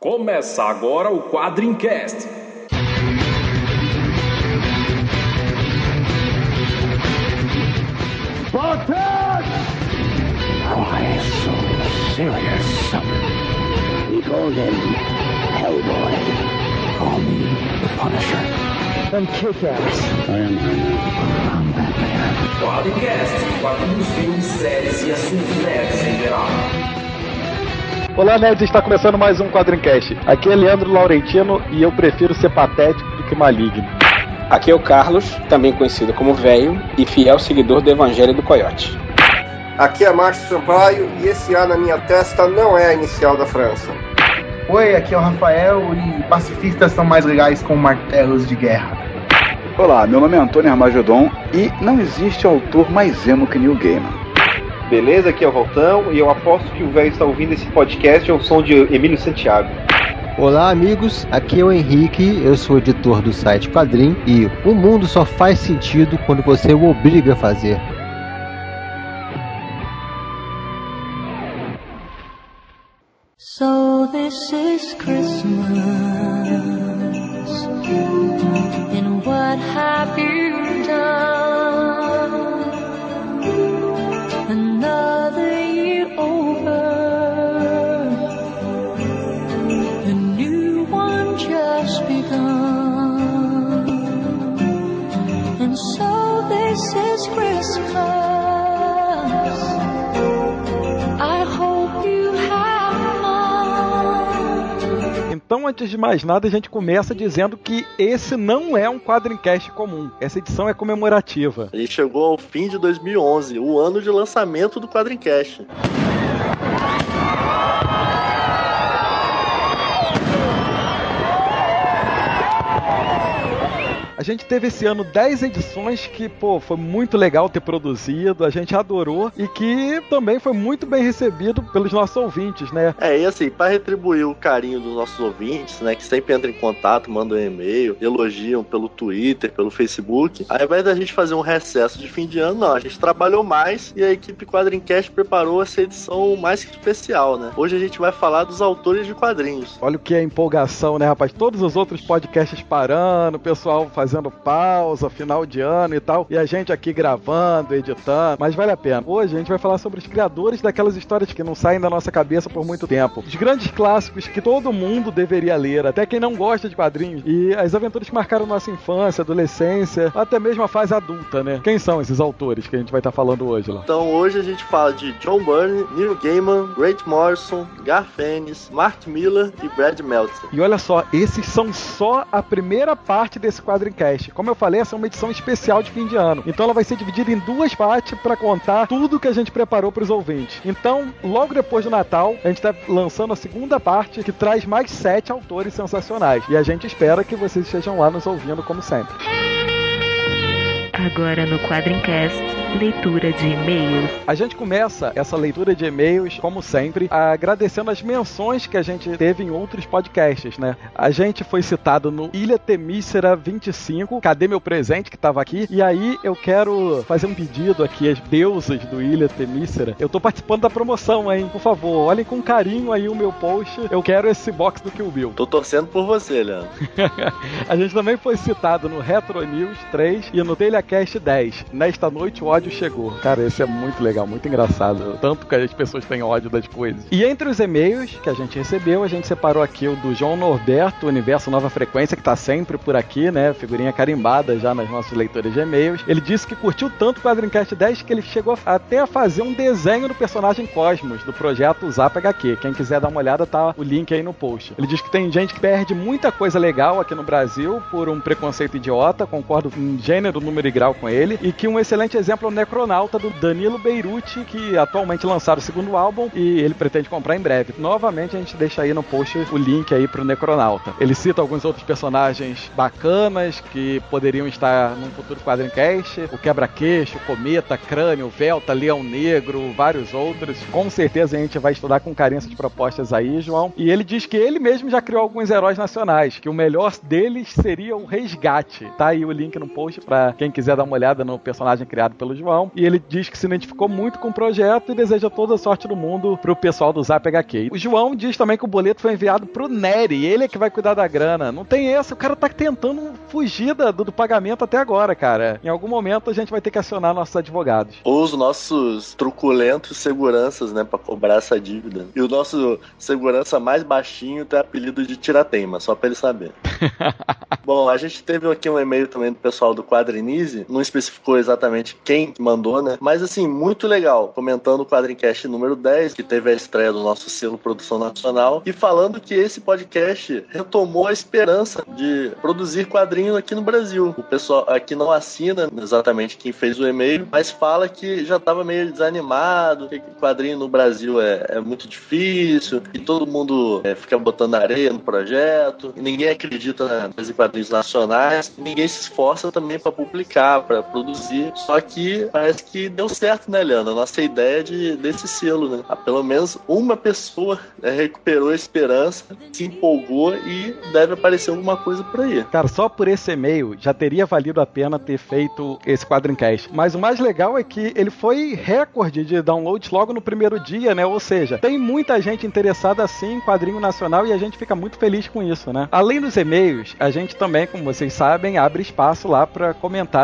Começa agora o Quadrincast. Spartan! Why so serious? Him Hellboy. Call me Punisher. I'm Kick-Ass. I am Batman. Quadrincast, quadrinhos, filmes, séries e assuntos nerds em geral. Olá, nerds, está começando mais um Quadrincast. Aqui é Leandro Laurentino e eu prefiro ser patético do que maligno. Aqui é o Carlos, também conhecido como Velho e fiel seguidor do Evangelho do Coiote. Aqui é Márcio Sampaio e esse A na minha testa não é a inicial da França. Oi, aqui é o Rafael e pacifistas são mais legais com martelos de guerra. Olá, meu nome é Antônio Armagedon e não existe autor mais emo que Neil Gaiman. Beleza, aqui é o Voltão e eu aposto que o velho está ouvindo esse podcast ao som de Emílio Santiago. Olá, amigos. Aqui é o Henrique, eu sou editor do site Quadrim e o mundo só faz sentido quando você o obriga a fazer. So this is Christmas, and what have you done? Another year over, a new one just begun, and so this is Christmas. Então, antes de mais nada, a gente começa dizendo que esse não é um Quadrincast comum. Essa edição é comemorativa. A gente chegou ao fim de 2011, o ano de lançamento do Quadrincast. A gente teve esse ano 10 edições que, pô, foi muito legal ter produzido, a gente adorou e que também foi muito bem recebido pelos nossos ouvintes, né? É, e assim, para retribuir o carinho dos nossos ouvintes, né, que sempre entram em contato, mandam um e-mail, elogiam pelo Twitter, pelo Facebook, ao invés da gente fazer um recesso de fim de ano, não, a gente trabalhou mais e a equipe Quadrincast preparou essa edição mais que especial, né? Hoje a gente vai falar dos autores de quadrinhos. Olha o que é empolgação, né, rapaz? Todos os outros podcasts parando, o pessoal fazendo pausa, final de ano e tal, e a gente aqui gravando, editando, mas vale a pena. Hoje a gente vai falar sobre os criadores daquelas histórias que não saem da nossa cabeça por muito tempo. Os grandes clássicos que todo mundo deveria ler, até quem não gosta de quadrinhos, e as aventuras que marcaram nossa infância, adolescência, até mesmo a fase adulta, né? Quem são esses autores que a gente vai estar falando hoje lá? Então hoje a gente fala de John Byrne, Neil Gaiman, Grant Morrison, Garth Ennis, Mark Miller e Brad Meltzer. E olha só, esses são só a primeira parte desse Quadrincast. Como eu falei, essa é uma edição especial de fim de ano. Então ela vai ser dividida em duas partes para contar tudo que a gente preparou para os ouvintes. Então, logo depois do Natal, a gente está lançando a segunda parte que traz mais sete autores sensacionais. E a gente espera que vocês estejam lá nos ouvindo como sempre. Agora no Quadrincast, leitura de e-mails. A gente começa essa leitura de e-mails, como sempre, agradecendo as menções que a gente teve em outros podcasts, né? A gente foi citado no Ilha Temícera 25, Cadê Meu Presente, que tava aqui. E aí eu quero fazer um pedido aqui às deusas do Ilha Temícera. Eu tô participando da promoção, hein? Por favor, olhem com carinho aí o meu post. Eu quero esse box do Kill Bill. Tô torcendo por você, Leandro. a gente também foi citado no Retro News 3 e no Telecast 10. Nesta noite o ódio chegou. Cara, esse é muito legal, muito engraçado. Tanto que as pessoas têm ódio das coisas. E entre os e-mails que a gente recebeu, a gente separou aqui o do João Norberto, Universo Nova Frequência, que tá sempre por aqui, né? Figurinha carimbada já nas nossas leituras de e-mails. Ele disse que curtiu tanto o Quadrincast 10 que ele chegou até a fazer um desenho do personagem Cosmos, do projeto Zap HQ. Quem quiser dar uma olhada, tá o link aí no post. Ele diz que tem gente que perde muita coisa legal aqui no Brasil por um preconceito idiota, concordo em gênero, número grau com ele, e que um excelente exemplo é o Necronauta do Danilo Beirute, que atualmente lançaram o segundo álbum e ele pretende comprar em breve. Novamente a gente deixa aí no post o link aí pro Necronauta. Ele cita alguns outros personagens bacanas que poderiam estar num futuro Quadrincast, o Quebra-Queixo, Cometa, Crânio, Velta, Leão Negro, vários outros. Com certeza a gente vai estudar com carinho essas propostas aí, João. E ele diz que ele mesmo já criou alguns heróis nacionais, que o melhor deles seria o Resgate. Tá aí o link no post para quem quiser quiser dar uma olhada no personagem criado pelo João. E ele diz que se identificou muito com o projeto e deseja toda a sorte do mundo pro pessoal do Zap HQ. O João diz também que o boleto foi enviado pro Nery, ele é que vai cuidar da grana. Não tem essa, o cara tá tentando fugir do, do pagamento até agora, cara. Em algum momento a gente vai ter que acionar nossos advogados. Ou os nossos truculentos seguranças, né, pra cobrar essa dívida. E o nosso segurança mais baixinho tem apelido de Tirateima, só pra ele saber. Bom, a gente teve aqui um e-mail também do pessoal do Não especificou exatamente quem mandou, né? Mas assim, muito legal, comentando o Quadrincast número 10, que teve a estreia do nosso selo Produção Nacional, e falando que esse podcast retomou a esperança de produzir quadrinhos aqui no Brasil. O pessoal aqui não assina exatamente quem fez o e-mail, mas fala que já estava meio desanimado, que quadrinho no Brasil é, é muito difícil, e todo mundo é, fica botando areia no projeto, e ninguém acredita nas quadrinhos nacionais, ninguém se esforça também para publicar, para produzir. Só que parece que deu certo, né, Leandro? A nossa ideia de, desse selo, né? Ah, pelo menos uma pessoa né, recuperou a esperança, se empolgou e deve aparecer alguma coisa por aí. Cara, só por esse e-mail já teria valido a pena ter feito esse quadrincast. Mas o mais legal é que ele foi recorde de downloads logo no primeiro dia, né? Ou seja, tem muita gente interessada assim em quadrinho nacional e a gente fica muito feliz com isso, né? Além dos e-mails, a gente também, como vocês sabem, abre espaço lá para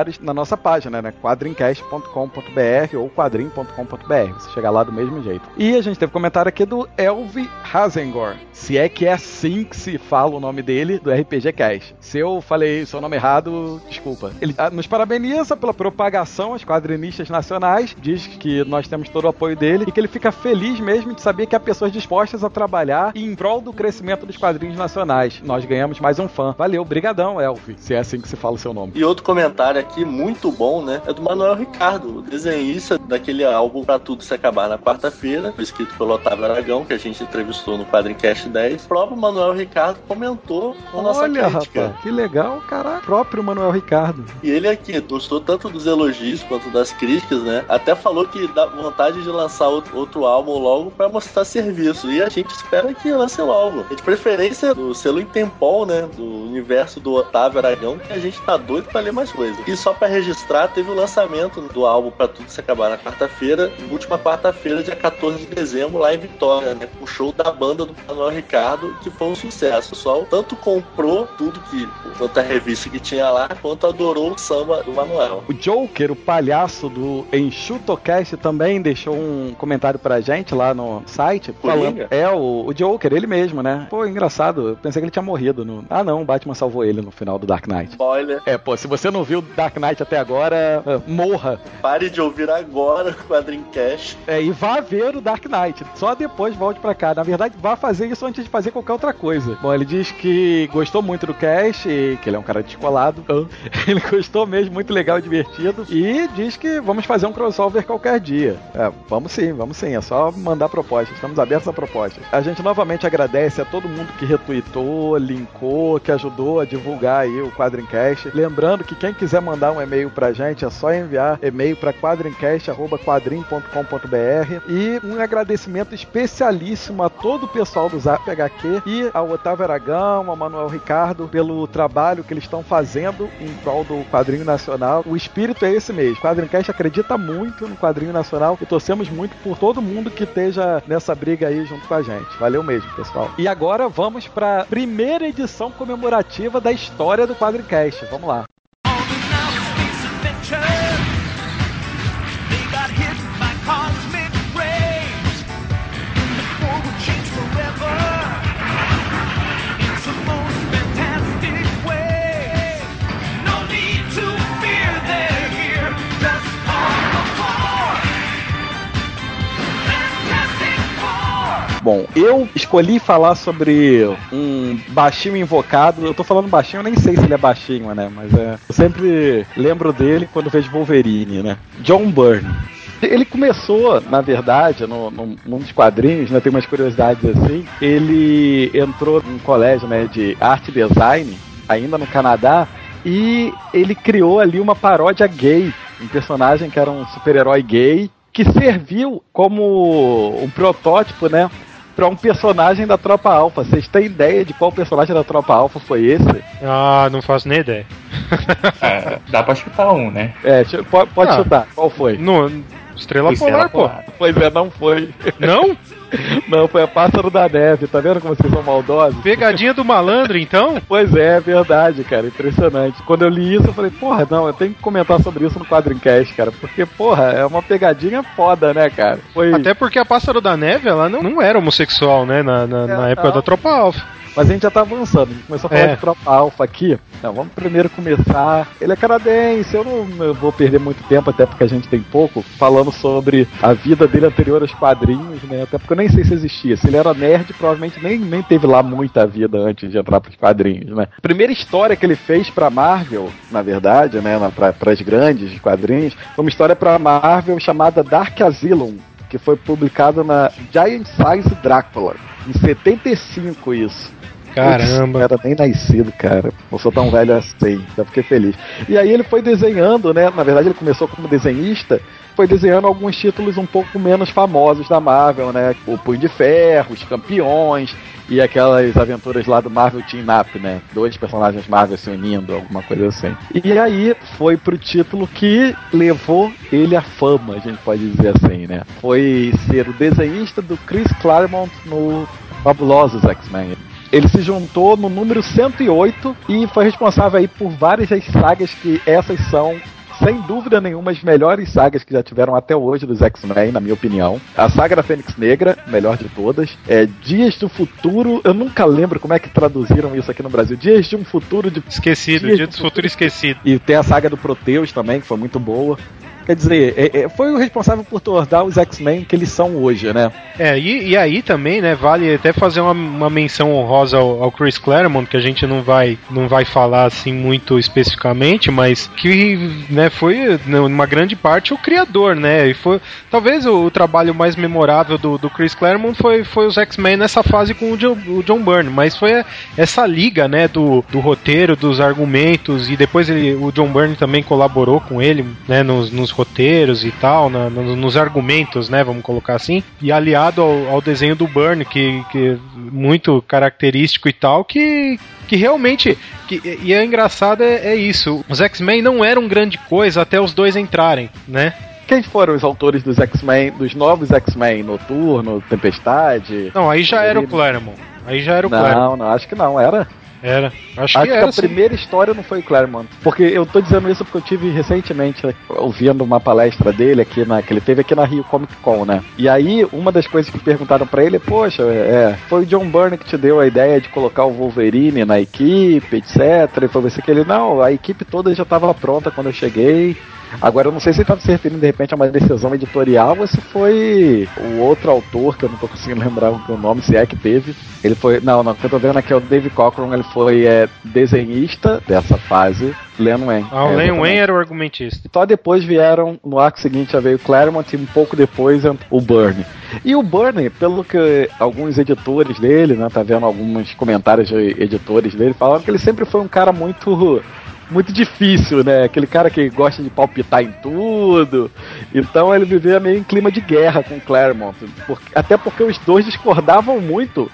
comentários na nossa página, né? quadrincast.com.br ou quadrim.com.br. Você chega lá do mesmo jeito. E a gente teve comentário aqui do Elvi Hazengor. Se é que é assim que se fala o nome dele, do RPG Cast. Se eu falei seu nome errado, desculpa. Ele ah, nos parabeniza pela propagação aos quadrinistas nacionais, diz que nós temos todo o apoio dele e que ele fica feliz mesmo de saber que há pessoas dispostas a trabalhar em prol do crescimento dos quadrinhos nacionais. Nós ganhamos mais um fã. Valeu, brigadão, Elvi, se é assim que se fala o seu nome. E outro comentário aqui, muito bom, né? É do Manuel Ricardo, o desenhista daquele álbum Pra Tudo Se Acabar na Quarta-feira, escrito pelo Otávio Aragão, que a gente entrevistou no Quadrincast 10. O próprio Manuel Ricardo comentou a nossa Olha, crítica. rapaz, que legal, cara. Próprio Manuel Ricardo. E ele aqui gostou tanto dos elogios quanto das críticas, né? Até falou que dá vontade de lançar outro, outro álbum logo pra mostrar serviço. E a gente espera que lance logo. De preferência do selo Intempol, né? Do universo do Otávio Aragão, que a gente tá doido pra ler mais coisas. E só pra registrar, teve o lançamento do álbum Pra Tudo Se Acabar na quarta-feira, última quarta-feira, dia 14 de dezembro, lá em Vitória, né? O show da banda do Manuel Ricardo, que foi um sucesso. O pessoal tanto comprou tudo que, quanto a revista que tinha lá, quanto adorou o samba do Manuel. O Joker, o palhaço do EnxutoCast, também deixou um comentário pra gente lá no site. Coringa? é, o, o Joker, ele mesmo, né? Pô, engraçado. Eu pensei que ele tinha morrido. No... Ah, não, o Batman salvou ele no final do Dark Knight. Spoiler. É, pô, se você não viu Dark Knight até agora, ah, morra. Pare de ouvir agora o Quadrincast. É, e vá ver o Dark Knight. Só depois volte pra cá. Na verdade, vá fazer isso antes de fazer qualquer outra coisa. Bom, ele diz que gostou muito do cast, e que ele é um cara descolado. Ele gostou mesmo, muito legal e divertido. E diz que vamos fazer um crossover qualquer dia. É, vamos sim, vamos sim. É só mandar propostas. Estamos abertos a propostas. A gente novamente agradece a todo mundo que retweetou, linkou, que ajudou a divulgar aí o Quadrincast. Lembrando que quem quiser mandar um e-mail pra gente é só enviar e-mail para quadrincast.quadrim.com.br e um agradecimento especialíssimo a todo o pessoal do Zap HQ e ao Otávio Aragão, ao Manuel Ricardo pelo trabalho que eles estão fazendo em prol do quadrinho nacional. O espírito é esse mesmo. O Quadrincast acredita muito no quadrinho nacional e torcemos muito por todo mundo que esteja nessa briga aí junto com a gente. Valeu mesmo, pessoal. E agora vamos para primeira edição comemorativa da história do Quadrincast. Vamos lá. Bom, eu escolhi falar sobre um baixinho invocado. Eu tô falando baixinho, eu nem sei se ele é baixinho, né? Mas é. Eu sempre lembro dele quando vejo Wolverine, né? John Byrne. Ele começou, na verdade, no, no, num dos quadrinhos, né? Tem umas curiosidades assim. Ele entrou num colégio né, de arte e design, ainda no Canadá, e ele criou ali uma paródia gay. Um personagem que era um super-herói gay, que serviu como um protótipo, né? Pra um personagem da Tropa Alpha. Vocês têm ideia de qual personagem da Tropa Alpha foi esse? Ah, não faço nem ideia. Ah, dá pra chutar um, né? É, pode, pode Ah. chutar. Qual foi? No, Estrela Estrela Polar, pô. Pois é, não foi. Não? Não, foi a Pássaro da Neve. Tá vendo como vocês são maldosos? Pegadinha do malandro, então? Pois é, é verdade, cara. Impressionante. Quando eu li isso, eu falei, porra, não, eu tenho que comentar sobre isso no Quadrincast, cara. Porque, porra, é uma pegadinha foda, né, cara? Foi... Até porque a Pássaro da Neve, ela não, não era homossexual, né? Na, na, na É, época não. da Tropa Alpha. Mas a gente já tá avançando. A gente começou a falar É. de Tropa Alpha aqui. Então, vamos primeiro começar. Ele é canadense, eu não eu vou perder muito tempo, até porque a gente tem pouco, falando sobre a vida dele anterior aos quadrinhos, né? Até porque eu nem sei se existia. Se ele era nerd, provavelmente nem, nem teve lá muita vida antes de entrar pros quadrinhos, né? A primeira história que ele fez pra Marvel, na verdade, né? Pra, pras grandes quadrinhos, foi uma história pra Marvel chamada Dark Asylum, que foi publicada na Giant Size Drácula. Em 75 isso. Caramba. Não era nem nascido, cara. Eu sou tão velho assim, já fiquei feliz. E aí ele foi desenhando, né? Na verdade, ele começou como desenhista, foi desenhando alguns títulos um pouco menos famosos da Marvel, né? O Punho de Ferro, os Campeões e aquelas aventuras lá do Marvel Team Up, né? Dois personagens Marvel se unindo, alguma coisa assim. E aí foi pro título que levou ele à fama, a gente pode dizer assim, né? Foi ser o desenhista do Chris Claremont no Fabulosos X-Men. Ele se juntou no número 108 e foi responsável aí por várias das sagas que essas são sem dúvida nenhuma, as melhores sagas que já tiveram até hoje dos X-Men, na minha opinião. A saga da Fênix Negra, melhor de todas. É Dias do Futuro, eu nunca lembro como é que traduziram isso aqui no Brasil. Dias de um Futuro de. Esquecido, Dias Dia do do Futuro Esquecido. E tem a saga do Proteus também, que foi muito boa. Quer dizer, é- é- foi o responsável por tornar os X-Men que eles são hoje, né? É, e, e aí também, né, vale até fazer uma, uma menção honrosa ao, ao Chris Claremont, que a gente não vai, não vai falar assim muito especificamente, mas que né, foi numa grande parte o criador, né? E foi talvez o, o trabalho mais memorável do, do Chris Claremont foi, foi os X-Men nessa fase com o John, o John Byrne, mas foi essa liga, né, do, do roteiro, dos argumentos, e depois ele, o John Byrne também colaborou com ele, né, nos, nos roteiros e tal, na- nos, nos argumentos, né, vamos colocar assim, e aliado ao, ao desenho do Byrne, que, que é muito característico e tal, que, que realmente, que, e é engraçado é, é isso, os X-Men não eram grande coisa até os dois entrarem, né? Quem foram os autores dos X-Men, dos novos X-Men? Noturno, Tempestade? Não, aí já era o Claremont. Aí já era o Claremont. Não, não, acho que não, era. Era. Acho, Acho que que, era. a sim. primeira história não foi o Claremont. Porque eu tô dizendo isso porque eu tive recentemente ouvindo uma palestra dele aqui na que ele teve aqui na Rio Comic Con, né? E aí, uma das coisas que perguntaram pra ele, poxa, é, foi o John Byrne que te deu a ideia de colocar o Wolverine na equipe, etc. E foi você que ele, não, a equipe toda já tava pronta quando eu cheguei. Agora eu não sei se ele tá se referindo de repente a uma decisão editorial ou se foi o outro autor, que eu não tô conseguindo lembrar o nome, se é que teve. Ele foi. Não, não, o que eu tô vendo aqui é o Dave Cockrum, ele foi é, desenhista dessa fase. Len Wen. Ah, o É, Len. Wen era o argumentista. Só depois vieram, no arco seguinte já veio o Claremont e um pouco depois o Byrne. E o Byrne, pelo que alguns editores dele, né, tá vendo alguns comentários de editores dele, falaram que ele sempre foi um cara muito muito difícil, né? Aquele cara que gosta de palpitar em tudo. Então ele vivia meio em clima de guerra com o Claremont. Porque- até porque os dois discordavam muito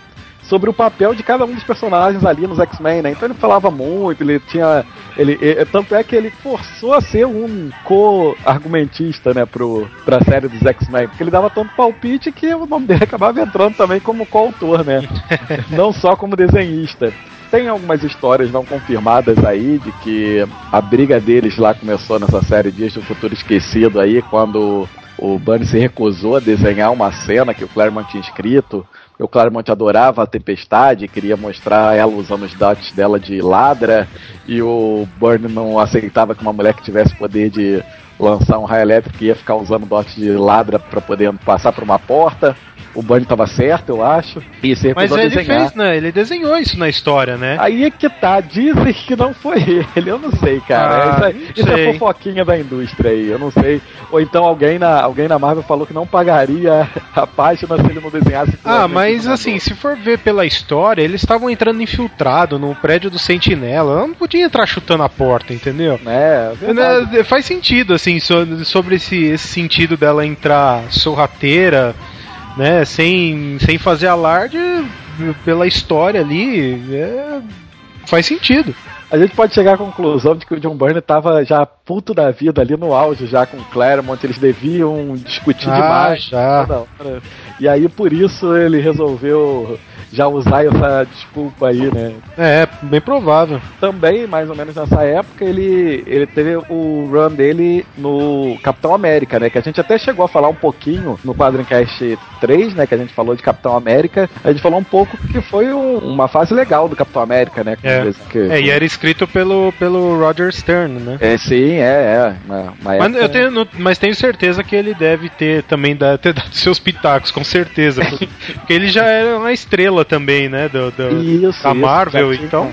sobre o papel de cada um dos personagens ali nos X-Men, né? Então ele falava muito, ele tinha. Ele, e- tanto é que ele forçou a ser um co-argumentista, né, pro, pra série dos X-Men, porque ele dava tanto palpite que o nome dele acabava entrando também como co-autor, né? Não só como desenhista. Tem algumas histórias não confirmadas aí de que a briga deles lá começou nessa série Dias do Futuro Esquecido aí, quando o Bunny se recusou a desenhar uma cena que o Claremont tinha escrito. O Claremont adorava a Tempestade, queria mostrar ela usando os dots dela de ladra, e o Burn não aceitava que uma mulher que tivesse poder de lançar um raio elétrico ia ficar usando dots de ladra para poder passar por uma porta. O Burn estava certo, eu acho, e Mas ele desenhar. fez, né? Ele desenhou isso na história, né? Aí é que tá, dizem que não foi ele, eu não sei, cara. Ah, isso, não isso sei. é fofoquinha da indústria aí, eu não sei. Ou então alguém na, alguém na Marvel falou que não pagaria a página se ele não desenhasse. Ah, mas assim, se for ver pela história, eles estavam entrando infiltrado no prédio do Sentinela. Ela não podia entrar chutando a porta, entendeu? É, verdade. Né, Faz sentido, assim, so- sobre esse, esse sentido dela entrar sorrateira, né? Sem, sem fazer alarde pela história ali. é, faz sentido. A gente pode chegar à conclusão de que o John Byrne tava já puto da vida ali no auge, já com o Claremont, eles deviam discutir Ah, demais. já. E aí por isso ele resolveu já usar essa desculpa aí, né? É, bem provável. Também, mais ou menos nessa época, ele, ele teve o run dele no Capitão América, né? Que a gente até chegou a falar um pouquinho no Quadrincast 3, né? Que a gente falou de Capitão América. A gente falou um pouco que foi um- uma fase legal do Capitão América, né? É, Que- é e era escrito pelo, pelo Roger Stern, né? É, sim, é, é. Uma, uma Mas, época- eu tenho, no- mas tenho certeza que ele deve ter também da- ter dado seus pitacos, com certeza. Porque ele já era uma estrela também, né? Do, do- Isso, da isso, Marvel, tinha- então.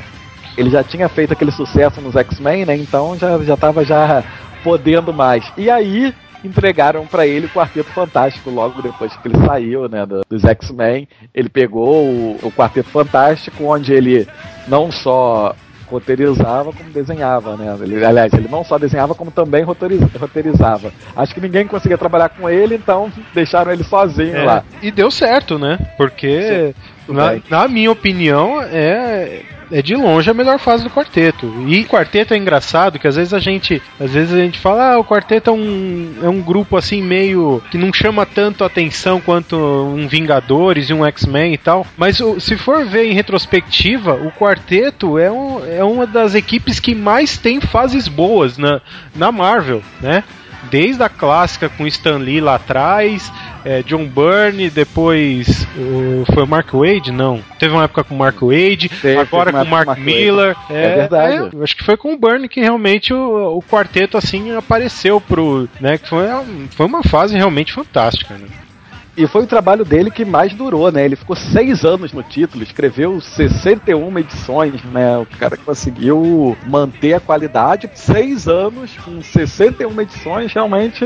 Ele já tinha feito aquele sucesso nos X-Men, né? Então já, já tava já podendo mais. E aí entregaram pra ele o Quarteto Fantástico logo depois que ele saiu, né, do- dos X-Men. Ele pegou o, o Quarteto Fantástico, onde ele não só roteirizava como desenhava, né? Ele, aliás, ele não só desenhava como também roteiriz- roteirizava. Acho que ninguém conseguia trabalhar com ele, então deixaram ele sozinho É, lá. E deu certo, né? Porque, tudo na, na minha opinião, é, é de longe a melhor fase do quarteto. E quarteto é engraçado que às vezes a gente, às vezes a gente fala, ah, o quarteto é um, é um grupo assim meio que não chama tanto atenção quanto um Vingadores e um X-Men e tal. Mas se for ver em retrospectiva, o quarteto é, um, é uma das equipes que mais tem fases boas na, na Marvel, né? Desde a clássica com Stan Lee lá atrás, é, John Byrne, depois o- foi o Mark Wade? Não. Teve uma época com o Mark Wade, Teve, agora com o Mark, Mark Miller. Waid. É verdade. é, acho que foi com o Byrne que realmente o, o quarteto assim apareceu pro. Né, que foi, foi uma fase realmente fantástica. Né? E foi o trabalho dele que mais durou, né? Ele ficou seis anos no título, escreveu 61 edições, né? O cara conseguiu manter a qualidade. Seis anos com 61 edições, realmente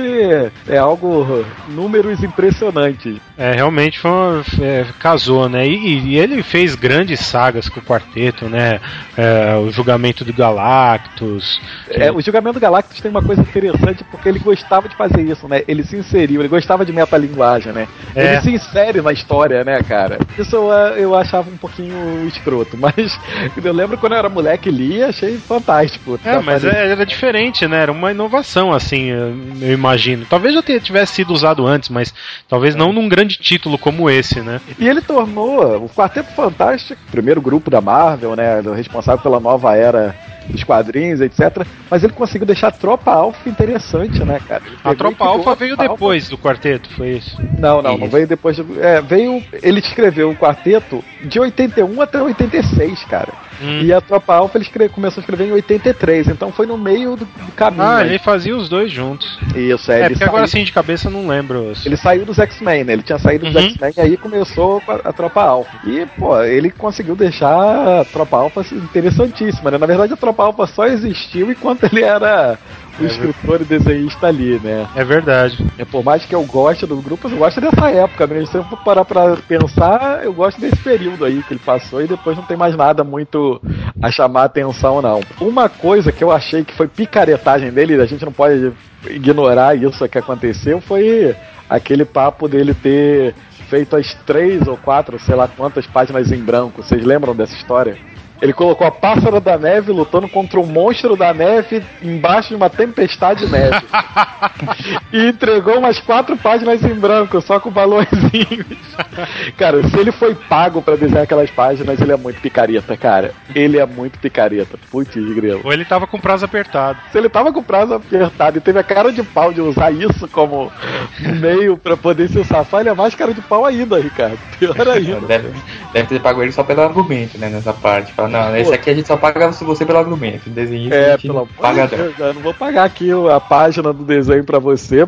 é algo, números impressionantes. É, realmente foi uma- é, casou, né? E, e ele fez grandes sagas com o quarteto, né? É, o julgamento do Galactus. É, o julgamento do Galactus tem uma coisa interessante porque ele gostava de fazer isso, né? Ele se inseriu, ele gostava de metalinguagem, né? É. Ele se insere na história, né, cara? Isso eu, eu achava um pouquinho escroto, mas eu lembro quando eu era moleque e lia, achei fantástico. É, mas é- era diferente, né? Era uma inovação, assim, eu imagino. Talvez já tivesse sido usado antes, mas talvez não num grande título como esse, né? E ele tornou o Quarteto Fantástico, primeiro grupo da Marvel, né? Responsável pela nova era dos quadrinhos, etc. Mas ele conseguiu deixar a Tropa Alpha interessante, né, cara? A Tropa Alpha veio Alpha. depois do quarteto, foi isso? Não, não, não veio depois. De, é, veio. Ele escreveu o quarteto de 81 até 86, cara. Hum. E a Tropa Alpha ele escre- começou a escrever em 83, então foi no meio do, do caminho. Ah, aí. ele fazia os dois juntos. Isso, é. É, ele porque agora saiu- assim de cabeça eu não lembro. Ele saiu dos X-Men, né? Ele tinha saído dos Uhum. X-Men e aí começou com a, a Tropa Alpha. E, pô, ele conseguiu deixar a Tropa Alpha assim, interessantíssima, né? Na verdade, a Tropa Alpha só existiu enquanto ele era o É escritor e desenhista ali, né? É verdade. É, por mais que eu goste do grupo, eu gosto dessa época mesmo. Se eu for parar pra pensar, eu gosto desse período aí que ele passou e depois não tem mais nada muito a chamar atenção, não. Uma coisa que eu achei que foi picaretagem dele, a gente não pode ignorar isso que aconteceu, foi aquele papo dele ter feito as três ou quatro, sei lá quantas páginas em branco. Vocês lembram dessa história? Ele colocou a pássara da neve lutando contra o monstro da neve embaixo de uma tempestade de neve. e entregou umas quatro páginas em branco, só com balõezinhos. cara, se ele foi pago pra desenhar aquelas páginas, ele é muito picareta, cara. Ele é muito picareta. Putz, grilo. Ou ele tava com prazo apertado. Se ele tava com prazo apertado e teve a cara de pau de usar isso como meio pra poder se safar, ele é mais cara de pau ainda, Ricardo. Pior ainda. Deve, deve ter pago ele só pelo argumento, né? Nessa parte. Fala, não, esse aqui a gente só paga você pelo argumento. Desenho É, a gente pelo paga de não. Deus, eu não vou pagar aqui a página do desenho pra você.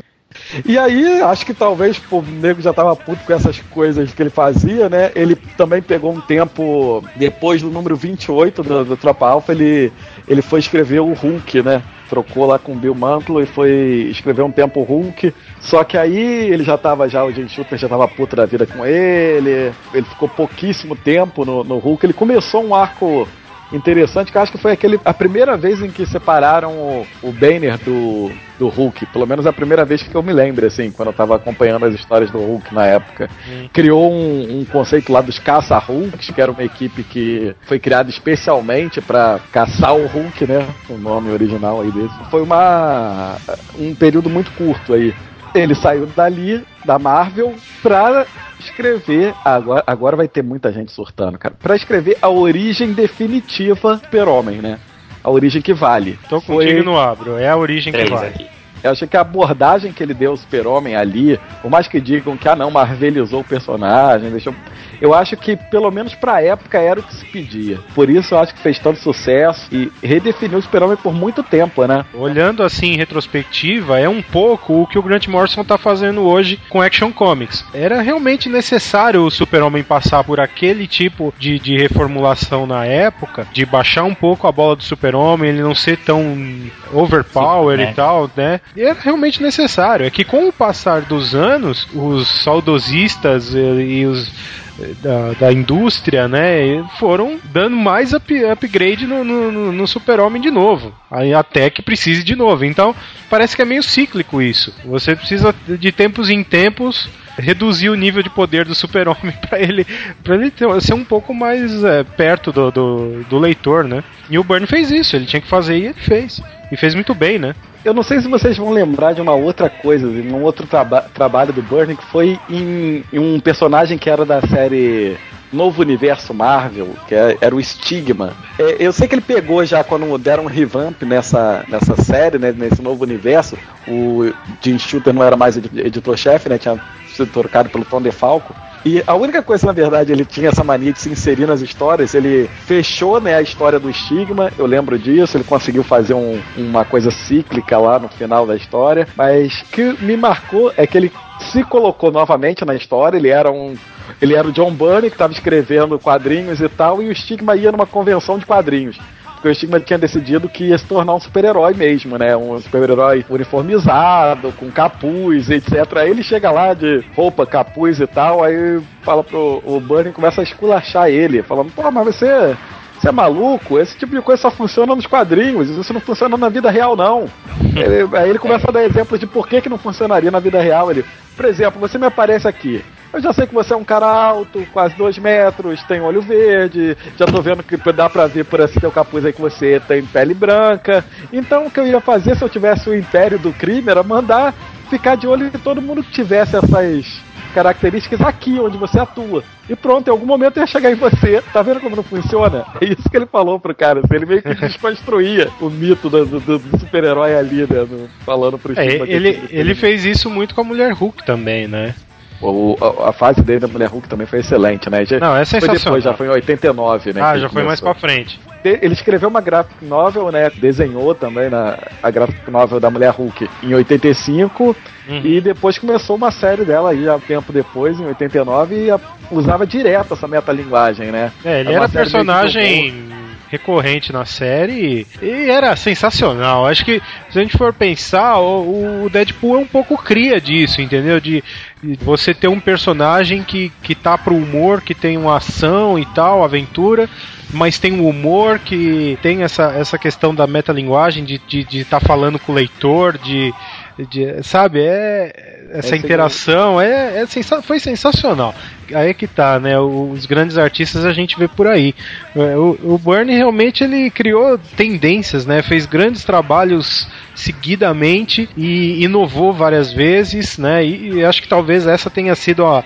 E aí, acho que talvez pô, o nego já tava puto com essas coisas que ele fazia, né? Ele também pegou um tempo, depois do número 28 do, do Tropa Alpha, ele, ele foi escrever o Hulk, né? Trocou lá com o Bill Mantlo e foi escrever um tempo o Hulk. Só que aí ele já tava, já, o Jay Shooter já tava puto da vida com ele. Ele ficou pouquíssimo tempo no, no Hulk. Ele começou um arco interessante, que eu acho que foi aquele, a primeira vez em que separaram o, o Banner do, do Hulk. Pelo menos a primeira vez que eu me lembro, assim, quando eu tava acompanhando as histórias do Hulk na época. Criou um, um conceito lá dos caça-Hulks, que era uma equipe que foi criada especialmente pra caçar o Hulk, né? O nome original aí desse. Foi uma um período muito curto aí. Ele saiu dali, da Marvel, pra escrever. Agora, agora vai ter muita gente surtando, cara. Pra escrever a origem definitiva do Super-Homem, né? A origem que vale. Tô contigo no abro, é a origem que vai. Eu achei que a abordagem que ele deu ao Super-Homem ali, por mais que digam que, ah não, marvelizou o personagem, deixou. Eu acho que, pelo menos pra época, era o que se pedia. Por isso eu acho que fez tanto sucesso e redefiniu o Super-Homem por muito tempo, né? Olhando assim em retrospectiva, é um pouco o que o Grant Morrison tá fazendo hoje com Action Comics. Era realmente necessário o Super-Homem passar por aquele tipo de, de reformulação na época, de baixar um pouco a bola do Super-Homem, ele não ser tão overpower Sim, né? e tal, né? E era realmente necessário. É que com o passar dos anos, os saudosistas e, os eh, da, da indústria, né, foram dando mais up- upgrade no, no, no- Super-Homem de novo, aí até que precise de novo. Então, parece que é meio cíclico isso. Você precisa de tempos em tempos reduzir o nível de poder do Super-Homem para ele, pra ele ter- ser um pouco mais eh, perto do, do, do leitor, né? E o Byrne fez isso, ele tinha que fazer e ele fez. E fez muito bem, né? Eu não sei se vocês vão lembrar de uma outra coisa, de um outro traba trabalho do Burnie, que foi em, em um personagem que era da série Novo Universo Marvel, que é- era o Stigma. É, eu sei que ele pegou já quando deram um revamp nessa, nessa série, né, nesse novo universo. O Jim Shooter não era mais edi- editor-chefe, né, tinha sido trocado pelo Tom DeFalco. E a única coisa, na verdade, ele tinha essa mania de se inserir nas histórias. Ele fechou né, a história do estigma, eu lembro disso. Ele conseguiu fazer um- uma coisa cíclica lá no final da história. Mas o que me marcou é que ele se colocou novamente na história. Ele era um. Ele era o John Burney que estava escrevendo quadrinhos e tal, e o Stigma ia numa convenção de quadrinhos. Porque o Stigma tinha decidido que ia se tornar um super-herói mesmo, né? Um super-herói uniformizado, com capuz, etc. Aí ele chega lá de roupa, capuz e tal, aí fala pro o Burnie começa a esculachar ele, falando, pô, mas você. Você é maluco? Esse tipo de coisa só funciona nos quadrinhos, isso não funciona na vida real, não. Ele- aí ele começa a dar exemplos de por que, que não funcionaria na vida real. Ele, por exemplo, você me aparece aqui. Eu já sei que você é um cara alto, quase dois metros, tem olho verde, já tô vendo que dá pra ver por esse teu capuz aí que você tem pele branca. Então o que eu ia fazer se eu tivesse o império do crime era mandar ficar de olho que todo mundo que tivesse essas características aqui onde você atua. E pronto, em algum momento ia chegar em você. Tá vendo como não funciona? É isso que ele falou pro cara. assim, Ele meio que desconstruía o mito do, do- do super-herói ali, né? no- falando pro É, ele, ele fez isso muito com a Mulher Hulk também, né? O- a, a fase dele da Mulher Hulk também foi excelente, né? Já, Não, é Foi sensacional. depois, já foi em 89, né? ah, já foi mais pra frente. Te- Ele escreveu uma graphic novel, né? Desenhou também na, a graphic novel da Mulher Hulk em 85. Uhum. E depois começou uma série dela aí, há tempo depois, em 89, e a- usava direto essa metalinguagem, né? É, ele uma era que personagem recorrente na série e era sensacional. Acho que se a gente for pensar, o, o Deadpool é um pouco cria disso, entendeu? De, de você ter um personagem que, que tá pro humor, que tem uma ação e tal, aventura, mas tem um humor que tem essa, essa questão da metalinguagem, de estar de, de tá falando com o leitor, de. De- sabe, é. Essa Esse interação é, é sensa- foi sensacional. Aí é que tá, né? Os grandes artistas a gente vê por aí. É, O, o Bernie realmente ele criou tendências, né? Fez grandes trabalhos seguidamente e inovou várias vezes, né? E, e acho que talvez essa tenha sido a,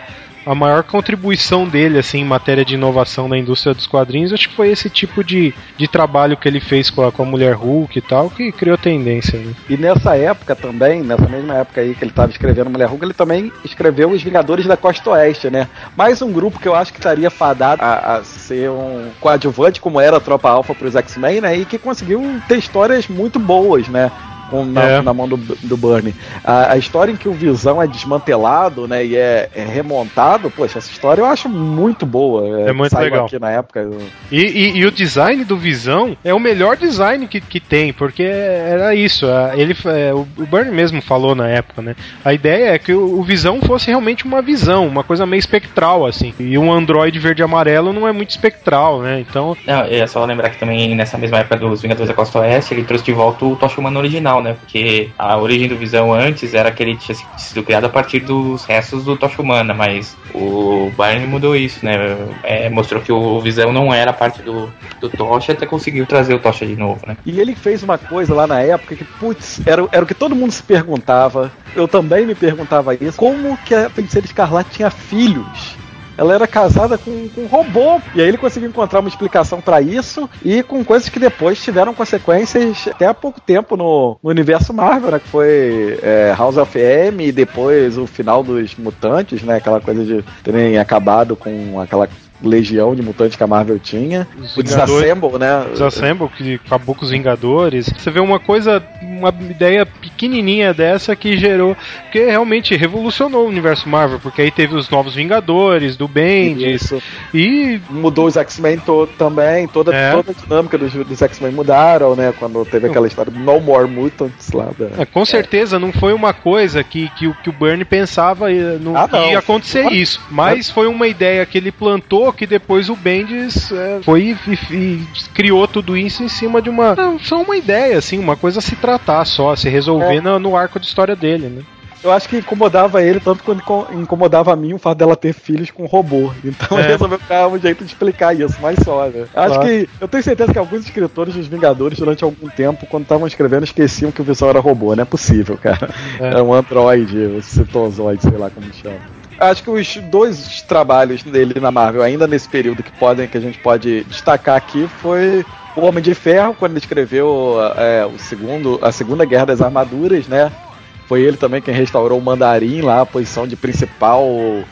a maior contribuição dele assim em matéria de inovação na indústria dos quadrinhos. Acho que foi esse tipo de, de trabalho que ele fez com a, com a mulher Hulk e tal que criou tendência. Né? E nessa época também, nessa mesma época aí que ele estava escrevendo Mulher Hulk, ele também escreveu Os Vingadores da Costa Oeste, né? Mais um grupo que eu acho que estaria fadado a, a ser um coadjuvante, como era a Tropa Alpha para os X-Men, né? E que conseguiu ter histórias muito boas, né? Com- na, É. na mão do, do Burnie. A, a história em que o Visão é desmantelado, né, e é, é remontado, poxa, essa história eu acho muito boa. É muito saiu legal. aqui na época. eu- E, e- e o design do Visão é o melhor design que, que tem, porque era isso. a- Ele, é, o o Bernie mesmo falou na época, né? A ideia é que o, o Visão fosse realmente uma visão, uma coisa meio espectral, assim. E um Android verde e amarelo não é muito espectral, né? Então. Não, é só lembrar que também nessa mesma época dos Vingadores da Costa Oeste, ele trouxe de volta o Tocha Humano original, né? Porque a origem do Visão antes era que ele tinha sido criado a partir dos restos do Tocha Humana, mas o Barney mudou isso, né? É, mostrou que o Visão não era parte do, do Tocha, até conseguiu trazer o Tocha de novo, né? E ele fez uma coisa lá na época que, putz, era, era o que todo mundo se perguntava. Eu também me perguntava isso. Como que a Feiticeira Escarlate tinha filhos? Ela era casada com, com um robô. E aí ele conseguiu encontrar uma explicação pra isso. E com coisas que depois tiveram consequências até há pouco tempo no, no universo Marvel, né? Que foi é, House of M e depois o final dos mutantes, né? Aquela coisa de terem acabado com aquela legião de mutantes que a Marvel tinha. Os o Vingadores- Disassemble, né? Disassemble, que acabou com os Vingadores. Você vê uma coisa, uma ideia pequenininha dessa que gerou, que realmente revolucionou o universo Marvel, porque aí teve os novos Vingadores, do Bendis, Isso. e mudou os X-Men todo também, toda, É. toda a dinâmica dos, dos X-Men mudaram, né? Quando teve aquela história do No More Mutants lá. Da... É, com certeza não foi uma coisa que, que, o- que o Bernie pensava eh, no, Ah, que ia acontecer isso. Mas foi uma ideia que ele plantou que depois o Bendis eh, foi e, e- criou tudo isso em cima de uma. Não, só uma ideia, assim, uma coisa a se tratar só, a se resolver É. no, no arco de história dele, né? Eu acho que incomodava ele tanto quanto inco- incomodava a mim o fato dela ter filhos com robô. Então É. ele resolveu criar um jeito de explicar isso, mas só, né? Acho Claro. que. Eu tenho certeza que alguns escritores dos Vingadores, durante algum tempo, quando estavam escrevendo, esqueciam que o Visão era robô. Não é possível, cara. É. É, um androide, um citozoide, sei lá como chama. Acho que os dois trabalhos dele na Marvel, ainda nesse período que podem, que a gente pode destacar aqui, foi o Homem de Ferro, quando ele escreveu é, o segundo, a Segunda Guerra das Armaduras, né? Foi ele também quem restaurou o Mandarim lá, a posição de principal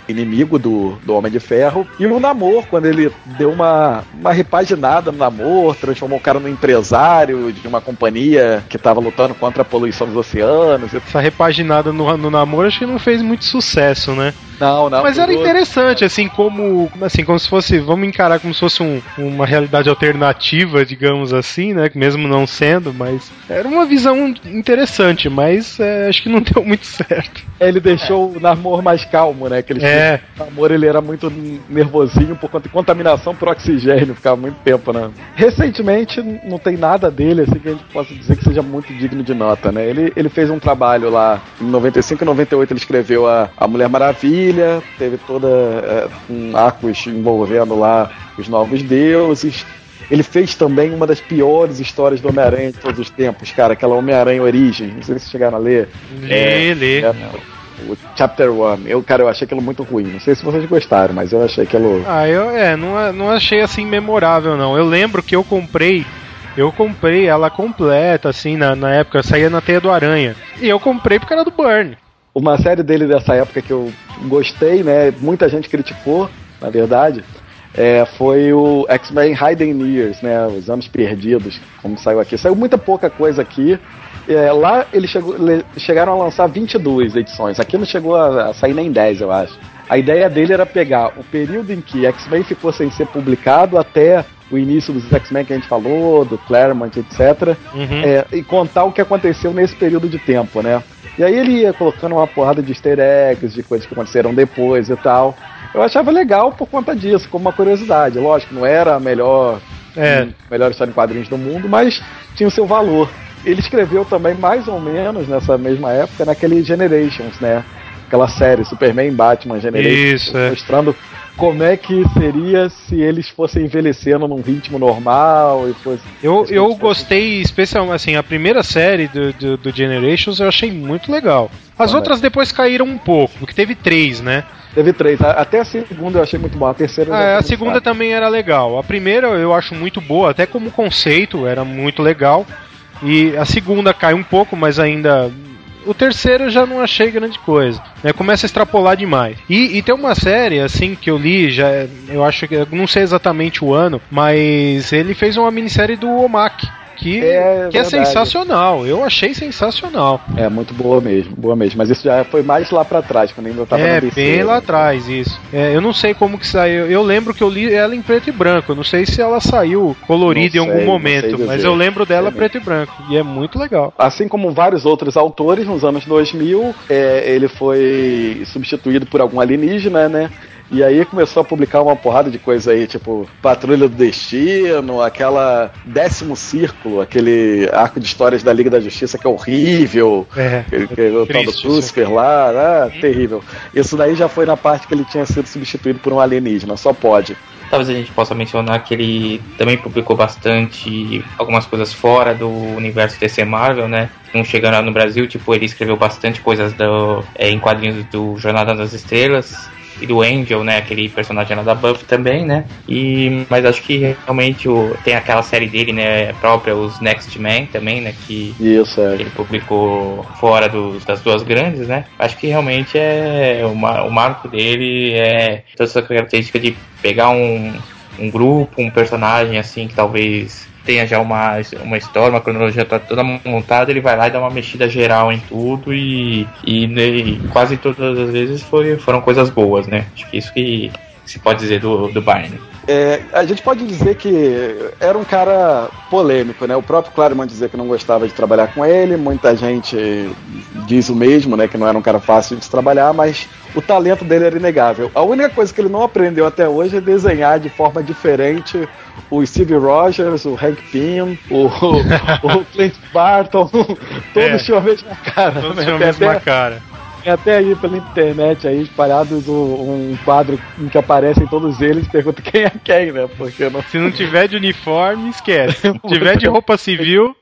inimigo do, do Homem de Ferro. E o Namor, quando ele deu uma, uma repaginada no Namor, transformou o cara num empresário de uma companhia que estava lutando contra a poluição dos oceanos. Essa repaginada no, no namoro acho que não fez muito sucesso, né? Não, não. Mas era interessante, assim, como. Assim, como se fosse. Vamos encarar como se fosse um- uma realidade alternativa, digamos assim, né? Mesmo não sendo, mas. Era uma visão interessante, mas é, acho que não deu muito certo. Ele deixou o Namor mais calmo, né? Que ele É. O Namor ele era muito nervosinho por conta de contaminação por oxigênio, ficava muito tempo, né? Recentemente não tem nada dele assim que a gente possa dizer que seja muito digno de nota, né? Ele, ele fez um trabalho lá em 95 e 98 ele escreveu a, a Mulher Maravilha, teve toda é, um arcos envolvendo lá os novos deuses. Ele fez também uma das piores histórias do Homem-Aranha de todos os tempos, cara, aquela Homem-Aranha Origem. Não sei se vocês chegaram a ler. Lê, lê. é, o Chapter One. Eu, cara, eu achei aquilo muito ruim. Não sei se vocês gostaram, mas eu achei aquilo. Ah, eu é, não, não achei assim memorável, não. Eu lembro que eu comprei. Eu comprei ela completa, assim, na, na época, saía na teia do Aranha. E eu comprei porque era do Burn. Uma série dele dessa época que eu gostei, né? Muita gente criticou, na verdade. É, foi o X-Men Hidden Years, né? Os Anos Perdidos, como saiu aqui. Saiu muita pouca coisa aqui. É, lá eles chegaram a lançar 22 edições. Aqui não chegou a, a sair nem 10, eu acho. A ideia dele era pegar o período em que X-Men ficou sem ser publicado até o início dos X-Men que a gente falou, do Claremont, etc. Uhum. É, e contar o que aconteceu nesse período de tempo, né? E aí ele ia colocando uma porrada de easter eggs, de coisas que aconteceram depois e tal. Eu achava legal por conta disso, como uma curiosidade. Lógico, não era a melhor, É. hum, melhor história em quadrinhos do mundo, mas tinha o seu valor. Ele escreveu também, mais ou menos, nessa mesma época, naquele Generations, né? Aquela série, Superman Batman Generations, Isso, é. mostrando como é que seria se eles fossem envelhecendo num ritmo normal e fosse. Eu, eu gostei, especialmente, assim, a primeira série do, do, do Generations eu achei muito legal. As outras depois caíram um pouco, porque teve três, né? Teve três. Até a segunda eu achei muito boa. A terceira Ah, a segunda fraca. também era legal. A primeira eu acho muito boa, até como conceito era muito legal. E a segunda cai um pouco, mas ainda. O terceiro eu já não achei grande coisa. Né? Começa a extrapolar demais. E, e tem uma série, assim, que eu li, já eu acho que. eu Não sei exatamente o ano, mas ele fez uma minissérie do Omak. Que É que é sensacional. Eu achei sensacional. É, muito boa mesmo, boa mesmo. Mas isso já foi mais lá pra trás, quando ainda tava é, bem lá atrás, isso. É, eu não sei como que saiu. Eu lembro que eu li ela em preto e branco. Eu não sei se ela saiu colorida Não em algum sei, momento, mas eu lembro dela Sei preto e branco. E é muito legal. Assim como vários outros autores, nos anos 2000, é, ele foi substituído por algum alienígena, né? E aí começou a publicar uma porrada de coisa aí, tipo Patrulha do Destino, aquela Décimo Círculo, aquele arco de histórias da Liga da Justiça que é horrível, É. que é o tal do triste, Lucifer lá, ah, terrível. Isso daí já foi na parte que ele tinha sido substituído por um alienígena, só pode. Talvez a gente possa mencionar que ele também publicou bastante algumas coisas fora do universo DC Marvel, né? Não chegando no Brasil, tipo, ele escreveu bastante coisas do, é, em quadrinhos do Jornada das Estrelas e do Angel, né? Aquele personagem lá da Buffy também, né? E, mas acho que realmente o, tem aquela série dele, né? Própria, os Next Men também, né? Que Isso, é. ele publicou fora dos- das duas grandes, né? Acho que realmente é o, ma- o marco dele é toda essa característica de pegar um, um grupo, um personagem assim que talvez tenha já uma, uma história, uma cronologia tá toda montada, ele vai lá e dá uma mexida geral em tudo e, e, né, e quase todas as vezes foi, foram coisas boas, né? Acho que isso que se pode dizer do, do Barney. É, a gente pode dizer que era um cara polêmico, né? O próprio Claremont dizia que não gostava de trabalhar com ele, muita gente diz o mesmo, né? Que não era um cara fácil de se trabalhar, mas o talento dele era inegável. A única coisa que ele não aprendeu até hoje é desenhar de forma diferente o Steve Rogers, o Hank Pym, o, o Clint Barton, todos É. tinham a mesma cara. Todos né? tinham a mesma até- cara. Tem até aí pela internet aí espalhados um, um quadro em que aparecem todos eles, pergunta quem é quem, né? Porque não... Se não tiver de uniforme, esquece. Se tiver de roupa civil,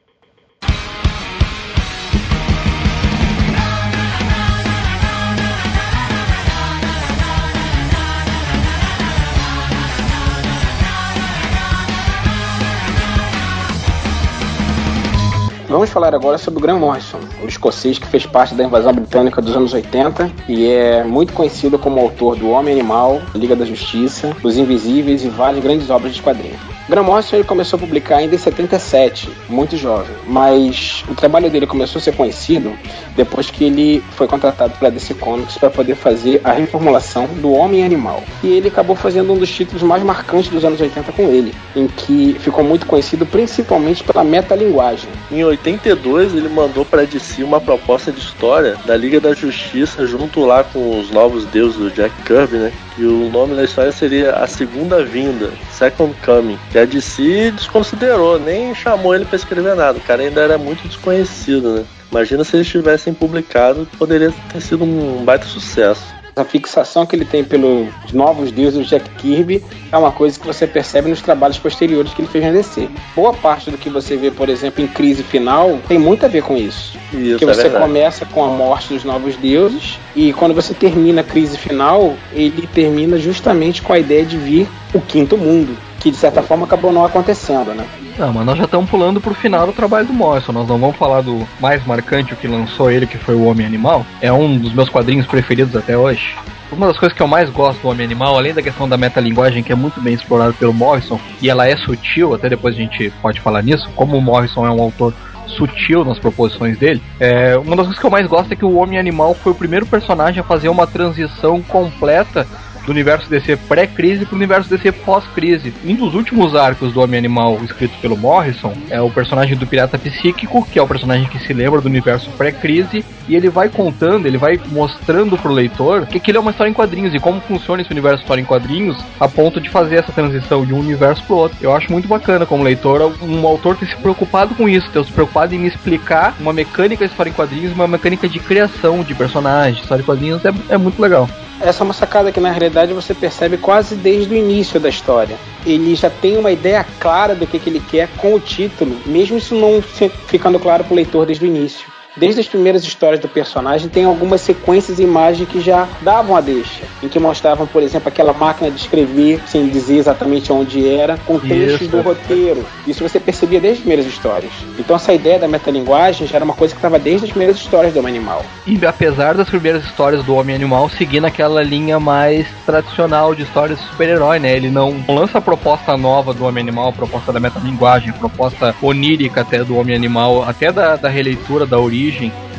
Vamos falar agora sobre o Graham Morrison, o escocês que fez parte da invasão britânica dos anos 80 e é muito conhecido como autor do Homem Animal, Liga da Justiça, Os Invisíveis e várias grandes obras de quadrinhos. Graham Morrison ele começou a publicar ainda em 77, muito jovem, mas o trabalho dele começou a ser conhecido depois que ele foi contratado pela DC Comics para poder fazer a reformulação do Homem Animal. E ele acabou fazendo um dos títulos mais marcantes dos anos 80 com ele, em que ficou muito conhecido principalmente pela metalinguagem. Em 82, ele mandou pra DC uma proposta de história da Liga da Justiça, junto lá com os novos deuses do Jack Kirby, né? E o nome da história seria A Segunda Vinda, Second Coming. Que a DC desconsiderou, nem chamou ele pra escrever nada. O cara ainda era muito desconhecido, né? Imagina se eles tivessem publicado, poderia ter sido um baita sucesso. A fixação que ele tem pelos novos deuses do Jack Kirby é uma coisa que você percebe nos trabalhos posteriores que ele fez na DC. Boa parte do que você vê, por exemplo, em Crise Final tem muito a ver com isso. Isso, que é você verdade. começa com a morte dos novos deuses e quando você termina a Crise Final, ele termina justamente com a ideia de vir o quinto mundo, que de certa forma acabou não acontecendo, né? Não, mas nós já estamos pulando pro final do trabalho do Morrison. Nós não vamos falar do mais marcante, o que lançou ele, que foi o Homem Animal. É um dos meus quadrinhos preferidos até hoje. Uma das coisas que eu mais gosto do Homem Animal, além da questão da metalinguagem, que é muito bem explorada pelo Morrison, e ela é sutil, até depois a gente pode falar nisso, como o Morrison é um autor sutil nas proposições dele. É, uma das coisas que eu mais gosto é que o Homem Animal foi o primeiro personagem a fazer uma transição completa do universo DC pré-crise para o universo DC pós-crise. Um dos últimos arcos do Homem Animal escrito pelo Morrison é o personagem do Pirata Psíquico, que é o personagem que se lembra do universo pré-crise, e ele vai contando, ele vai mostrando pro leitor que aquilo é uma história em quadrinhos e como funciona esse universo história em quadrinhos a ponto de fazer essa transição de um universo pro outro. Eu acho muito bacana como leitor, um autor ter se preocupado com isso, ter se preocupado em me explicar uma mecânica de história em quadrinhos, uma mecânica de criação de personagens, história em quadrinhos, é, é muito legal. Essa é uma sacada que na realidade você percebe quase desde o início da história. Ele já tem uma ideia clara do que, que ele quer com o título, mesmo isso não ficando claro para o leitor desde o início. Desde as primeiras histórias do personagem, tem algumas sequências e imagens que já davam a deixa, em que mostravam, por exemplo, aquela máquina de escrever, sem dizer exatamente onde era, com trechos Isso. do roteiro. Isso você percebia desde as primeiras histórias. Então essa ideia da metalinguagem já era uma coisa que estava desde as primeiras histórias do Homem Animal. E apesar das primeiras histórias do Homem Animal seguindo aquela linha mais tradicional de histórias de super-herói, né? Ele não lança a proposta nova do Homem Animal, a proposta da metalinguagem, a proposta onírica até do Homem Animal, até da, da releitura da origem,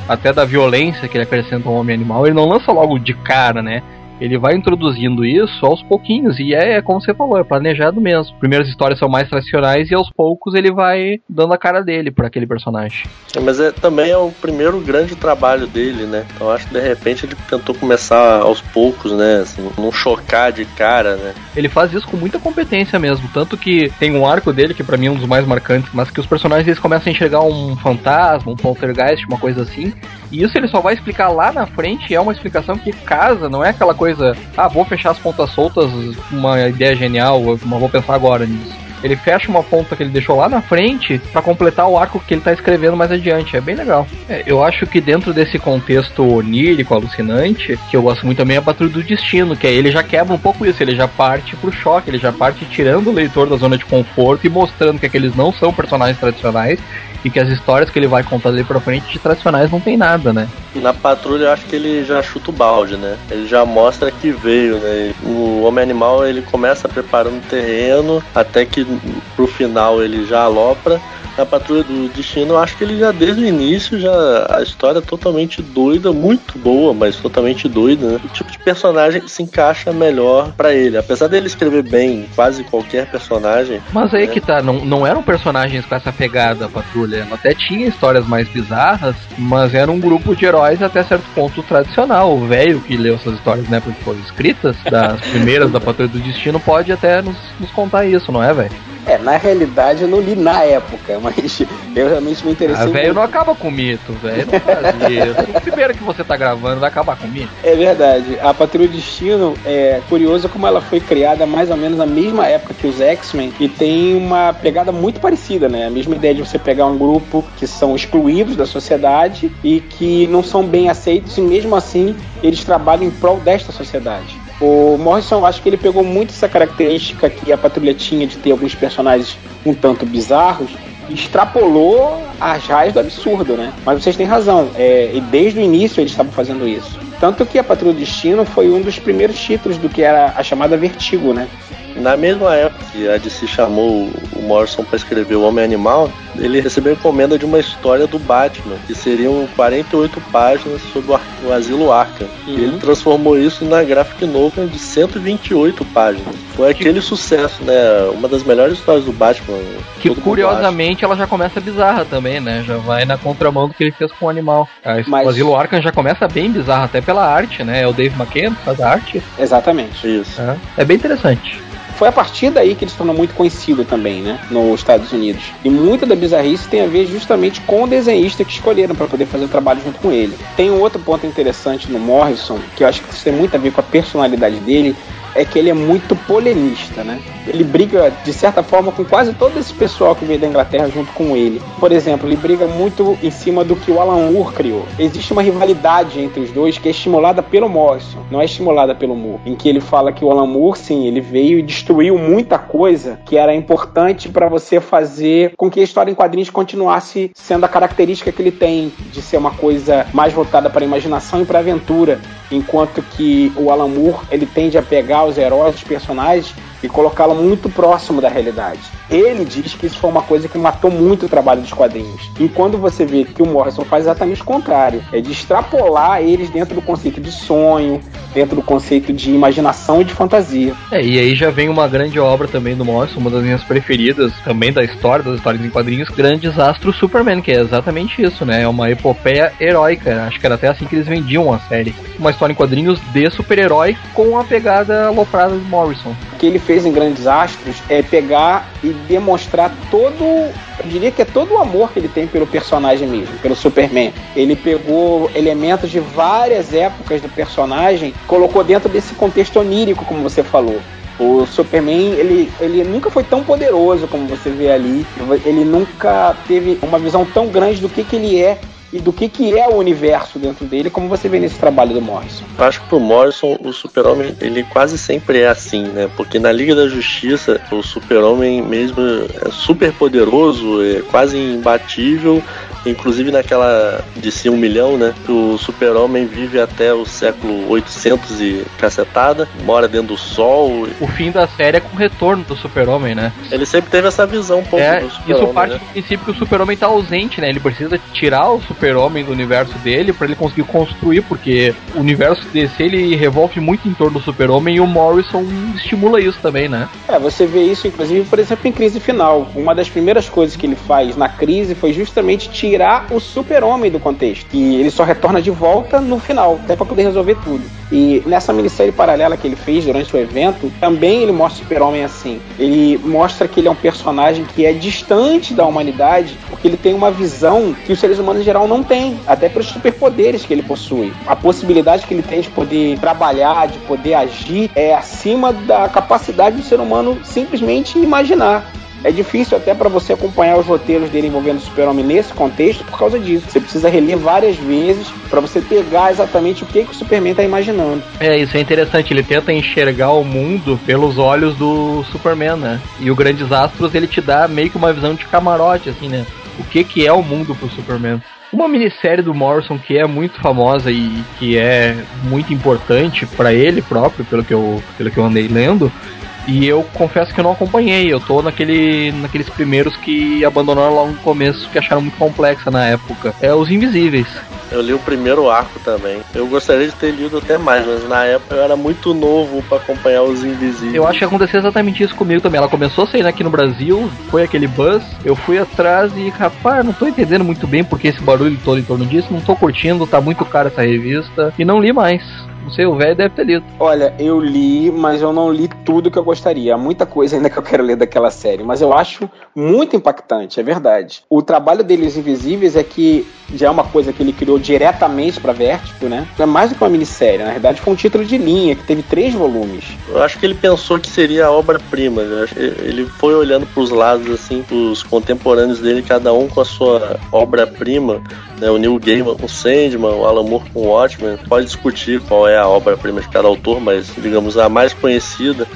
até da violência que ele acrescenta ao Homem Animal. Ele não lança logo de cara, né? Ele vai introduzindo isso aos pouquinhos, e é, é como você falou, é planejado mesmo. Primeiras histórias são mais tradicionais e aos poucos ele vai dando a cara dele para aquele personagem. É, mas é, também é o primeiro grande trabalho dele, né? Então acho que de repente ele tentou começar aos poucos, né? Assim, não chocar de cara, né? Ele faz isso com muita competência mesmo, tanto que tem um arco dele que pra mim é um dos mais marcantes, mas que os personagens eles começam a enxergar um fantasma, um poltergeist, uma coisa assim, e isso ele só vai explicar lá na frente, é uma explicação que casa, não é aquela coisa, ah, vou fechar as pontas soltas, uma ideia genial, não vou pensar agora nisso. Ele fecha uma ponta que ele deixou lá na frente pra completar o arco que ele tá escrevendo mais adiante. É bem legal. É, eu acho que dentro desse contexto onírico, alucinante, que eu gosto muito também é a Patrulha do Destino, que aí ele já quebra um pouco isso, ele já parte pro choque, ele já parte tirando o leitor da zona de conforto e mostrando que aqueles não são personagens tradicionais e que as histórias que ele vai contar ali pra frente de tradicionais não tem nada, né? Na patrulha eu acho que ele já chuta o balde, né? Ele já mostra que veio, né? O Homem Animal ele começa preparando o terreno até que pro final ele já alopra. Na Patrulha do Destino, eu acho que ele já desde o início já a história é totalmente doida, muito boa, mas totalmente doida, né? O tipo de personagem que se encaixa melhor pra ele. Apesar dele escrever bem quase qualquer personagem. Mas aí né? que tá, não, não eram personagens com essa pegada, patrulha. Ela até tinha histórias mais bizarras, mas era um grupo de heróis até certo ponto tradicional. O velho que leu essas histórias, né, porque foram escritas, das primeiras da Patrulha do Destino, pode até nos, nos contar isso, não é, velho? É, na realidade eu não li na época, mas eu realmente me interessei. Ah, velho não acaba com mito, velho. Não faz isso. O primeiro que você tá gravando vai acabar com mito. É verdade. A Patrulha do Destino é curioso como ela foi criada mais ou menos na mesma época que os X-Men e tem uma pegada muito parecida, né? A mesma ideia de você pegar um grupo que são excluídos da sociedade e que não são bem aceitos e mesmo assim eles trabalham em prol desta sociedade. O Morrison, acho que ele pegou muito essa característica que a patrulha tinha de ter alguns personagens um tanto bizarros e extrapolou as raias do absurdo, né? Mas vocês têm razão, é, e desde o início eles estavam fazendo isso. Tanto que a Patrulha do Destino foi um dos primeiros títulos do que era a chamada Vertigo, né? Na mesma época que a DC chamou o Morrison para escrever O Homem Animal, ele recebeu encomenda de uma história do Batman, que seriam 48 páginas sobre o, Asilo Arkham. E ele transformou isso na graphic novel de 128 páginas. Foi aquele sucesso, né? Uma das melhores histórias do Batman. Que curiosamente ela já começa bizarra também, né? Já vai na contramão do que ele fez com o animal. A Mas- O Asilo Arkham já começa bem bizarra, até pela arte, né? É o Dave McKean que faz a arte. Exatamente. Isso. É, é bem interessante. Foi a partir daí que ele se tornou muito conhecido também, né? Nos Estados Unidos. E muita da bizarrice tem a ver justamente com o desenhista que escolheram para poder fazer o trabalho junto com ele. Tem um outro ponto interessante no Morrison, que eu acho que isso tem muito a ver com a personalidade dele, é que ele é muito polemista, né? Ele briga, de certa forma, com quase todo esse pessoal que veio da Inglaterra junto com ele. Por exemplo, ele briga muito em cima do que o Alan Moore criou. Existe uma rivalidade entre os dois que é estimulada pelo Morrison, não é estimulada pelo Moore. Em que ele fala que o Alan Moore, sim, ele veio e destruiu muita coisa que era importante para você fazer com que a história em quadrinhos continuasse sendo a característica que ele tem de ser uma coisa mais voltada para a imaginação e para a aventura, enquanto que o Alan Moore ele tende a pegar os heróis, os personagens e colocá-la muito próximo da realidade. Ele diz que isso foi uma coisa que matou muito o trabalho dos quadrinhos. E quando você vê que o Morrison faz exatamente o contrário, é de extrapolar eles dentro do conceito de sonho, dentro do conceito de imaginação e de fantasia. É, e aí já vem uma grande obra também do Morrison, uma das minhas preferidas também da história, das histórias em quadrinhos, Grandes Astros Superman, que é exatamente isso, né? É uma epopeia heróica. Acho que era até assim que eles vendiam a série. Uma história em quadrinhos de super-herói com a pegada aloprada do Morrison. Que ele fez em Grandes Astros é pegar e demonstrar todo, eu diria que é todo o amor que ele tem pelo personagem mesmo, pelo Superman. Ele pegou elementos de várias épocas do personagem, colocou dentro desse contexto onírico, como você falou. O Superman, ele, ele nunca foi tão poderoso como você vê ali. Ele nunca teve uma visão tão grande do que, que ele é e do que, que é o universo dentro dele, como você vê nesse trabalho do Morrison. Eu acho que pro Morrison o Super-Homem ele quase sempre é assim, né? Porque na Liga da Justiça o Super-Homem mesmo é super poderoso, é quase imbatível. Inclusive naquela de si um milhão, né? Que o super-homem vive até o século 800 e cacetada, mora dentro do sol. O fim da série é com o retorno do super-homem, né? Ele sempre teve essa visão um pouco É, do isso super-homem, parte né? do princípio que o super-homem tá ausente, né? Ele precisa tirar o super-homem do universo dele pra ele conseguir construir, porque o universo desse ele revolve muito em torno do super-homem e o Morrison estimula isso também, né? É, você vê isso, inclusive, por exemplo, em Crise Final. Uma das primeiras coisas que ele faz na crise foi justamente tirar o super-homem do contexto. E ele só retorna de volta no final, até pra poder resolver tudo. E nessa minissérie paralela que ele fez durante o evento, também ele mostra o super-homem assim. Ele mostra que ele é um personagem que é distante da humanidade, porque ele tem uma visão que os seres humanos geral não têm, até pelos superpoderes que ele possui. A possibilidade que ele tem de poder trabalhar, de poder agir, é acima da capacidade do ser humano simplesmente imaginar. É difícil até para você acompanhar os roteiros dele envolvendo o Super-Homem nesse contexto por causa disso. Você precisa reler várias vezes para você pegar exatamente o que, que o Superman está imaginando. É, isso é interessante, ele tenta enxergar o mundo pelos olhos do Superman, né? E o Grandes Astros ele te dá meio que uma visão de camarote, assim, né? O que que é o mundo pro Superman. Uma minissérie do Morrison que é muito famosa e que é muito importante pra ele próprio, pelo que eu, pelo que eu andei lendo, e eu confesso que eu não acompanhei. Eu tô naquele, naqueles primeiros que abandonaram lá no começo, que acharam muito complexa na época. É Os Invisíveis. Eu li o primeiro arco também. Eu gostaria de ter lido até mais, mas na época eu era muito novo pra acompanhar os invisíveis. Eu acho que aconteceu exatamente isso comigo também. Ela começou a sair aqui no Brasil, foi aquele buzz, eu fui atrás e, rapaz, não tô entendendo muito bem porque esse barulho todo em torno disso, não tô curtindo, tá muito cara essa revista, e não li mais. Não sei, o velho deve ter lido. Olha, eu li, mas eu não li tudo que eu gostaria. Há muita coisa ainda que eu quero ler daquela série, mas eu acho muito impactante, é verdade. O trabalho deles Invisíveis é que já é uma coisa que ele criou diretamente pra Vertigo, né? É mais do que uma minissérie, na verdade foi um título de linha que teve três volumes. Eu acho que ele pensou que seria a obra-prima. né? Ele foi olhando pros lados, assim, pros contemporâneos dele, cada um com a sua obra-prima. Né? O Neil Gaiman com Sandman, o Alan Moore com Watchmen. Pode discutir qual é a obra-prima de cada autor, mas, digamos, a mais conhecida.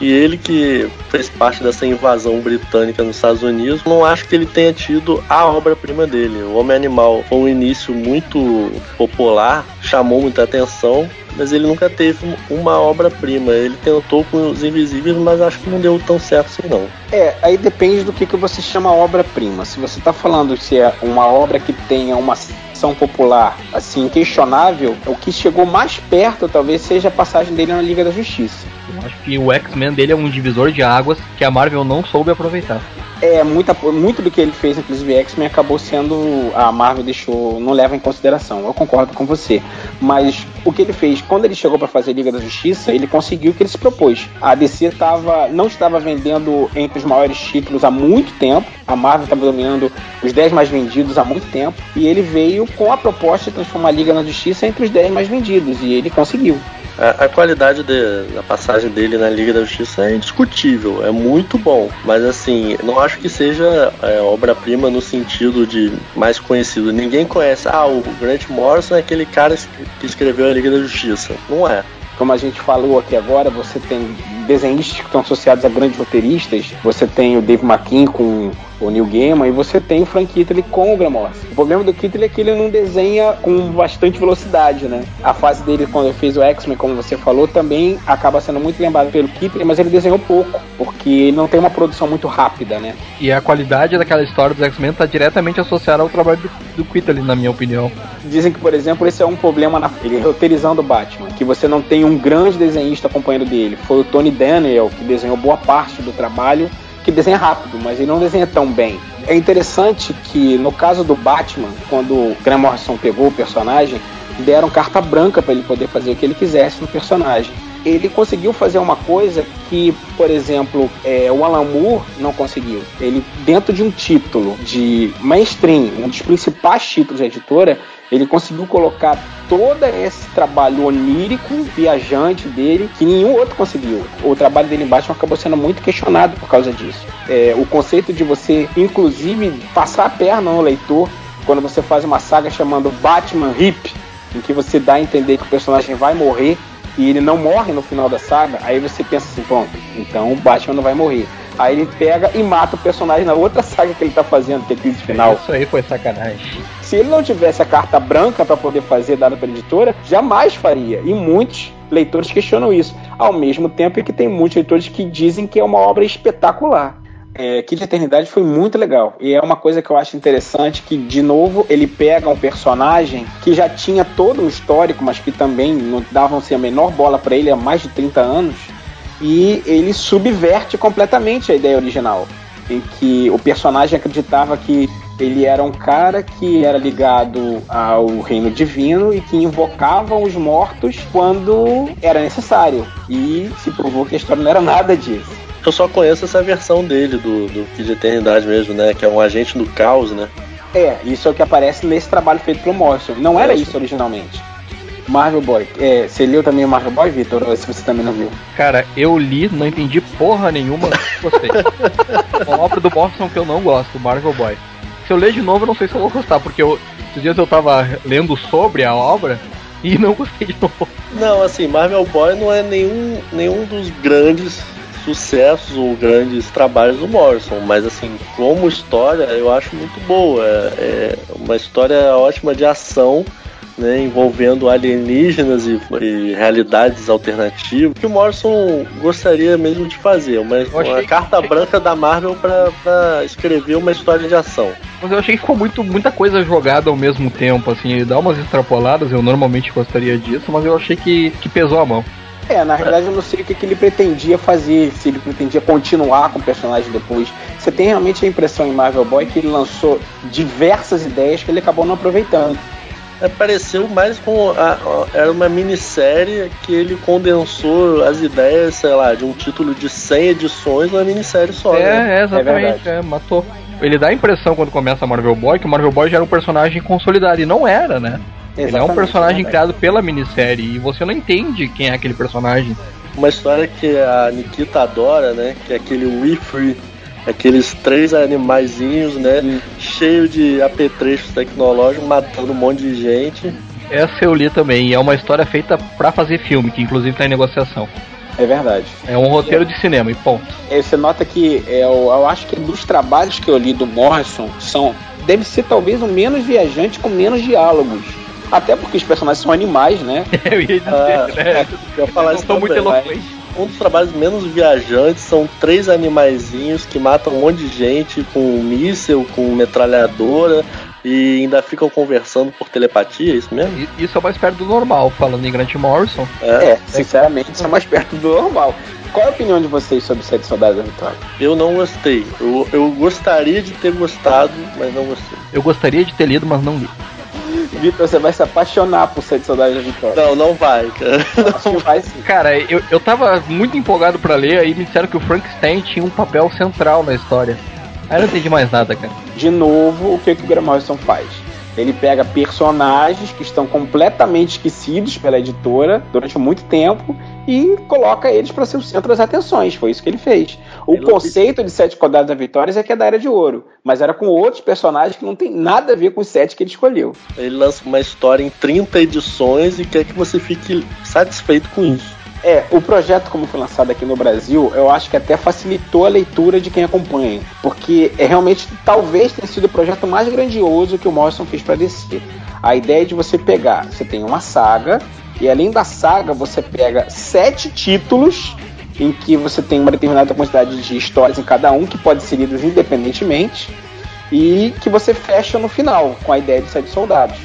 E ele que fez parte dessa invasão britânica nos Estados Unidos, não acho que ele tenha tido a obra-prima dele. O Homem Animal foi um início muito popular, chamou muita atenção, mas ele nunca teve uma obra-prima. Ele tentou com os Invisíveis, mas acho que não deu tão certo assim não. É, aí depende do que, que você chama obra-prima. Se você tá falando se é uma obra que tenha uma ação popular assim questionável, o que chegou mais perto talvez seja a passagem dele na Liga da Justiça. Acho que o X-Men dele é um divisor de águas que a Marvel não soube aproveitar. É, muita, muito do que ele fez, inclusive X-Men, acabou sendo. A Marvel deixou. não leva em consideração. Eu concordo com você. Mas o que ele fez, quando ele chegou para fazer Liga da Justiça, ele conseguiu o que ele se propôs. A DC tava, não estava vendendo entre os maiores títulos há muito tempo. A Marvel estava dominando os 10 mais vendidos há muito tempo. E ele veio com a proposta de transformar a Liga na Justiça entre os 10 mais vendidos. E ele conseguiu. A, a qualidade de- da passagem dele na Liga da Justiça é indiscutível, é muito bom. Mas assim, não acho que seja é, obra-prima no sentido de mais conhecido. Ninguém conhece, ah, o Grant Morrison é aquele cara que escreveu a Liga da Justiça. Não é. Como a gente falou aqui agora, você tem desenhistas que estão associados a grandes roteiristas. Você tem o Dave McKean com o Neil Gaiman e você tem o Frank Kittley com o Graham Morrison. O problema do Kittley é que ele não desenha com bastante velocidade, né? A fase dele quando ele fez o X-Men, como você falou, também acaba sendo muito lembrado pelo Kittley, mas ele desenhou pouco, porque ele não tem uma produção muito rápida, né? E a qualidade daquela história dos X-Men tá diretamente associada ao trabalho do, do na minha opinião. Dizem que, por exemplo, esse é um problema na roteirizando o Batman, que você não tem um grande desenhista acompanhando dele. Foi o Tony Daniel que desenhou boa parte do trabalho, que desenha rápido, mas ele não desenha tão bem. É interessante que no caso do Batman, quando o Graham Morrison pegou o personagem, deram carta branca para ele poder fazer o que ele quisesse no personagem. Ele conseguiu fazer uma coisa que, por exemplo, é, o Alan Moore não conseguiu. Ele, dentro de um título de mainstream, um dos principais títulos da editora, ele conseguiu colocar todo esse trabalho onírico, viajante dele, que nenhum outro conseguiu. O trabalho dele embaixo acabou sendo muito questionado por causa disso. É, o conceito de você, inclusive, passar a perna no leitor, quando você faz uma saga chamando Batman Hip, em que você dá a entender que o personagem vai morrer e ele não morre no final da saga, aí você pensa assim, pronto, então o Batman não vai morrer. Aí ele pega e mata o personagem na outra saga que ele tá fazendo, que é crise final. Isso aí foi sacanagem. Se ele não tivesse a carta branca para poder fazer dada pela editora, jamais faria. E muitos leitores questionam isso. Ao mesmo tempo que tem muitos leitores que dizem que é uma obra espetacular. É, Kid Eternidade foi muito legal. E é uma coisa que eu acho interessante que, de novo, ele pega um personagem que já tinha todo um histórico, mas que também não davam-se a menor bola para ele há mais de 30 anos. E ele subverte completamente a ideia original. Em que o personagem acreditava que ele era um cara que era ligado ao reino divino e que invocava os mortos quando era necessário. E se provou que a história não era nada disso. Eu só conheço essa versão dele, do, do Kid de Eternidade mesmo, né? Que é um agente do caos, né? É, isso é o que aparece nesse trabalho feito pelo Morrison. Não era isso originalmente. Marvel Boy. É, você leu também o Marvel Boy, Vitor? Ou se você também não viu? Cara, eu li, não entendi porra nenhuma, gostei. Uma obra do Morrison que eu não gosto, Marvel Boy. Se eu ler de novo, eu não sei se eu vou gostar, porque eu, esses dias eu tava lendo sobre a obra e não gostei de novo. Não, assim, Marvel Boy não é nenhum, nenhum dos grandes sucessos ou grandes trabalhos do Morrison, mas assim, como história, eu acho muito boa. É, é uma história ótima de ação, né, envolvendo alienígenas e, e realidades alternativas, que o Morrison gostaria mesmo de fazer, uma, uma carta branca da Marvel para escrever uma história de ação. Mas eu achei que ficou muito, muita coisa jogada ao mesmo tempo, assim, ele dá umas extrapoladas, eu normalmente gostaria disso, mas eu achei que, que pesou a mão. É, na realidade eu não sei o que, que ele pretendia fazer, se ele pretendia continuar com o personagem depois. Você tem realmente a impressão em Marvel Boy que ele lançou diversas ideias que ele acabou não aproveitando. É, pareceu mais com. A, a- era uma minissérie que ele condensou as ideias, sei lá, de um título de 100 edições numa minissérie só. né? É, é, exatamente, é, matou. Ele dá a impressão quando começa a Marvel Boy que o Marvel Boy já era um personagem consolidado, e não era, né? ele é um Exatamente, personagem verdade. criado pela minissérie, e você não entende quem é aquele personagem. Uma história que a Nikita adora, né? Que é aquele We Free. Aqueles três animaizinhos, né? Cheio de apetrechos tecnológicos, matando um monte de gente. Essa eu li também, e é uma história feita pra fazer filme, que inclusive tá em negociação. É verdade. É um roteiro de cinema, e ponto. É, você nota que é, eu, eu acho que dos trabalhos que eu li do Morrison são deve ser talvez o menos viajante com menos diálogos. Até porque os personagens são animais, né? Eu ia dizer, Ah, né? Eu ia falar Não isso tô muito eloquente. Um dos trabalhos menos viajantes são três animaizinhos que matam um monte de gente com um míssel, com metralhadora e ainda ficam conversando por telepatia, é isso mesmo? Isso é mais perto do normal, falando em Grant Morrison. É, sinceramente, isso é mais perto do normal. Qual é a opinião de vocês sobre Sete Soldados da Vitória? Eu não gostei. Eu, eu gostaria de ter gostado, mas não gostei. Eu gostaria de ter lido, mas não li. Vitor, você vai se apaixonar por Sete Soldados da Vitória. Não, não vai, cara. Acho que vai sim. Cara, eu, eu tava muito empolgado pra ler, aí me disseram que o Frankenstein tinha um papel central na história. Aí eu não entendi mais nada, cara. De novo, o que, que o Graham Morrison faz? Ele pega personagens que estão completamente esquecidos pela editora durante muito tempo e coloca eles para ser o centro das atenções. Foi isso que ele fez. O conceito de Sete Soldados da Vitória é que é da Era de Ouro, mas era com outros personagens que não tem nada a ver com os sete que ele escolheu. Ele lança uma história em 30 edições e quer que você fique satisfeito com isso. É, o projeto como foi lançado aqui no Brasil, eu acho que até facilitou a leitura de quem acompanha, porque é realmente talvez tenha sido o projeto mais grandioso que o Morrison fez para DC. A ideia de você pegar, você tem uma saga e além da saga você pega sete títulos em que você tem uma determinada quantidade de histórias em cada um que pode ser lidos independentemente e que você fecha no final com a ideia de sete soldados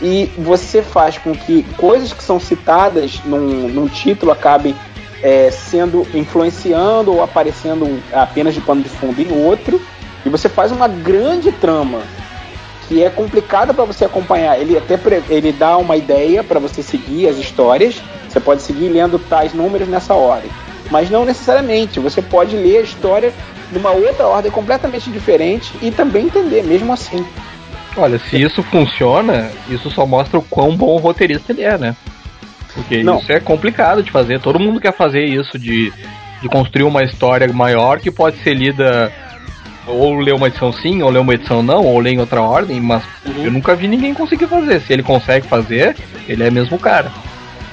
e você faz com que coisas que são citadas num, num título acabem é, sendo influenciando ou aparecendo apenas de pano de fundo em outro e você faz uma grande trama que é complicada para você acompanhar. Ele até ele dá uma ideia para você seguir as histórias. Você pode seguir lendo tais números nessa ordem, mas não necessariamente. Você pode ler a história numa outra ordem completamente diferente e também entender mesmo assim. Olha, se isso funciona, isso só mostra o quão bom roteirista ele é, né? Porque Não. isso é complicado de fazer. Todo mundo quer fazer isso, de, de construir uma história maior que pode ser lida ou lê uma edição sim, ou lê uma edição não, ou lê em outra ordem, mas eu nunca vi ninguém conseguir fazer. Se ele consegue fazer, ele é mesmo o cara.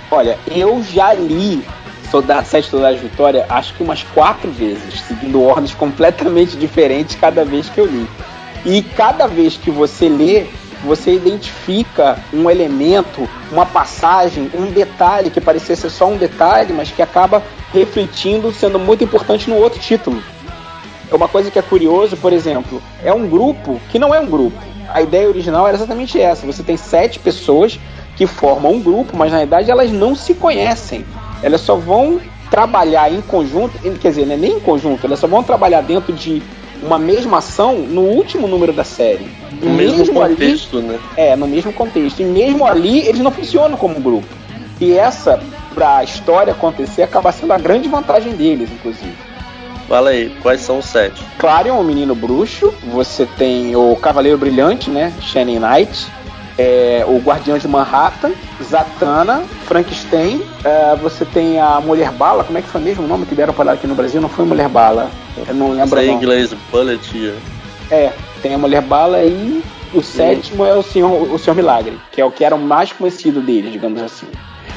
Olha, eu já li Soldado, Sete Soldados de Vitória acho que umas quatro vezes, seguindo ordens completamente diferentes cada vez que eu li. E cada vez que você lê, você identifica um elemento, uma passagem, um detalhe que parecia ser só um detalhe, mas que acaba refletindo, sendo muito importante no outro título. É uma coisa que é curioso, por exemplo, é um grupo que não é um grupo. A ideia original era exatamente essa. Você tem sete pessoas que formam um grupo, mas na verdade elas não se conhecem. Elas só vão trabalhar em conjunto, quer dizer, não é nem em conjunto, elas só vão trabalhar dentro de uma mesma ação no último número da série. No mesmo contexto, né? É, no mesmo contexto. E mesmo ali, eles não funcionam como grupo. E essa, pra história acontecer, acaba sendo a grande vantagem deles, inclusive. Fala aí, quais são os sete? Clarion, o menino bruxo. Você tem o Cavaleiro Brilhante, né? Shining Knight. É, o Guardião de Manhattan, Zatanna, Frankenstein. é, você tem a Mulher Bala. Como é que foi mesmo o nome que deram para ela aqui no Brasil? Não foi Mulher Bala. Eu não lembro. Isso não. inglês, Bullet. É, tem a Mulher Bala e o sétimo é o Senhor, o Senhor Milagre, que é o que era o mais conhecido dele, digamos assim.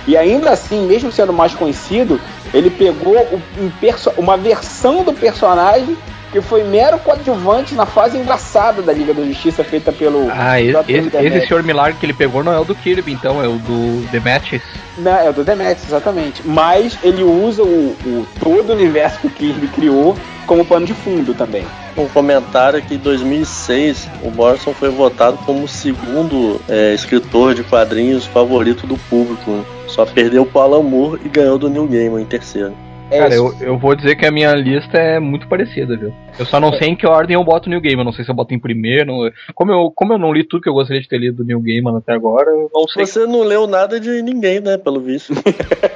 E ainda assim, mesmo sendo mais conhecido, ele pegou um uma versão do personagem que foi mero coadjuvante na fase engraçada da Liga da Justiça feita pelo. Ah, esse, esse, Demetrius. esse Senhor Milagre que ele pegou não é o do Kirby, então, é o do The Matches. Não, é o do Demetrius, exatamente. Mas ele usa o, o- todo o universo que o Kirby criou como pano de fundo também. Um comentário que em 2006 o Morrison foi votado como o segundo é, escritor de quadrinhos favorito do público. Só perdeu pro Alan Moore e ganhou do Neil Gaiman em terceiro. É Cara, eu, eu vou dizer que a minha lista é muito parecida, viu? Eu só não sei em que ordem eu boto o New Game. Eu não sei se eu boto em primeiro. Como eu, como eu não li tudo que eu gostaria de ter lido do New Game até agora, eu não sei. Você não leu nada de ninguém, né? Pelo visto.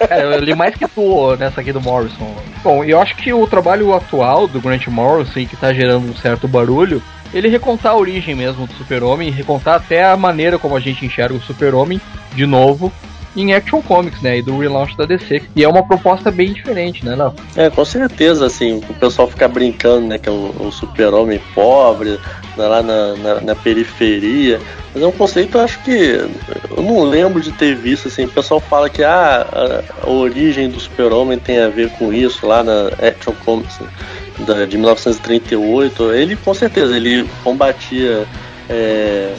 Cara, eu li mais que tu nessa aqui do Morrison. Bom, eu acho que o trabalho atual do Grant Morrison, que tá gerando um certo barulho, ele recontar a origem mesmo do Super-Homem, e recontar até a maneira como a gente enxerga o Super-Homem, de novo, em Action Comics, né? E do relaunch da DC. E é uma proposta bem diferente, né, não? É, com certeza, assim, o pessoal fica brincando, né, que é o, o super-homem pobre, né, lá na, na, na periferia, mas é um conceito, eu acho que, eu não lembro de ter visto, assim, o pessoal fala que ah, a, a origem do super-homem tem a ver com isso, lá na Action Comics, né, da, de 1938, ele, com certeza, ele combatia... É,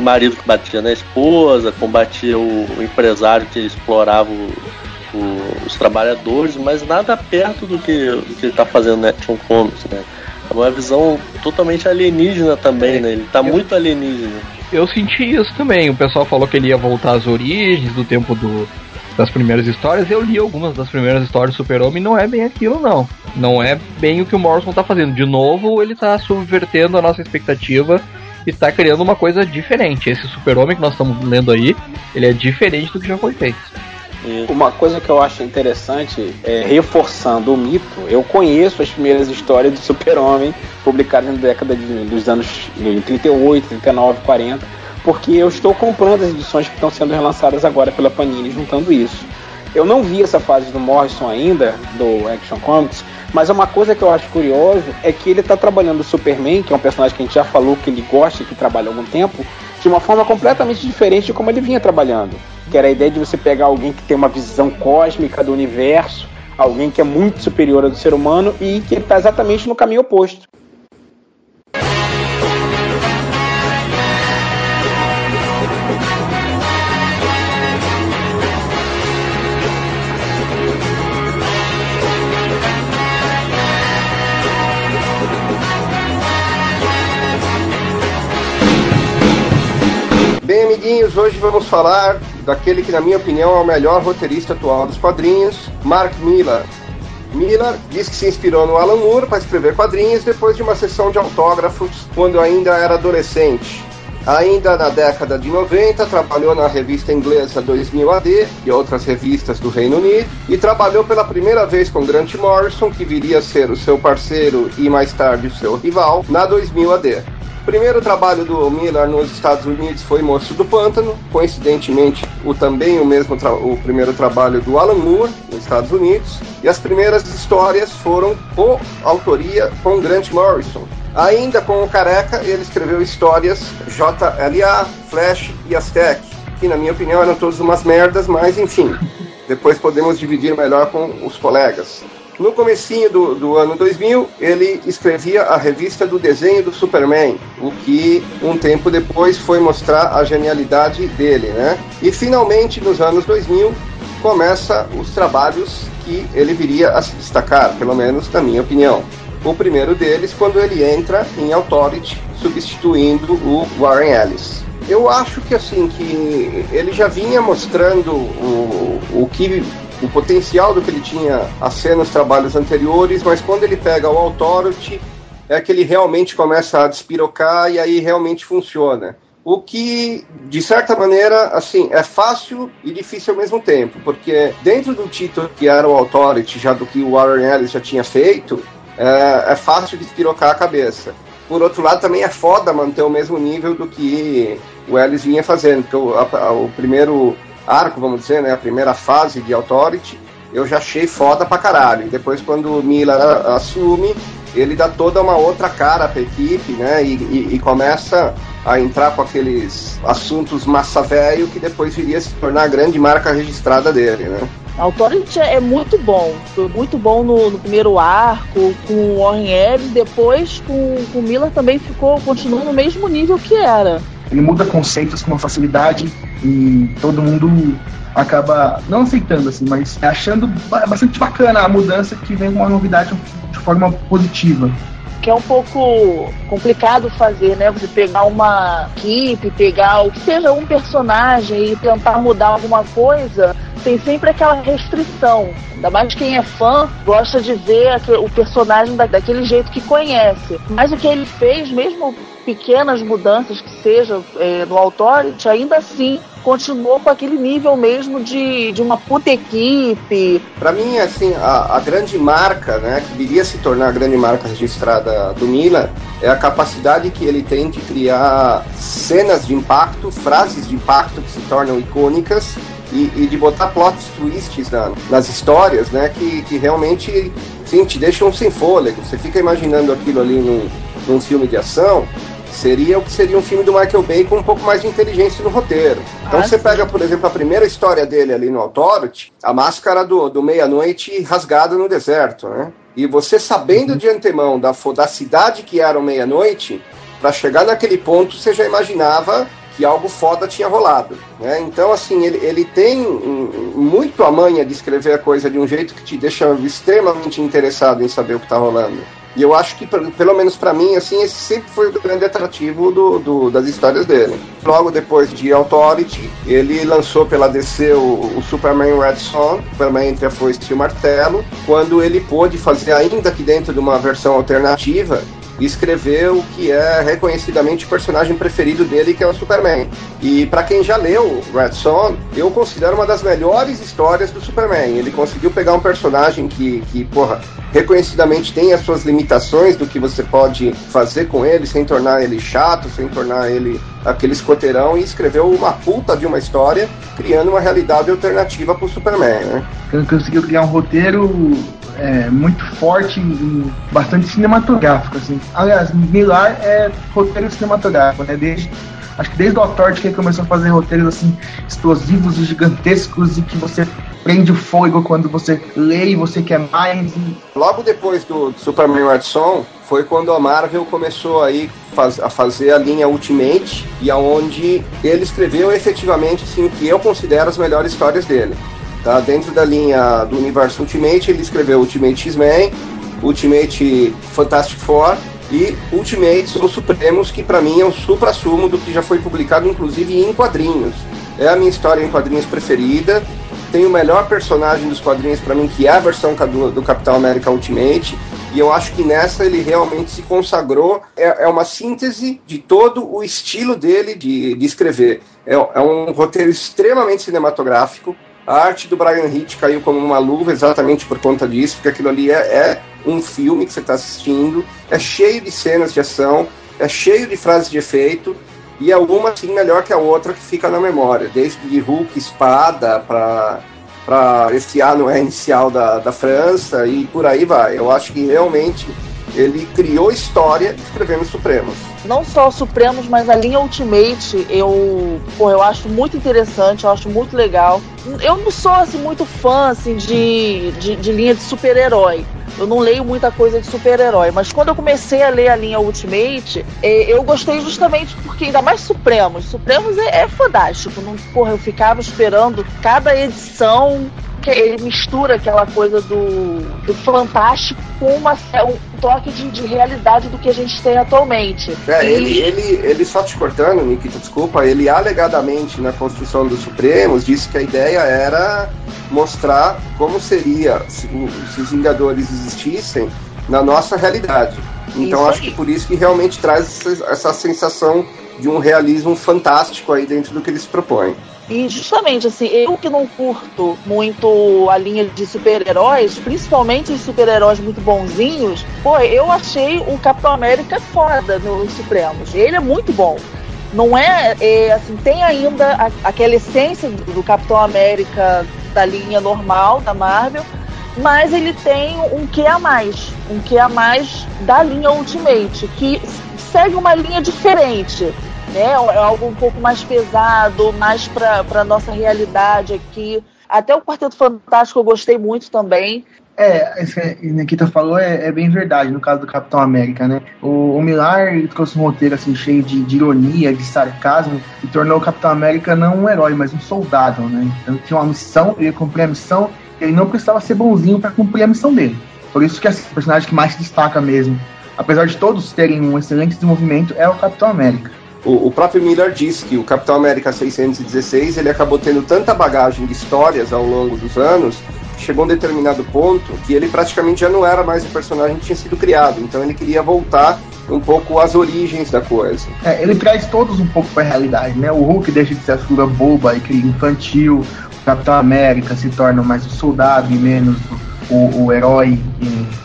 marido que batia na esposa, combatia o, o empresário que explorava o, o- os trabalhadores, mas nada perto do que, do que ele está fazendo na Action Comics, né? É uma visão totalmente alienígena também, né? Ele tá muito alienígena. Eu senti isso também. O pessoal falou que ele ia voltar às origens do tempo do, das primeiras histórias. Eu li algumas das primeiras histórias do Super-Homem. Não é bem aquilo, não. Não é bem o que o Morrison tá fazendo. De novo, ele tá subvertendo a nossa expectativa e tá criando uma coisa diferente. Esse Super-Homem que nós estamos lendo aí, ele é diferente do que já foi feito. Uma coisa que eu acho interessante é reforçando o mito. Eu conheço as primeiras histórias do Super-Homem publicadas na década de, dos anos de 38, 39, 40, porque eu estou comprando as edições que estão sendo relançadas agora pela Panini, juntando isso. Eu não vi essa fase do Morrison ainda, do Action Comics, mas uma coisa que eu acho curioso é que ele está trabalhando o Superman, que é um personagem que a gente já falou que ele gosta e que trabalha há algum tempo, de uma forma completamente diferente de como ele vinha trabalhando. Que era a ideia de você pegar alguém que tem uma visão cósmica do universo, alguém que é muito superior ao do ser humano e que está exatamente no caminho oposto. Amiguinhos, hoje vamos falar daquele que, na minha opinião, é o melhor roteirista atual dos quadrinhos, Mark Millar. Millar diz que se inspirou no Alan Moore para escrever quadrinhos depois de uma sessão de autógrafos quando ainda era adolescente. Ainda na década de 90, trabalhou na revista inglesa 2000 AD e outras revistas do Reino Unido e trabalhou pela primeira vez com Grant Morrison, que viria a ser o seu parceiro e mais tarde o seu rival, na 2000 AD. O primeiro trabalho do Miller nos Estados Unidos foi Moço do Pântano, coincidentemente o também o mesmo o primeiro trabalho do Alan Moore nos Estados Unidos, e as primeiras histórias foram com autoria com Grant Morrison. Ainda com o Careca, ele escreveu histórias JLA, Flash e Aztec, que na minha opinião eram todas umas merdas, mas enfim, depois podemos dividir melhor com os colegas. No comecinho do, do ano 2000, ele escrevia a revista do desenho do Superman, o que um tempo depois foi mostrar a genialidade dele, né? E finalmente, nos anos 2000, começa os trabalhos que ele viria a se destacar, pelo menos na minha opinião. O primeiro deles, quando ele entra em Authority, substituindo o Warren Ellis. Eu acho que assim que ele já vinha mostrando o, o que o potencial do que ele tinha a ser nos trabalhos anteriores, mas quando ele pega o Authority é que ele realmente começa a despirocar e aí realmente funciona. O que, de certa maneira, assim, é fácil e difícil ao mesmo tempo, porque dentro do título que era o Authority, já do que o Warren Ellis já tinha feito, é, é fácil de despirocar a cabeça. Por outro lado, também é foda manter o mesmo nível do que o Ellis vinha fazendo, porque o, a- o primeiro arco, vamos dizer, né, a primeira fase de Authority, eu já achei foda pra caralho. E depois, quando o Miller assume, ele dá toda uma outra cara pra equipe, né, e, e- e começa a entrar com aqueles assuntos massa velho que depois viria a se tornar a grande marca registrada dele, né. Authority é muito bom. Foi muito bom no, no primeiro arco, com o Warren Ellis, depois com, com o Miller também ficou, continuou no mesmo nível que era. Ele muda conceitos com uma facilidade e todo mundo acaba não aceitando, assim, mas achando ba- bastante bacana a mudança que vem com uma novidade de forma positiva. Que é um pouco complicado fazer, né? Você pegar uma equipe, pegar o que seja um personagem e tentar mudar alguma coisa, tem sempre aquela restrição. Ainda mais quem é fã gosta de ver o personagem da- daquele jeito que conhece. Mas o que ele fez, mesmo pequenas mudanças que sejam é, no Authority, ainda assim continuou com aquele nível mesmo de, de uma puta equipe, Pra mim, assim, a, a grande marca, né, que viria a se tornar a grande marca registrada do Milan, é a capacidade que ele tem de criar cenas de impacto, frases de impacto que se tornam icônicas e, e de botar plot twists na- nas histórias, né, que, que realmente, sim, te deixam sem fôlego. Você fica imaginando aquilo ali num, num filme de ação, seria o que seria um filme do Michael Bay com um pouco mais de inteligência no roteiro. Então Ah, você sim. pega, por exemplo, a primeira história dele ali no Authority, a máscara do, do meia-noite rasgada no deserto, né? E você sabendo de antemão da fodacidade que era o meia-noite, para chegar naquele ponto você já imaginava que algo foda tinha rolado, né? Então assim, ele, ele tem muito a manha de escrever a coisa de um jeito que te deixa extremamente interessado em saber o que tá rolando. E eu acho que, pelo menos pra mim, assim, esse sempre foi o grande atrativo do, do- das histórias dele. Logo depois de Authority, ele lançou pela DC o, o Superman Red Son, Superman entre a foice e o martelo, quando ele pôde fazer, ainda que dentro de uma versão alternativa, escrever o que é reconhecidamente o personagem preferido dele, que é o Superman. E pra quem já leu Red Son, eu considero uma das melhores histórias do Superman. Ele conseguiu pegar um personagem que, que porra, reconhecidamente tem as suas limitações do que você pode fazer com ele, sem tornar ele chato, sem tornar ele aquele escoteirão, e escreveu uma puta de uma história, criando uma realidade alternativa pro Superman, né? Conseguiu criar um roteiro é, muito forte e bastante cinematográfico, assim. Aliás, Millar é roteiro cinematográfico, né? Desde, acho que desde o Authority que ele começou a fazer roteiros assim explosivos e gigantescos e que você prende o fôlego quando você lê e você quer mais. E... Logo depois do Superman Red Son, foi quando a Marvel começou aí faz- a fazer a linha Ultimate e aonde ele escreveu efetivamente assim, que eu considero as melhores histórias dele. Tá? Dentro da linha do universo Ultimate, ele escreveu Ultimate X-Men, Ultimate Fantastic Four e Ultimates Os Supremos, que pra mim é um supra-sumo do que já foi publicado, inclusive em quadrinhos. É a minha história em quadrinhos preferida. Tem o melhor personagem dos quadrinhos pra mim, que é a versão do, do Capitão América Ultimate. E eu acho que nessa ele realmente se consagrou. É, é uma síntese de todo o estilo dele de, de escrever. É, é um roteiro extremamente cinematográfico. A arte do Brian Hitch caiu como uma luva exatamente por conta disso, porque aquilo ali é, é um filme que você está assistindo, é cheio de cenas de ação, é cheio de frases de efeito, e é uma assim melhor que a outra que fica na memória, desde de Hulk espada para para esse ano é inicial da, da França e por aí vai. Eu acho que realmente ele criou história escrevendo Supremos. Não só os Supremos, mas a linha Ultimate, eu, pô, eu acho muito interessante, eu acho muito legal. Eu não sou assim, muito fã assim, de, de, de linha de super-herói. Eu não leio muita coisa de super-herói, mas quando eu comecei a ler a linha Ultimate, eh, eu gostei justamente porque, ainda mais Supremos. Supremos é, é porra, eu ficava esperando cada edição que ele mistura aquela coisa do, do fantástico com uma, um toque de, de realidade do que a gente tem atualmente. É, E- ele, ele, ele só te cortando, Nikita, desculpa, ele alegadamente na construção dos Supremos disse que a ideia era mostrar como seria se, se os Vingadores existissem na nossa realidade. Então acho que por isso que realmente traz essa, essa sensação de um realismo fantástico aí dentro do que eles propõem. E justamente assim, eu que não curto muito a linha de super-heróis, principalmente os super-heróis muito bonzinhos, pô, eu achei o Capitão América foda nos Supremos. Ele é muito bom. Não é, é, assim, tem ainda a- aquela essência do, do Capitão América da linha normal da Marvel, mas ele tem um que a mais, um que a mais da linha Ultimate, que segue uma linha diferente né? É algo um pouco mais pesado, mais para a nossa realidade aqui. Até o Quarteto Fantástico eu gostei muito também. É, isso que a Nikita falou é, é bem verdade no caso do Capitão América, né? O, o Millar ele trouxe um roteiro assim cheio de, de ironia, de sarcasmo e tornou o Capitão América não um herói, mas um soldado, né? Então tinha uma missão, ele ia cumprir a missão, ele não precisava ser bonzinho para cumprir a missão dele. Por isso que assim, o personagem que mais se destaca mesmo, apesar de todos terem um excelente desenvolvimento, é o Capitão América. O, o próprio Miller disse que o Capitão América 616 ele acabou tendo tanta bagagem de histórias ao longo dos anos chegou a um determinado ponto que ele praticamente já não era mais o personagem que tinha sido criado. Então ele queria voltar um pouco às origens da coisa. É, ele traz todos um pouco para a realidade, né? O Hulk deixa de ser a figura boba e infantil, o Capitão América se torna mais o soldado e menos o, o, o herói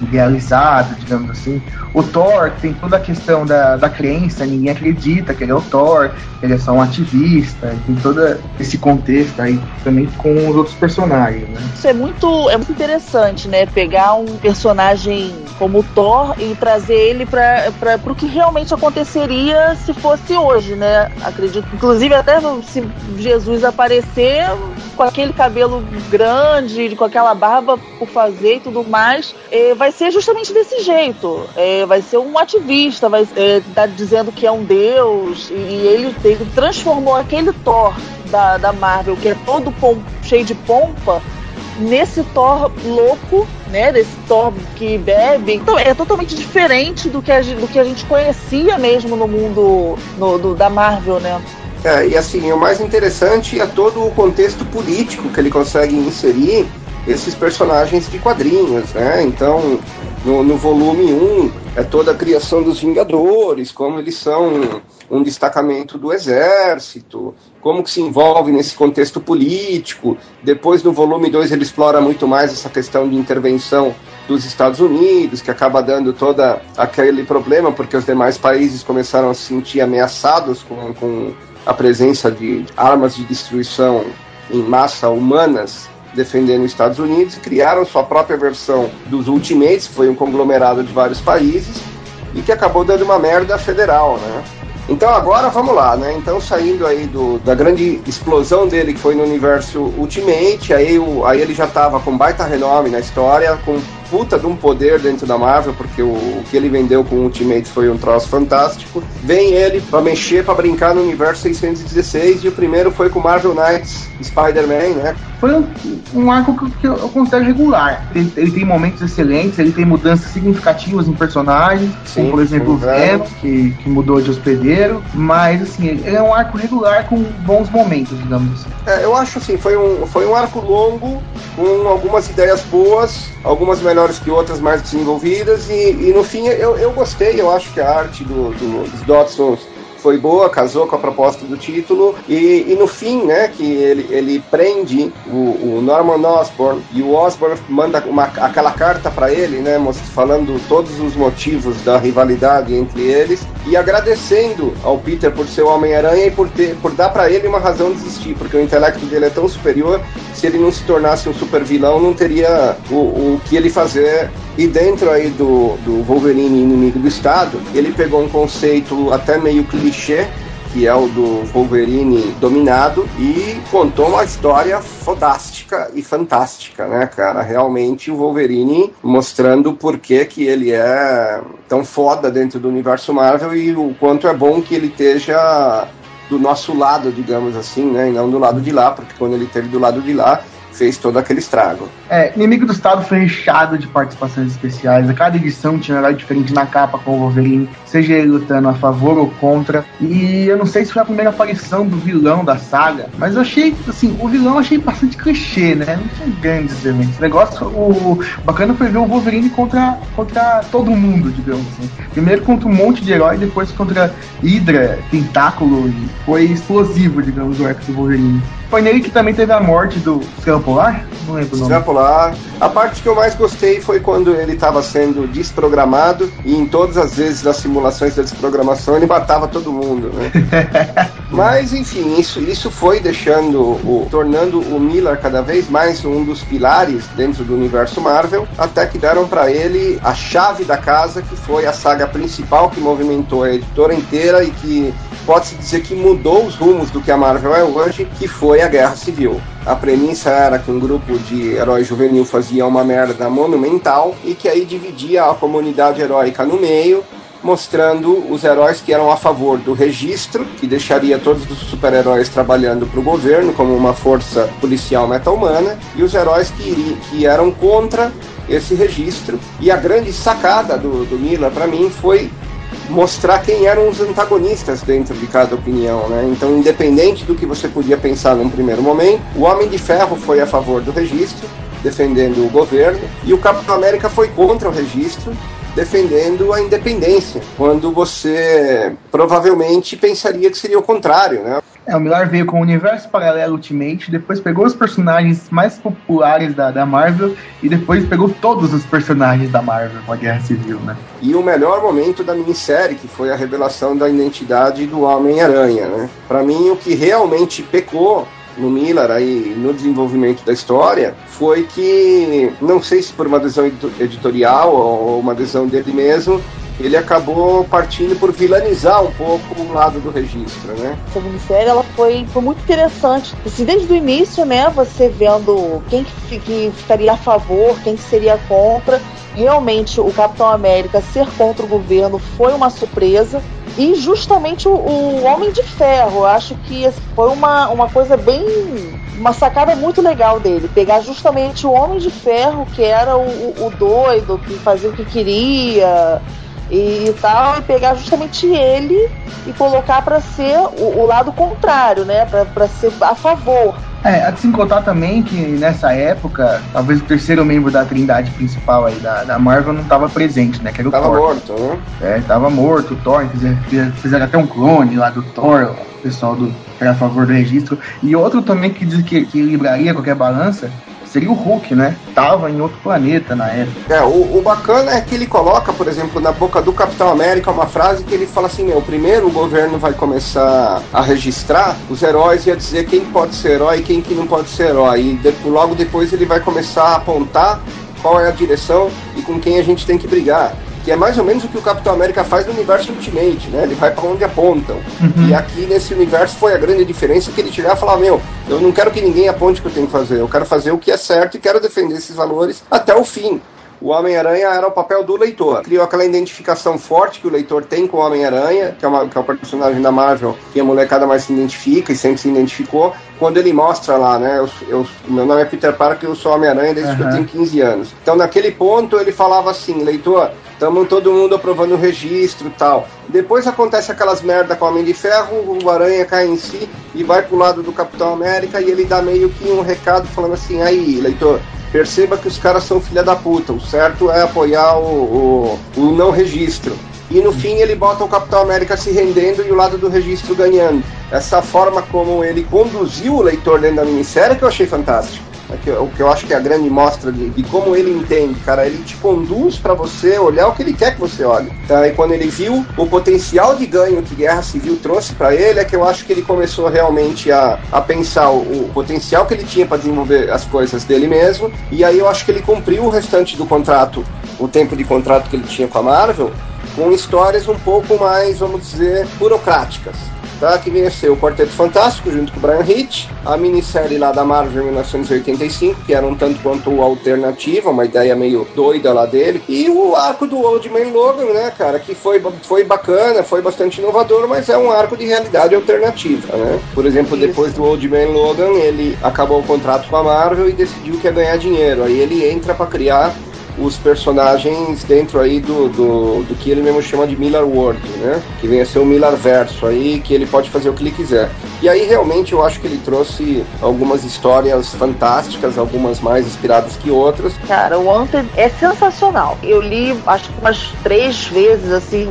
idealizado, digamos assim. O Thor tem toda a questão da, da crença, ninguém acredita que ele é o Thor, ele é só um ativista, tem todo esse contexto aí também com os outros personagens, né? Isso é muito, é muito interessante, né? Pegar um personagem como o Thor e trazer ele para o que realmente aconteceria se fosse hoje, né? Acredito, inclusive até se Jesus aparecer com aquele cabelo grande, com aquela barba por fazer e tudo mais, eh, vai ser justamente desse jeito. Eh, vai ser um ativista, vai eh, tá dizendo que é um deus e, ele, ele transformou aquele Thor da, da Marvel, que é todo pom- cheio de pompa, nesse Thor louco, né? Desse Thor que bebe. Então é totalmente diferente do que a, do que a gente conhecia mesmo no mundo no- do- da Marvel, né? É, e assim, o mais interessante é todo o contexto político que ele consegue inserir esses personagens de quadrinhos, né? Então, no, no volume 1 é toda a criação dos Vingadores, como eles são um destacamento do exército, como que se envolve nesse contexto político. Depois, no volume 2, ele explora muito mais essa questão de intervenção dos Estados Unidos, que acaba dando toda aquele problema, porque os demais países começaram a se sentir ameaçados com, com a presença de armas de destruição em massa humanas defendendo os Estados Unidos criaram sua própria versão dos Ultimates, que foi um conglomerado de vários países e que acabou dando uma merda federal, né? Então agora vamos lá, né? Então saindo aí do, da grande explosão dele que foi no universo Ultimate, aí, o, aí ele já tava com baita renome na história, com puta de um poder dentro da Marvel, porque o, o que ele vendeu com o Ultimate foi um troço fantástico. Vem ele pra mexer, pra brincar no universo 616 e o primeiro foi com Marvel Knights Spider-Man, né? Foi um, um arco que, que eu considero regular. Ele, ele tem momentos excelentes, ele tem mudanças significativas em personagens, Sim, como por exemplo o é. Venom, que, que mudou de hospedeiro, mas assim, ele é um arco regular com bons momentos, digamos assim. É, eu acho assim, foi um, foi um arco longo, com algumas ideias boas, algumas melhores que outras mais desenvolvidas, e, e no fim eu, eu gostei, eu acho que a arte do, do, dos Dotsons foi boa, casou com a proposta do título, e, e no fim, né, que ele, ele prende o, o Norman Osborn e o Osborn manda uma, aquela carta para ele, né, falando todos os motivos da rivalidade entre eles e agradecendo ao Peter por ser o Homem-Aranha e por, ter, por dar para ele uma razão de existir, porque o intelecto dele é tão superior, se ele não se tornasse um super vilão, não teria o, o que ele fazer. E dentro aí do, do Wolverine inimigo do Estado, ele pegou um conceito até meio clichê, que é o do Wolverine dominado, e contou uma história fodástica e fantástica, né, cara? Realmente o Wolverine mostrando por que que ele é tão foda dentro do universo Marvel e o quanto é bom que ele esteja do nosso lado, digamos assim, né, e não do lado de lá, porque quando ele esteve do lado de lá, fez todo aquele estrago. É, Inimigo do Estado foi recheado de participações especiais. A cada edição tinha um herói diferente na capa com o Wolverine, seja ele lutando a favor ou contra. E eu não sei se foi a primeira aparição do vilão da saga, mas eu achei, assim, o vilão eu achei bastante clichê, né? Não tinha grandes elementos. O negócio, o bacana foi ver o Wolverine contra, contra todo mundo, digamos assim. Primeiro contra um monte de herói, depois contra Hydra, Tentáculo, e foi explosivo, digamos, o arco do Wolverine. Foi nele que também teve a morte do Estrela Polar? Não lembro o nome. Estrela Polar. A parte que eu mais gostei foi quando ele estava sendo desprogramado e em todas as vezes das simulações da desprogramação ele matava todo mundo, né? Mas enfim, isso, isso foi deixando o tornando o Miller cada vez mais um dos pilares dentro do universo Marvel, até que deram para ele a chave da casa, que foi a saga principal que movimentou a editora inteira e que pode-se dizer que mudou os rumos do que a Marvel é hoje, que foi a Guerra Civil. A premissa era que um grupo de heróis juvenil fazia uma merda monumental e que aí dividia a comunidade heróica no meio, mostrando os heróis que eram a favor do registro, que deixaria todos os super-heróis trabalhando para o governo como uma força policial meta-humana, e os heróis que, que eram contra esse registro. E a grande sacada do, do Miller, para mim, foi mostrar quem eram os antagonistas dentro de cada opinião, né? Então, independente do que você podia pensar num primeiro momento, o Homem de Ferro foi a favor do registro, defendendo o governo, e o Capitão América foi contra o registro, defendendo a independência, quando você provavelmente pensaria que seria o contrário, né? É, o Miller veio com o Universo Paralelo Ultimate, depois pegou os personagens mais populares da, da Marvel e depois pegou todos os personagens da Marvel com a Guerra Civil, né? E o melhor momento da minissérie, que foi a revelação da identidade do Homem-Aranha, né? Para mim, o que realmente pecou no Miller aí no desenvolvimento da história foi que não sei se por uma decisão edito- editorial ou uma decisão dele mesmo ele acabou partindo por vilanizar um pouco o lado do registro, né? Essa minissérie ela foi, foi muito interessante. Assim, desde o início, né, você vendo quem que, que ficaria a favor, quem que seria contra. Realmente, o Capitão América ser contra o governo foi uma surpresa. E justamente o, o Homem de Ferro, acho que foi uma, uma coisa bem. uma sacada muito legal dele. Pegar justamente o Homem de Ferro, que era o, o- o doido, que fazia o que queria e tal, e pegar justamente ele e colocar para ser o, o lado contrário, né? Para ser a favor. É, há de se contar também que nessa época, talvez o terceiro membro da trindade principal aí da, da Marvel não estava presente, né? Que era o Tava Thor. morto, né? É, tava morto, o Thor, fizeram, fizeram- até um clone lá do Thor, o pessoal do que era a favor do registro. E outro também que diz que, que libraria qualquer balança seria o Hulk, né? Tava em outro planeta na época. É, o, o bacana é que ele coloca, por exemplo, na boca do Capitão América uma frase que ele fala assim, meu, primeiro o governo vai começar a registrar os heróis e a dizer quem pode ser herói e quem que não pode ser herói. E de- logo depois ele vai começar a apontar qual é a direção e com quem a gente tem que brigar. Que é mais ou menos o que o Capitão América faz no universo Ultimate, né? Ele vai para onde apontam. E aqui nesse universo foi a grande diferença que ele chegava e falava, meu, eu não quero que ninguém aponte o que eu tenho que fazer, eu quero fazer o que é certo e quero defender esses valores até o fim. O Homem-Aranha era o papel do leitor. Criou aquela identificação forte que o leitor tem com o Homem-Aranha, que, é uma- que é o personagem da Marvel que a molecada mais se identifica e sempre se identificou, quando ele mostra lá, né? Eu, eu- meu nome é Peter Parker, eu sou Homem-Aranha desde que eu tenho 15 anos. Então, naquele ponto, ele falava assim: leitor, estamos todo mundo aprovando o registro e tal. Depois acontece aquelas merda com o Homem de Ferro, o Aranha cai em si e vai pro lado do Capitão América e ele dá meio que um recado falando assim: aí, leitor. Perceba que os caras são filha da puta. O certo é apoiar o, o, o não registro. E no fim ele bota o Capitão América se rendendo e o lado do registro ganhando. Essa forma como ele conduziu o leitor dentro da minissérie que eu achei fantástico. É O que eu acho que é a grande mostra de, de como ele entende, cara. Ele te conduz pra você olhar o que ele quer que você olhe. Tá? E quando ele viu o potencial de ganho que Guerra Civil trouxe pra ele, é que eu acho que ele começou realmente a, a pensar o, o potencial que ele tinha pra desenvolver as coisas dele mesmo. E aí eu acho que ele cumpriu o restante do contrato, o tempo de contrato que ele tinha com a Marvel, com histórias um pouco mais, vamos dizer, burocráticas. Tá, que ser o Quarteto Fantástico junto com o Brian Hitch, a minissérie lá da Marvel em 1985, que era um tanto quanto alternativa, uma ideia meio doida lá dele, e o arco do Old Man Logan, né, cara, que foi, foi bacana, foi bastante inovador, mas é um arco de realidade alternativa, né? Por exemplo, depois do Old Man Logan, ele acabou o contrato com a Marvel e decidiu que ia ganhar dinheiro, aí ele entra para criar os personagens dentro aí do, do, do que ele mesmo chama de Miller World, né? Que vem a ser o Miller Verso aí, que ele pode fazer o que ele quiser. E aí realmente eu acho que ele trouxe algumas histórias fantásticas, algumas mais inspiradas que outras. Cara, o Wanted é sensacional. Eu li acho que umas três vezes, assim,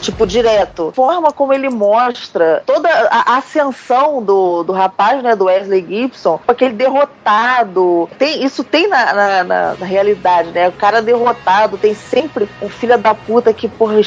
tipo, direto. Forma como ele mostra toda a ascensão do, do rapaz, né, do Wesley Gibson, aquele derrotado. Tem, isso tem na, na, na- na realidade, né? O cara derrotado tem sempre um filho da puta que, porra,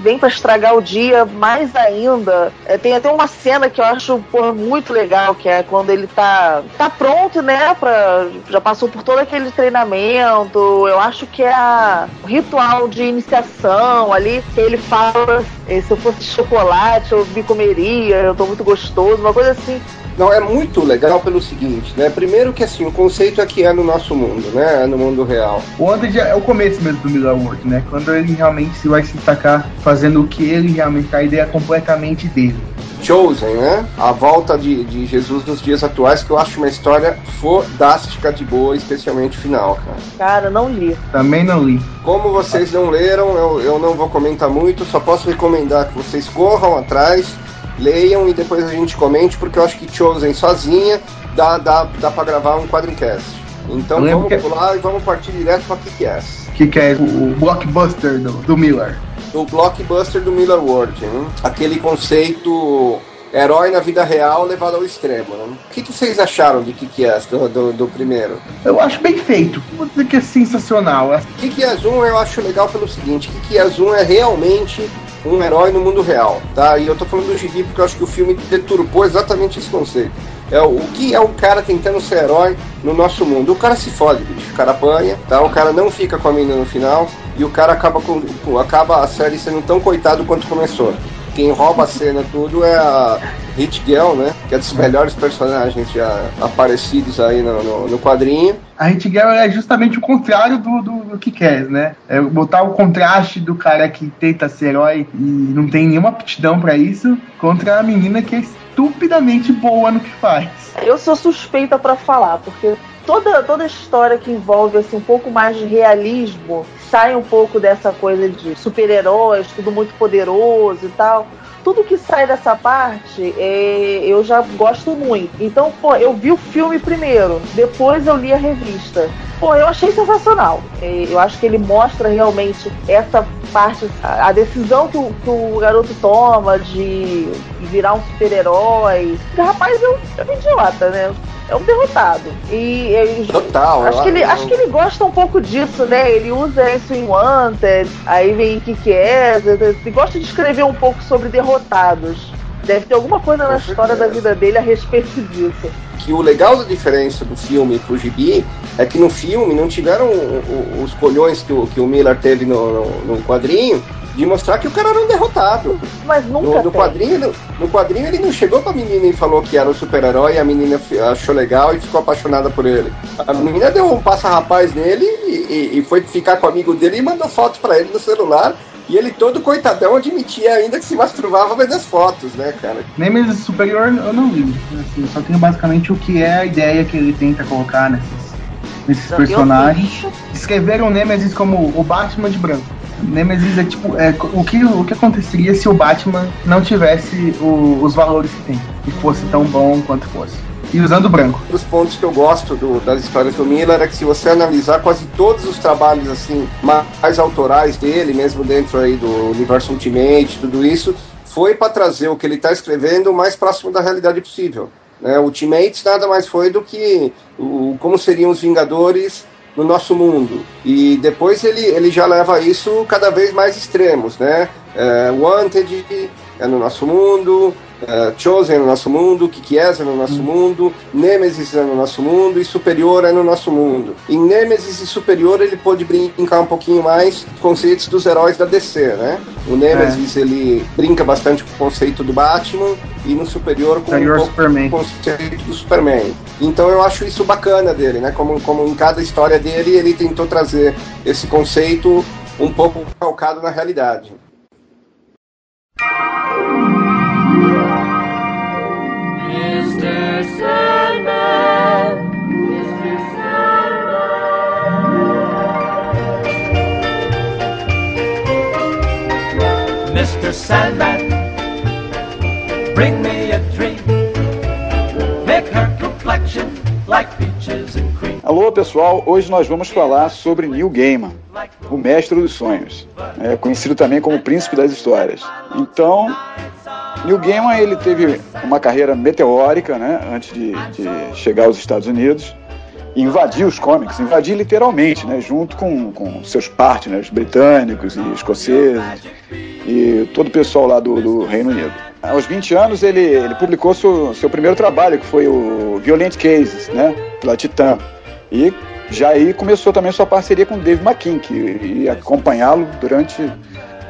vem pra estragar o dia mais ainda. É, tem até uma cena que eu acho, porra, muito legal, que é quando ele tá, tá pronto, né, pra, já passou por todo aquele treinamento. Eu acho que é a, o ritual de iniciação ali, que ele fala, eh, se eu fosse chocolate, eu me comeria, eu tô muito gostoso, uma coisa assim. Não, é muito legal pelo seguinte, né? Primeiro que assim, o conceito é que é no nosso mundo, né? É no mundo real. O Wanted é o começo mesmo do Miller World, né? Quando ele realmente se vai se destacar fazendo o que ele realmente, a ideia é completamente dele. Chosen, né? A volta de, de Jesus nos dias atuais, que eu acho uma história fodástica de boa, especialmente o final, cara. Cara, não li. Também não li. Como vocês não leram, eu, eu não vou comentar muito, só posso recomendar que vocês corram atrás, leiam e depois a gente comente, porque eu acho que Chosen sozinha dá, dá, dá pra gravar um quadrincast. Então vamos que- pular e vamos partir direto pra Kick-Ass. Que, que é o, o blockbuster do, do Miller. O blockbuster do Miller World, né? aquele conceito herói na vida real levado ao extremo. Né? O que, que vocês acharam de Kick-Ass do, do, do primeiro? Eu acho bem feito. Vou dizer que é sensacional. Kick-Ass 1 eu acho legal pelo seguinte, Kick-Ass 1 é realmente um herói no mundo real, tá? E eu tô falando do gibi porque eu acho que o filme deturpou exatamente esse conceito. É o, que é um cara tentando ser herói no nosso mundo? O cara se fode, bicho. O cara apanha, tá? O cara não fica com a mina no final e o cara acaba com- acaba a série sendo tão coitado quanto começou. Quem rouba a cena tudo é a Hit Girl, né? Que é dos melhores personagens já aparecidos aí no, no, no quadrinho. A Hit Girl é justamente o contrário do, do, do que quer, né? É botar o contraste do cara que tenta ser herói e não tem nenhuma aptidão pra isso contra a menina que é estupidamente boa no que faz. Eu sou suspeita pra falar, porque toda, toda história que envolve assim, um pouco mais de realismo sai um pouco dessa coisa de super-heróis, tudo muito poderoso e tal. Tudo que sai dessa parte é, eu já gosto muito. Então, pô, eu vi o filme primeiro, depois eu li a revista. Pô, eu achei sensacional. É, Eu acho que ele mostra realmente essa parte, a decisão que o, que o garoto toma de virar um super-herói. Rapaz, é um, é idiota, né? É um derrotado. E ele- Total. Acho eu- que, ele, eu- acho que ele gosta um pouco disso, né? Ele usa isso em Wanted, aí vem o que que é. Ele gosta de escrever um pouco sobre derrotados. Deve ter alguma coisa na história da vida dele a respeito disso. Que o legal da diferença do filme pro gibi é que no filme não tiveram os colhões que o, que o Miller teve no, no, no quadrinho de mostrar que o cara era um derrotado. Mas nunca No, no quadrinho, no, no quadrinho ele não chegou pra menina e falou que era um super-herói, a menina achou legal e ficou apaixonada por ele. A menina deu um passa-rapaz nele e, e- e foi ficar com o amigo dele e mandou fotos pra ele no celular. E ele todo coitadão admitia ainda que se masturbava vendo as fotos, né, cara? Nemesis Superior eu não li. Assim, só tenho basicamente o que é a ideia que ele tenta colocar nesses, nesses personagens. Escreveram o Nemesis como o Batman de branco. Nemesis é tipo é, o, que, o que aconteceria se o Batman não tivesse o- os valores que tem e fosse tão bom quanto fosse. E usando branco. Um dos pontos que eu gosto do- das histórias do Miller é que se você analisar quase todos os trabalhos assim mais autorais dele, mesmo dentro aí do universo Ultimate, tudo isso, foi para trazer o que ele está escrevendo o mais próximo da realidade possível. Né? Ultimates nada mais foi do que o, como seriam os Vingadores no nosso mundo. E depois ele, ele já leva isso cada vez mais extremos, né? É, Wanted é no nosso mundo, é, Chosen é no nosso mundo, Kikies é no nosso mundo, Nemesis é no nosso mundo e Superior é no nosso mundo. Em Nemesis e Superior ele pôde brincar um pouquinho mais com os conceitos dos heróis da DC, né? O Nemesis ele brinca bastante com o conceito do Batman e no Superior com Superior um Superman. o conceito do Superman. Então eu acho isso bacana dele, né? Como, como em cada história dele ele tentou trazer esse conceito um pouco calcado na realidade. Mr. Sandman, bring me a dream. Make her complexion like peaches and cream. Alô pessoal, hoje nós vamos falar sobre Neil Gaiman, o mestre dos sonhos, é, conhecido também como príncipe das histórias. Então, Neil Gaiman ele teve uma carreira meteórica, né, antes de, de chegar aos Estados Unidos, invadir os cómics, invadir literalmente, né, junto com, com seus partners britânicos e escoceses e todo o pessoal lá do, do Reino Unido. Aos 20 anos ele, ele publicou seu, seu primeiro trabalho, que foi o Violent Cases, né, pela Titan. E já aí começou também sua parceria com Dave McKean, que ia acompanhá-lo durante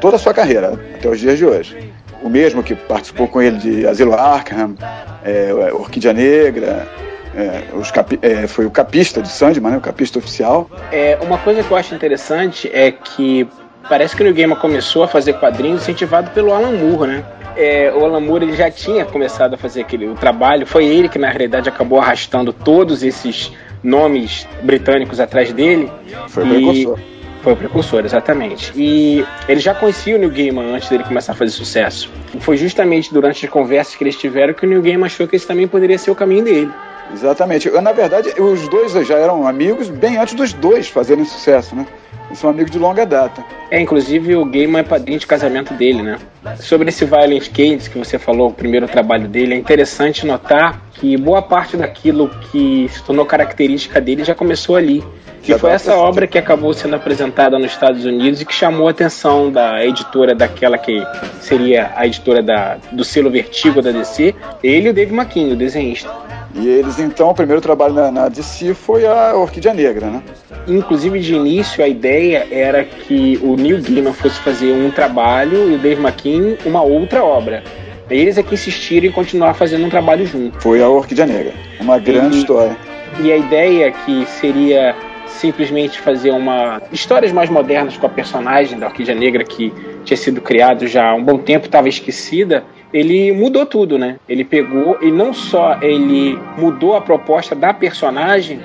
toda a sua carreira, até os dias de hoje. O mesmo que participou com ele de Asilo Arkham, é, Orquídea Negra, é, capi- é, foi o capista de Sandman, né, o capista oficial. É, uma coisa que eu acho interessante é que parece que o New Gamer começou a fazer quadrinhos incentivado pelo Alan Moore, né? É, o Alan Moore ele já tinha começado a fazer aquele o trabalho, foi ele que na realidade acabou arrastando todos esses nomes britânicos atrás dele. Foi o E- precursor. Foi o precursor, exatamente. E ele já conhecia o Neil Gaiman antes dele começar a fazer sucesso. E foi justamente durante as conversas que eles tiveram que o Neil Gaiman achou que esse também poderia ser o caminho dele. Exatamente. Na verdade, os dois já eram amigos bem antes dos dois fazerem sucesso, né? São amigos de longa data. É, inclusive o Gaiman é padrinho de casamento dele, né? Sobre esse Violent Cage que você falou, o primeiro trabalho dele, é interessante notar que boa parte daquilo que se tornou característica dele já começou ali. E Já foi essa obra que acabou sendo apresentada nos Estados Unidos e que chamou a atenção da editora daquela que seria a editora da, do selo Vertigo da DC, ele e o Dave McKean, o desenhista. E eles, então, o primeiro trabalho na, na DC foi a Orquídea Negra, né? Inclusive, de início, a ideia era que o Neil Gaiman fosse fazer um trabalho e o Dave McKean uma outra obra. Eles é que insistiram em continuar fazendo um trabalho junto. Foi a Orquídea Negra. Uma grande E- história. E a ideia que seria simplesmente fazer uma histórias mais modernas com a personagem da Orquídea Negra que tinha sido criado já há um bom tempo, estava esquecida. Ele mudou tudo, né? Ele pegou e não só ele mudou a proposta da personagem,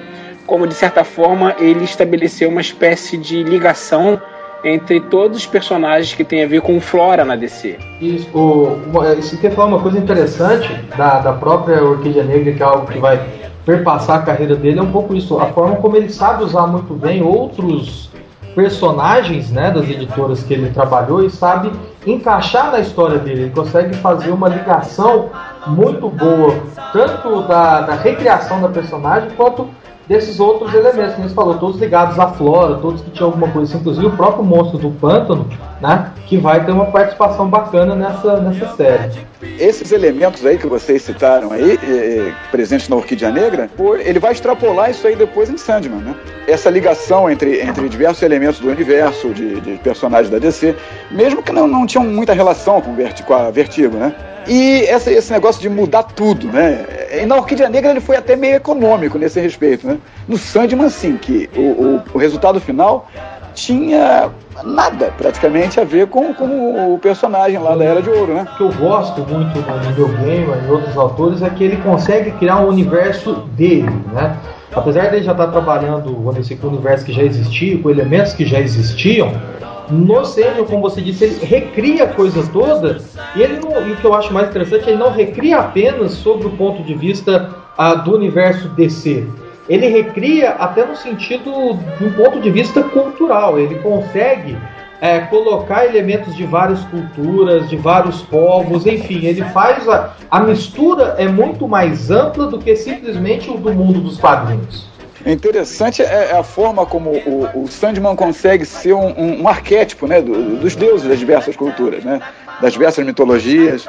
como de certa forma ele estabeleceu uma espécie de ligação entre todos os personagens que tem a ver com Flora na DC. Isso, você quer falar uma coisa interessante da, da própria Orquídea Negra, que é algo que vai perpassar a carreira dele, é um pouco isso. A forma como ele sabe usar muito bem outros personagens né, das editoras que ele trabalhou e sabe encaixar na história dele. Ele consegue fazer uma ligação muito boa, tanto da, da recriação da personagem quanto desses outros elementos que a gente falou, todos ligados à flora, todos que tinham alguma coisa assim, inclusive o próprio monstro do pântano, né, que vai ter uma participação bacana nessa, nessa série. Esses elementos aí que vocês citaram aí, eh, presentes na Orquídea Negra, ele vai extrapolar isso aí depois em Sandman, né? Essa ligação entre, entre diversos elementos do universo, de, de personagens da DC, mesmo que não, não tinham muita relação com, Verti- com a Vertigo, né? E essa, esse negócio de mudar tudo, né? E na Orquídea Negra ele foi até meio econômico nesse respeito, né? No Sandman, sim, que o, o, o resultado final tinha nada praticamente a ver com, com o personagem lá da Era de Ouro, né? O que eu gosto muito do Neil Gaiman e outros autores é que ele consegue criar um universo dele, né? Apesar dele já estar trabalhando vamos dizer, com o universo que já existia, com elementos que já existiam, no Sênior, como você disse, ele recria a coisa toda e ele não, e o que eu acho mais interessante, ele não recria apenas sobre o ponto de vista ah, do universo DC. Ele recria até no sentido de um ponto de vista cultural. Ele consegue é, colocar elementos de várias culturas, de vários povos, enfim, ele faz a, a mistura é muito mais ampla do que simplesmente o do mundo dos quadrinhos. É interessante é a forma como o, o Sandman consegue ser um, um, um arquétipo né, do, dos deuses das diversas culturas, né, das diversas mitologias.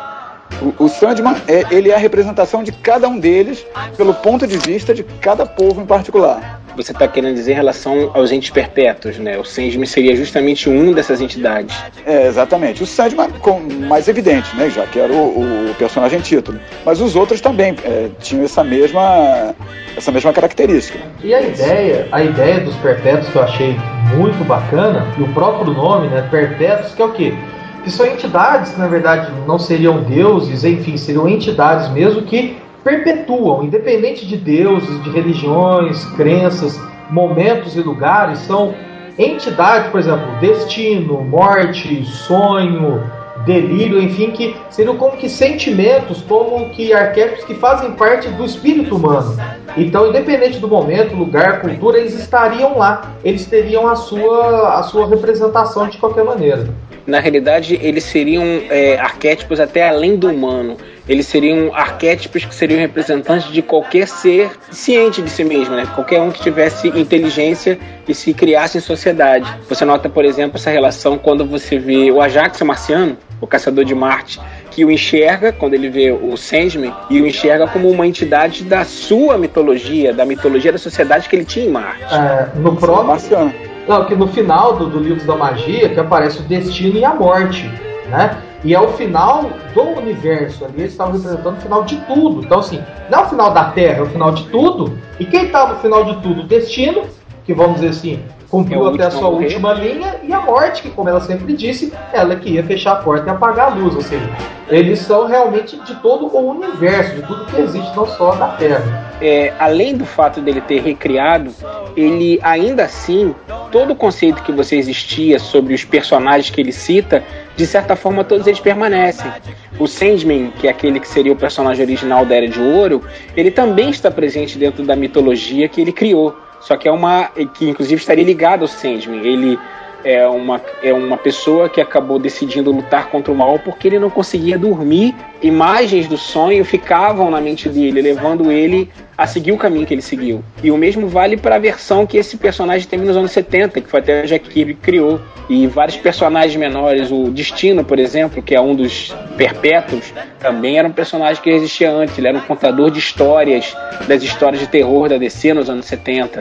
O, o Sandman é, ele é a representação de cada um deles pelo ponto de vista de cada povo em particular você está querendo dizer em relação aos entes perpétuos, né? O Sandman seria justamente um dessas entidades. É, exatamente. O Sandman com, mais evidente, né? Já que era o, o personagem título. Mas os outros também é, tinham essa mesma, essa mesma característica. E a ideia, a ideia dos perpétuos que eu achei muito bacana, e o próprio nome, né? Perpétuos, que é o quê? Que são entidades na verdade não seriam deuses, enfim, seriam entidades mesmo que perpetuam, independente de deuses, de religiões, crenças, momentos e lugares, são entidades, por exemplo, destino, morte, sonho, delírio, enfim, que seriam como que sentimentos, como que arquétipos que fazem parte do espírito humano. Então, independente do momento, lugar, cultura, eles estariam lá, eles teriam a sua, a sua representação de qualquer maneira. Na realidade, eles seriam é, arquétipos até além do humano eles seriam arquétipos que seriam representantes de qualquer ser ciente de si mesmo, né? Qualquer um que tivesse inteligência e se criasse em sociedade. Você nota, por exemplo, essa relação quando você vê o Ajax o marciano, o caçador de Marte, que o enxerga, quando ele vê o Sandman, e o enxerga como uma entidade da sua mitologia, da mitologia da sociedade que ele tinha em Marte. É, no próprio... Não, que no final do, do livro da magia que aparece o destino e a morte, né? E é o final do universo ali, eles estavam representando o final de tudo. Então, assim, não é o final da Terra, é o final de tudo. E quem está no final de tudo? O destino, que vamos dizer assim, cumpriu é até a sua morrer. última linha, e a morte, que como ela sempre disse, ela que ia fechar a porta e apagar a luz. Ou seja, eles são realmente de todo o universo, de tudo que existe, não só da Terra. É, além do fato dele ter recriado, ele ainda assim, todo o conceito que você existia sobre os personagens que ele cita, de certa forma todos eles permanecem. O Sandman, que é aquele que seria o personagem original da Era de Ouro, ele também está presente dentro da mitologia que ele criou. Só que é uma. que inclusive estaria ligado ao Sandman. Ele é uma, é uma pessoa que acabou decidindo lutar contra o mal porque ele não conseguia dormir. Imagens do sonho ficavam na mente dele, levando ele a seguir o caminho que ele seguiu. E o mesmo vale para a versão que esse personagem teve nos anos 70, que foi até a Jack Kirby criou. E vários personagens menores, o Destino, por exemplo, que é um dos perpétuos, também era um personagem que existia antes. Ele era um contador de histórias, das histórias de terror da DC nos anos 70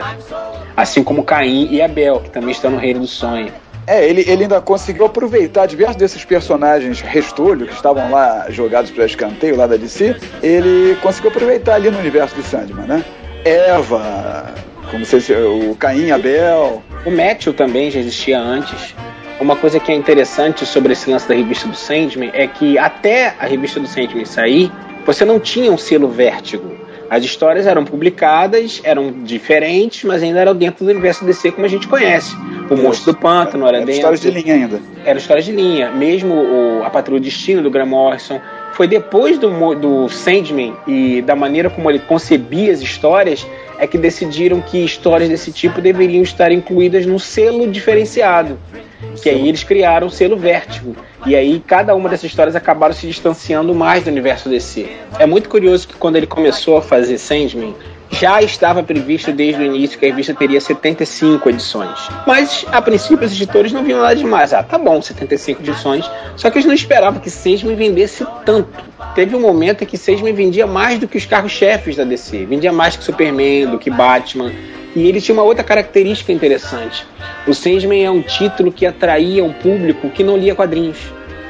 assim como Caim e Abel, que também estão no Reino do Sonho. É, ele, ele ainda conseguiu aproveitar diversos desses personagens restolho que estavam lá jogados para escanteio lá da DC. Ele conseguiu aproveitar ali no universo de Sandman, né? Eva, como se o Caim, Abel. O Matthew também já existia antes. Uma coisa que é interessante sobre esse lance da revista do Sandman é que até a revista do Sandman sair, você não tinha um selo vértigo. As histórias eram publicadas, eram diferentes, mas ainda eram dentro do universo DC como a gente conhece. O Monstro do Pântano era, era dentro. histórias de linha ainda. Era histórias de linha. Mesmo o, a Patrulha do Destino do Graham Morrison. Foi depois do, do Sandman e da maneira como ele concebia as histórias é que decidiram que histórias desse tipo deveriam estar incluídas num selo diferenciado. Que aí eles criaram o selo Vértigo. E aí cada uma dessas histórias acabaram se distanciando mais do universo DC. É muito curioso que quando ele começou a fazer Sandman, já estava previsto desde o início que a revista teria 75 edições. Mas, a princípio, os editores não viam nada demais. Ah, tá bom, 75 edições. Só que eles não esperavam que Sandman vendesse tanto. Teve um momento em que Sandman vendia mais do que os carros-chefes da DC. Vendia mais que Superman, do que Batman. E ele tinha uma outra característica interessante. O Sandman é um título que atraía um público que não lia quadrinhos.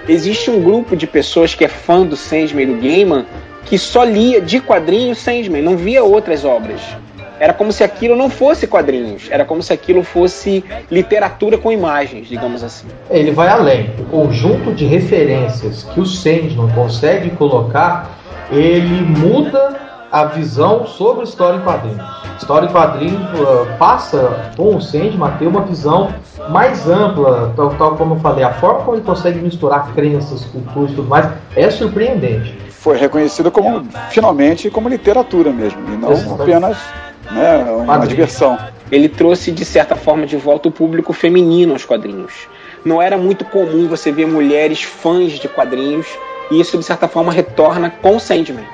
Existe um grupo de pessoas que é fã do Sandman e do Gaiman que só lia de quadrinhos Sandman, não via outras obras. Era como se aquilo não fosse quadrinhos, era como se aquilo fosse literatura com imagens, digamos assim. Ele vai além. O conjunto de referências que o Sandman consegue colocar, ele muda a visão sobre história em quadrinhos. História em quadrinhos uh, passa com o Sandman a ter uma visão mais ampla, tal, tal como eu falei, a forma como ele consegue misturar crenças, culturas e tudo mais é surpreendente. Foi reconhecida como, finalmente, como literatura mesmo, e não Exatamente. apenas né, uma diversão. Ele trouxe, de certa forma, de volta o público feminino aos quadrinhos. Não era muito comum você ver mulheres fãs de quadrinhos, e isso, de certa forma, retorna com Sandman.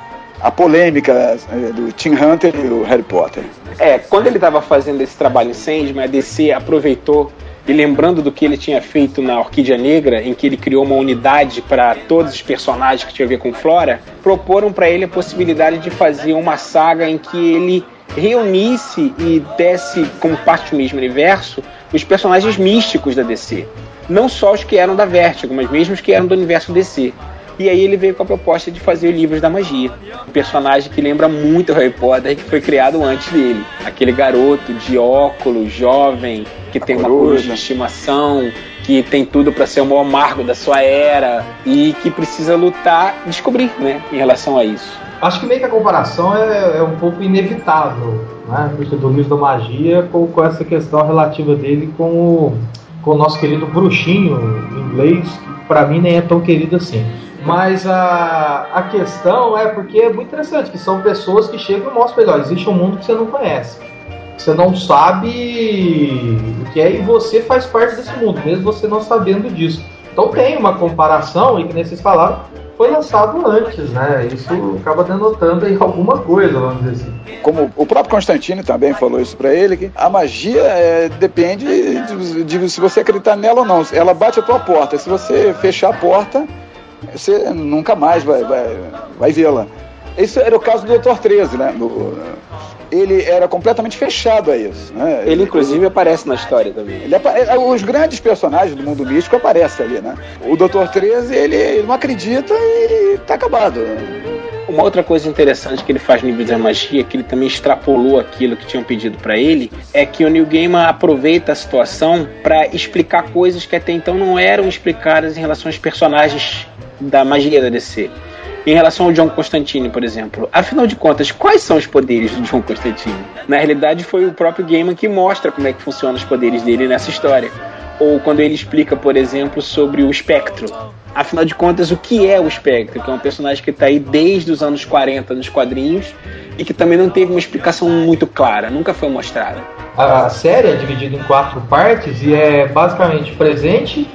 A polêmica eh, do Tim Hunter e o Harry Potter. É, quando ele estava fazendo esse trabalho em Sandman, a DC aproveitou e lembrando do que ele tinha feito na Orquídea Negra, em que ele criou uma unidade para todos os personagens que tinham a ver com Flora, proporam para ele a possibilidade de fazer uma saga em que ele reunisse e desse como parte do mesmo universo os personagens místicos da DC. Não só os que eram da Vertigo, mas mesmo os que eram do universo DC. E aí ele veio com a proposta de fazer o Livros da Magia. Um personagem que lembra muito o Harry Potter e que foi criado antes dele. Aquele garoto de óculos, jovem, que tem uma coruja. coruja de estimação, que tem tudo para ser o maior amargo da sua era e que precisa lutar, descobrir, né, em relação a isso. Acho que meio que a comparação é, é um pouco inevitável, né? Do livro da magia com, com essa questão relativa dele com o, com o nosso querido bruxinho inglês, que pra mim nem é tão querido assim. Mas a, a questão é porque é muito interessante, que são pessoas que chegam e mostram ó, existe um mundo que você não conhece. Você não sabe o que é e você faz parte desse mundo, mesmo você não sabendo disso. Então tem uma comparação, e que nem vocês falaram, foi lançado antes, né? Isso acaba denotando aí alguma coisa, vamos dizer assim. Como o próprio Constantino também falou isso pra ele, que a magia é, depende de, de se você acreditar nela ou não. Ela bate a tua porta. Se você fechar a porta, você nunca mais vai, vai, vai vê-la. Isso era o caso do Dr. 13, né? Do- ele era completamente fechado a isso. Né? Ele, inclusive, aparece na história também. Ele é, os grandes personagens do mundo místico aparecem ali, né? O Dr. 13, ele, ele não acredita e tá acabado. Uma outra coisa interessante que ele faz no livro da magia, que ele também extrapolou aquilo que tinham pedido para ele, é que o Neil Gaiman aproveita a situação para explicar coisas que até então não eram explicadas em relação aos personagens da magia da DC. Em relação ao John Constantine, por exemplo. Afinal de contas, quais são os poderes do John Constantine? Na realidade, foi o próprio Gaiman que mostra como é que funcionam os poderes dele nessa história. Ou quando ele explica, por exemplo, sobre o espectro. Afinal de contas, o que é o espectro? Que é um personagem que está aí desde os anos 40 nos quadrinhos e que também não teve uma explicação muito clara, nunca foi mostrada. A, série é dividida em quatro partes e é basicamente presente,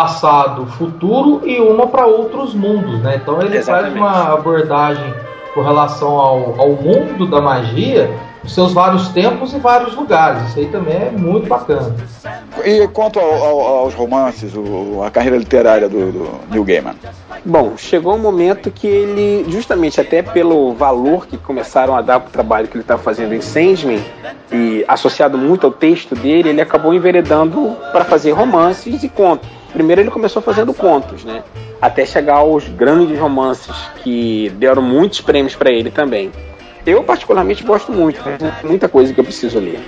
passado, futuro e uma para outros mundos, né? Então ele Exatamente. faz uma abordagem com relação ao, ao mundo da magia, os seus vários tempos e vários lugares. Isso aí também é muito bacana. E quanto ao- ao- aos romances, o- a carreira literária do, do Neil Gaiman? Bom, chegou um momento que ele, justamente até pelo valor que começaram a dar para o trabalho que ele estava fazendo em Sandman, e associado muito ao texto dele, ele acabou enveredando para fazer romances e contos. Primeiro ele começou fazendo contos, né? Até chegar aos grandes romances que deram muitos prêmios para ele também. Eu particularmente gosto muito, mas tem muita coisa que eu preciso ler.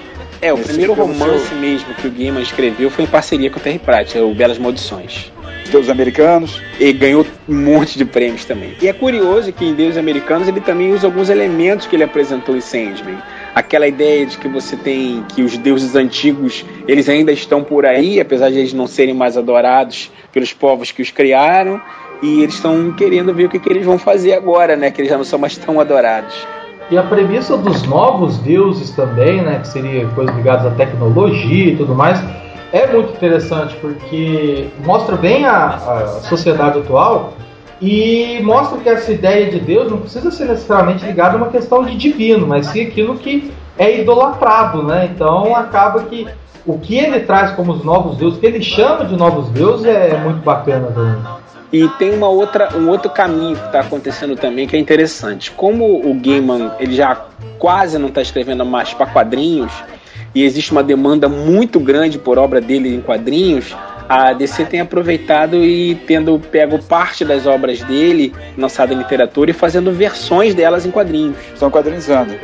É, o Esse primeiro pelo romance mesmo que o Gaiman escreveu foi em parceria com o Terry Pratchett, o Belas Maldições. Deus Americanos. E ganhou um monte de prêmios também. E é curioso que em Deus Americanos ele também usa alguns elementos que ele apresentou em Sandman. Aquela ideia de que você tem que os deuses antigos, eles ainda estão por aí, apesar de eles não serem mais adorados pelos povos que os criaram, e eles estão querendo ver o que, que eles vão fazer agora, né? Que eles já não são mais tão adorados. E a premissa dos novos deuses também, né, que seria coisas ligadas à tecnologia e tudo mais, é muito interessante porque mostra bem a, a sociedade atual e mostra que essa ideia de Deus não precisa ser necessariamente ligada a uma questão de divino, mas sim aquilo que é idolatrado, né? Então acaba que o que ele traz como os novos deuses, que ele chama de novos deuses é muito bacana também. E tem uma outra, um outro caminho que está acontecendo também que é interessante. Como o Gaiman ele já quase não está escrevendo mais para quadrinhos e existe uma demanda muito grande por obra dele em quadrinhos, a DC tem aproveitado e tendo pego parte das obras dele lançadas em literatura e fazendo versões delas em quadrinhos. Estão quadrinizando.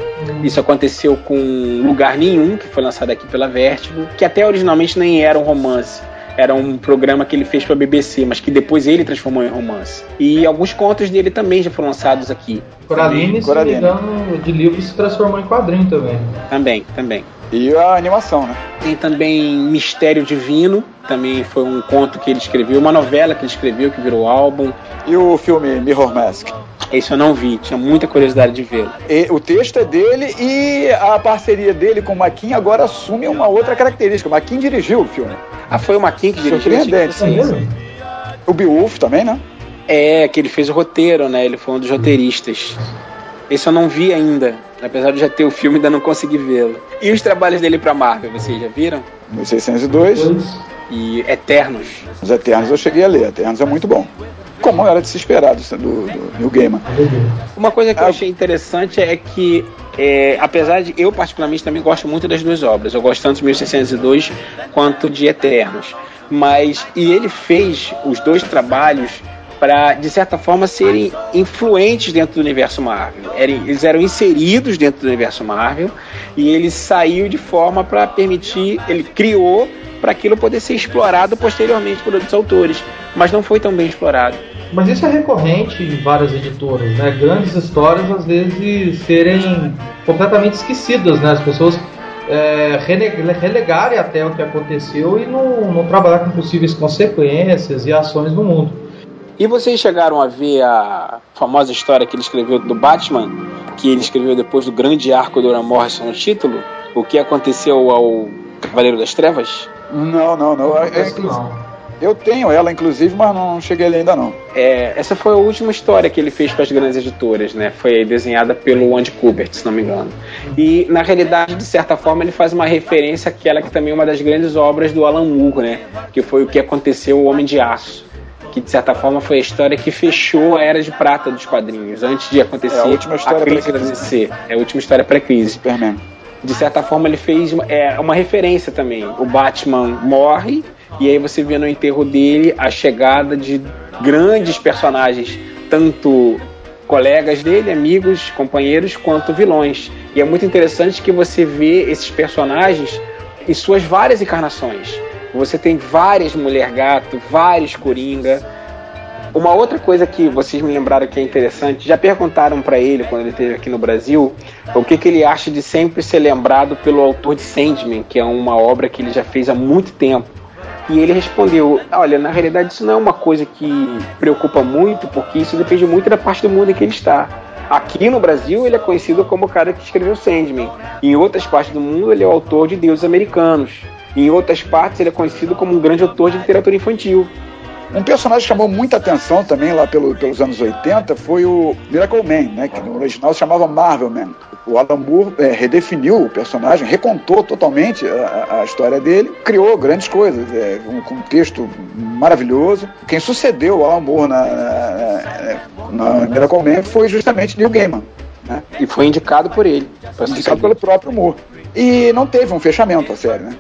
Isso aconteceu com Lugar Nenhum, que foi lançado aqui pela Vertigo, que até originalmente nem era um romance. Era um programa que ele fez para a BBC, mas que depois ele transformou em romance. E alguns contos dele também já foram lançados aqui. Coraline, se não me engano, de livro se transformou em quadrinho também. Também, também. E a animação, né? Tem também Mistério Divino, também foi um conto que ele escreveu, uma novela que ele escreveu que virou álbum. E o filme Mirror Mask? Esse eu não vi, tinha muita curiosidade de vê-lo. E o texto é dele e a parceria dele com o Maquin agora assume uma outra característica. O Maquin dirigiu o filme. Ah, foi o Maquin que dirigiu? Surpreendente. Sim, sim. O Beowulf também, né? É, que ele fez o roteiro, né? Ele foi um dos roteiristas. Esse eu não vi ainda. Apesar de já ter o filme, ainda não consegui vê-lo. E os trabalhos dele pra Marvel, vocês já viram? 1602. E Eternos. Os Eternos eu cheguei a ler. Eternos é muito bom. Como era de se esperar do, Neil Gaiman. Uma coisa que eu achei interessante é que, é, apesar de eu particularmente também gosto muito das duas obras, eu gosto tanto de 1602 quanto de Eternos, mas e ele fez os dois trabalhos para de certa forma serem influentes dentro do universo Marvel. Eles eram inseridos dentro do universo Marvel e ele saiu de forma para permitir, ele criou para aquilo poder ser explorado posteriormente por outros autores, mas não foi tão bem explorado. Mas isso é recorrente em várias editoras, né? Grandes histórias às vezes serem completamente esquecidas, né? As pessoas é, relegarem até o que aconteceu e não, não trabalhar com possíveis consequências e ações no mundo. E vocês chegaram a ver a famosa história que ele escreveu do Batman, que ele escreveu depois do grande arco do Grant Morrison no título? O que aconteceu ao Cavaleiro das Trevas? Não, não, não. É, é, eu tenho ela, inclusive, mas não cheguei ali ainda não. É, essa foi a última história que ele fez para as grandes editoras, né? Foi desenhada pelo Andy Kubert, se não me engano. E, na realidade, de certa forma, ele faz uma referência àquela que também é uma das grandes obras do Alan Moore, né? Que foi o que aconteceu o Homem de Aço que de certa forma foi a história que fechou a era de prata dos quadrinhos, antes de acontecer é a, última história a crise da DC. É a última história pré-crise. Superman. De certa forma ele fez uma, é, uma referência também. O Batman morre e aí você vê no enterro dele a chegada de grandes personagens, tanto colegas dele, amigos, companheiros, quanto vilões. E é muito interessante que você vê esses personagens em suas várias encarnações. Você tem várias Mulher Gato, vários Coringa. Uma outra coisa que vocês me lembraram que é interessante, já perguntaram para ele quando ele esteve aqui no Brasil, o que, que ele acha de sempre ser lembrado pelo autor de Sandman, que é uma obra que ele já fez há muito tempo. E ele respondeu: Olha, na realidade isso não é uma coisa que preocupa muito, porque isso depende muito da parte do mundo em que ele está. Aqui no Brasil ele é conhecido como o cara que escreveu Sandman. Em outras partes do mundo ele é o autor de Deuses Americanos. Em outras partes, ele é conhecido como um grande autor de literatura infantil. Um personagem que chamou muita atenção também lá pelo, pelos anos 80 foi o Miracle Man, né, que no original se chamava Marvel Man. O Alan Moore é, redefiniu o personagem, recontou totalmente a, a história dele, criou grandes coisas, é, um contexto maravilhoso. Quem sucedeu o Alan Moore na, na, na Miracle Man foi justamente Neil Gaiman. Né? E foi indicado por ele. Foi indicado pelo próprio Moore. E não teve um fechamento a série, né?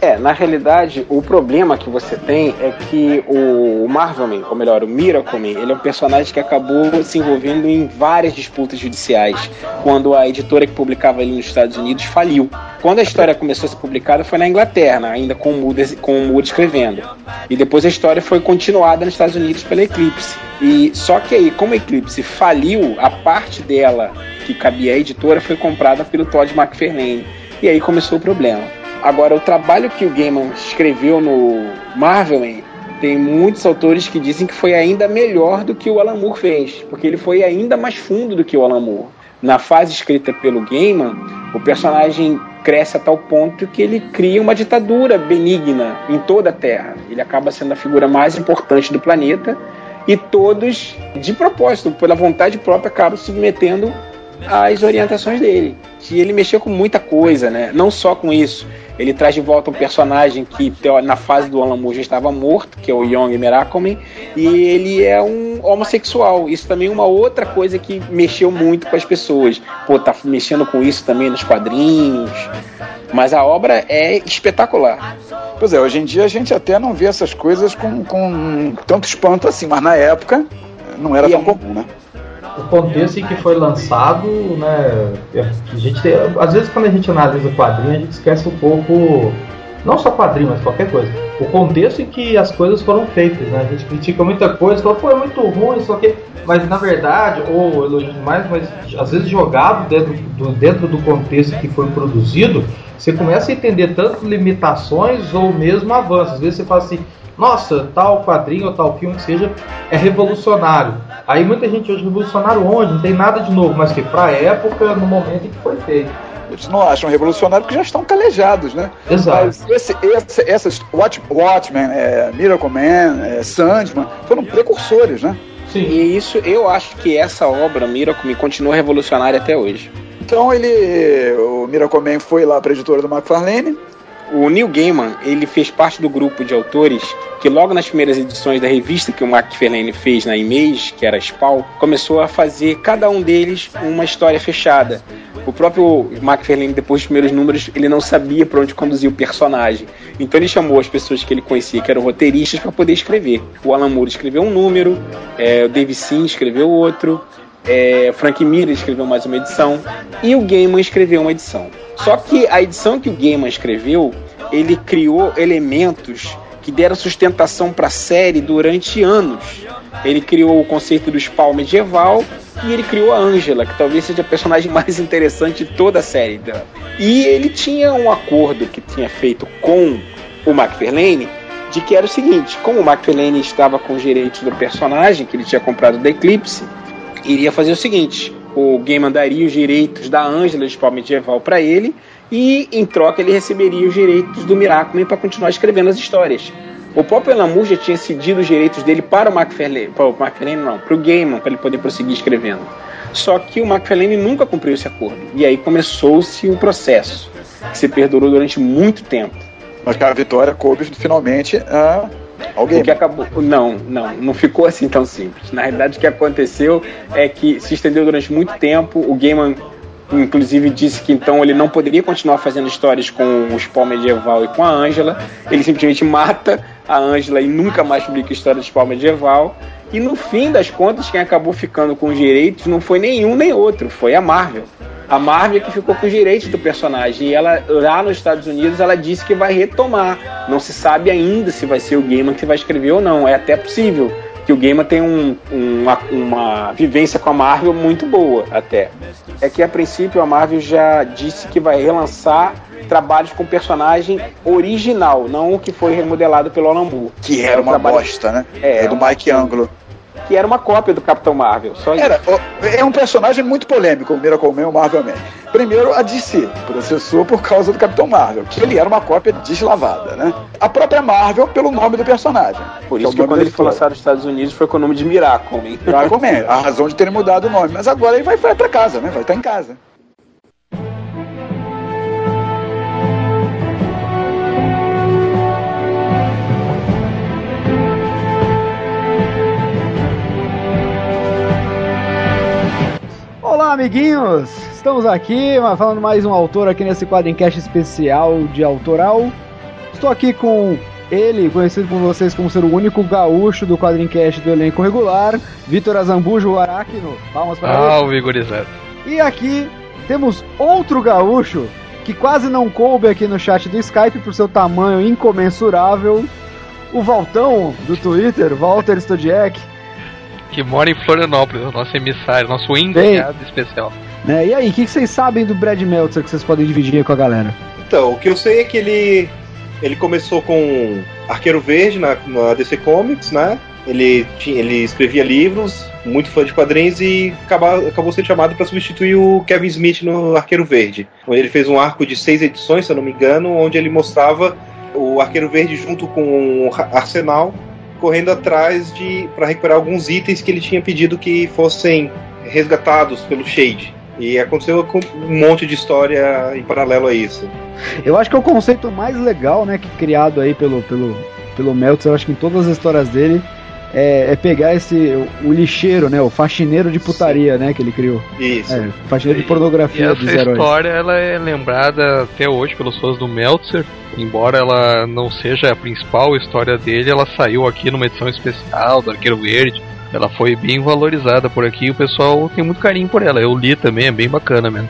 É, na realidade, o problema que você tem é que o Marvelman, ou melhor, o Miracleman, ele é um personagem que acabou se envolvendo em várias disputas judiciais quando a editora que publicava ele nos Estados Unidos faliu. Quando a história começou a ser publicada foi na Inglaterra, ainda com o Moore, com o Moore escrevendo. E depois a história foi continuada nos Estados Unidos pela Eclipse. E só que aí, como a Eclipse faliu, a parte dela que cabia à editora foi comprada pelo Todd McFarlane. E aí começou o problema. Agora, o trabalho que o Gaiman escreveu no Marvel, tem muitos autores que dizem que foi ainda melhor do que o Alan Moore fez, porque ele foi ainda mais fundo do que o Alan Moore. Na fase escrita pelo Gaiman, o personagem cresce a tal ponto que ele cria uma ditadura benigna em toda a Terra. Ele acaba sendo a figura mais importante do planeta e todos, de propósito, pela vontade própria, acabam submetendo às orientações dele. E ele mexeu com muita coisa, né? Não só com isso. Ele traz de volta um personagem que na fase do Alan Moore já estava morto, que é o Young Miracleman, e ele é um homossexual. Isso também é uma outra coisa que mexeu muito com as pessoas. Pô, tá mexendo com isso também nos quadrinhos. Mas a obra é espetacular. Pois é, hoje em dia a gente até não vê essas coisas com, com tanto espanto assim, mas na época não era e tão é... comum, né? O contexto em que foi lançado, né? A gente, às vezes quando a gente analisa o quadrinho, a gente esquece um pouco, não só quadrinho, mas qualquer coisa, o contexto em que as coisas foram feitas, né? A gente critica muita coisa, fala, pô, é muito ruim, só que, mas na verdade, ou elogio demais, mas às vezes jogado dentro do, dentro do contexto que foi produzido, você começa a entender tanto limitações ou mesmo avanços. Às vezes você fala assim, nossa, tal quadrinho ou tal filme que seja é revolucionário. Aí muita gente hoje revolucionário onde? Não tem nada de novo, mas que pra época, no momento em que foi feito. Eles não acham revolucionário porque já estão calejados, né? Exato. Mas esse, esse, essas Watch, Watchmen, é, Miracle Man, é, Sandman, foram precursores, né? Sim. E isso, eu acho que essa obra, Miracle Man, continua revolucionária até hoje. Então ele, o Miracle Man foi lá para a editora do McFarlane, o Neil Gaiman, ele fez parte do grupo de autores que logo nas primeiras edições da revista que o McFarlane fez na Image, que era Spawn, começou a fazer cada um deles uma história fechada. O próprio McFarlane, depois dos primeiros números, ele não sabia para onde conduzir o personagem. Então ele chamou as pessoas que ele conhecia, que eram roteiristas, para poder escrever. O Alan Moore escreveu um número, é, o Dave Sim escreveu outro, é, Frank Miller escreveu mais uma edição e o Gaiman escreveu uma edição. Só que a edição que o Gaiman escreveu, ele criou elementos que deram sustentação para a série durante anos. Ele criou o conceito do spawn medieval e ele criou a Angela, que talvez seja a personagem mais interessante de toda a série. E ele tinha um acordo que tinha feito com o McFarlane de que era o seguinte, como o McFarlane estava com os direitos do personagem que ele tinha comprado da Eclipse, iria fazer o seguinte: o Gaiman daria os direitos da Ângela de Spawn Medieval para ele e em troca ele receberia os direitos do Miraculman para continuar escrevendo as histórias. O próprio Alan já tinha cedido os direitos dele para o McFarlane, para o McFarlane não, para o Gaiman, para ele poder prosseguir escrevendo. Só que o McFarlane nunca cumpriu esse acordo. E aí começou-se um processo que se perdurou durante muito tempo. Mas que a vitória coube finalmente a Alguém? O que acabou. Não, não, não ficou assim tão simples. Na realidade, o que aconteceu é que se estendeu durante muito tempo. O Gaiman, inclusive, disse que então ele não poderia continuar fazendo histórias com o Spawn medieval e com a Angela. Ele simplesmente mata a Angela e nunca mais publica história de Spawn medieval. E no fim das contas, quem acabou ficando com os direitos não foi nenhum nem outro, foi a Marvel. A Marvel que ficou com os direitos do personagem. E ela, lá nos Estados Unidos, ela disse que vai retomar. Não se sabe ainda se vai ser o Gaiman que vai escrever ou não. É até possível que o Gaiman tem um, uma, uma vivência com a Marvel muito boa, até. É que a princípio a Marvel já disse que vai relançar trabalhos com personagem original, não o que foi remodelado pelo Alan Moore. Que era uma trabalho... bosta, né? É, é do Mike Anglo que era uma cópia do Capitão Marvel. Só era, é um personagem muito polêmico, o Miracle Man, o Marvel Man. Primeiro, a DC processou por causa do Capitão Marvel, que ele era uma cópia deslavada, né? A própria Marvel pelo nome do personagem. Por isso que, é que quando ele foi lançado nos Estados Unidos foi com o nome de Miracle Man. Miracle Man, a razão de ter mudado o nome. Mas agora ele vai, vai para casa, né? Vai estar em casa. Olá, amiguinhos! Estamos aqui falando mais um autor aqui nesse quadrincast especial de autoral. Estou aqui com ele, conhecido por vocês como ser o único gaúcho do quadrincast do elenco regular, Vitor Azambujo, Aracno. Palmas para ah, ele. vigorizado. E aqui temos outro gaúcho que quase não coube aqui no chat do Skype por seu tamanho incomensurável, o Valtão do Twitter, Walter Stodiek que mora em Florianópolis, nosso emissário, nosso enviado especial. É, e aí, o que, que vocês sabem do Brad Meltzer que vocês podem dividir com a galera? Então, o que eu sei é que ele, ele começou com Arqueiro Verde na, na DC Comics, né? Ele, tinha, ele escrevia livros, muito fã de quadrinhos e acabou, acabou sendo chamado para substituir o Kevin Smith no Arqueiro Verde. Ele fez um arco de seis edições, se eu não me engano, onde ele mostrava o Arqueiro Verde junto com o Arsenal correndo atrás de para recuperar alguns itens que ele tinha pedido que fossem resgatados pelo Shade. E aconteceu um monte de história em paralelo a isso. Eu acho que é o conceito mais legal, né, que criado aí pelo pelo pelo Meltzer, eu acho que em todas as histórias dele é, é, pegar esse o, lixeiro, né, o faxineiro de putaria, Sim. né, que ele criou. Isso. É, faxineiro de pornografia e essa dos heróis. história ela é lembrada até hoje pelos fãs do Meltzer, embora ela não seja a principal história dele, ela saiu aqui numa edição especial do Arqueiro Verde. Ela foi bem valorizada por aqui, o pessoal tem muito carinho por ela. Eu li também, é bem bacana mesmo.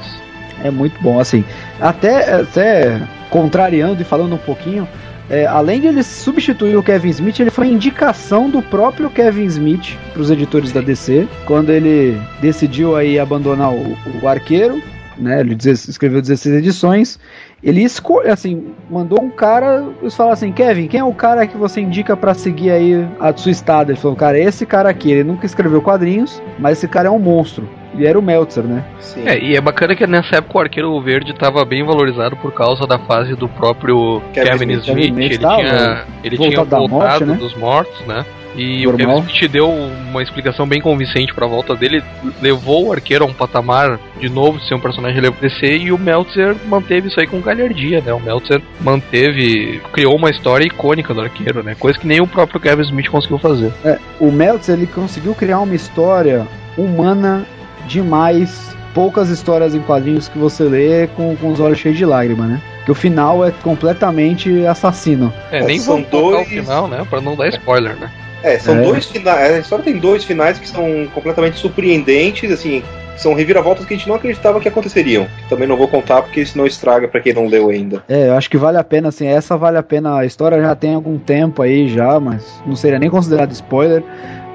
É muito bom, assim. Até, até contrariando e falando um pouquinho, é, além de ele substituir o Kevin Smith, ele foi indicação do próprio Kevin Smith para os editores da DC, quando ele decidiu aí abandonar o, o arqueiro né? Ele escreveu 16 edições. Ele esco assim, mandou um cara, eles falaram assim, Kevin, quem é o cara que você indica pra seguir aí a sua estada? Ele falou, cara, esse cara aqui, ele nunca escreveu quadrinhos, mas esse cara é um monstro. E era o Meltzer, né? É, e é bacana que nessa época o Arqueiro Verde estava bem valorizado por causa da fase do próprio Kevin Kevin, Smith. Smith. Ele tava tinha, ele tinha voltado da voltado morte, né? dos mortos, né? E Normal. o Kevin Smith deu uma explicação bem convincente pra volta dele, levou o arqueiro a um patamar de novo de ser um personagem relevante DC e o Meltzer manteve isso aí com galhardia, né? O Meltzer manteve, criou uma história icônica do arqueiro, né? Coisa que nem o próprio Kevin Smith conseguiu fazer. É, o Meltzer ele conseguiu criar uma história humana demais. Poucas histórias em quadrinhos que você lê com, com os olhos cheios de lágrima, né? Que o final é completamente assassino. É, nem são contar dois- o final, né? Pra não dar spoiler, né? É, são É. dois finais. A história tem dois finais que são completamente surpreendentes, assim, são reviravoltas que a gente não acreditava que aconteceriam. Também não vou contar porque senão estraga pra quem não leu ainda. É, eu acho que vale a pena, assim, essa vale a pena. A história já tem algum tempo aí já, mas não seria nem considerado spoiler.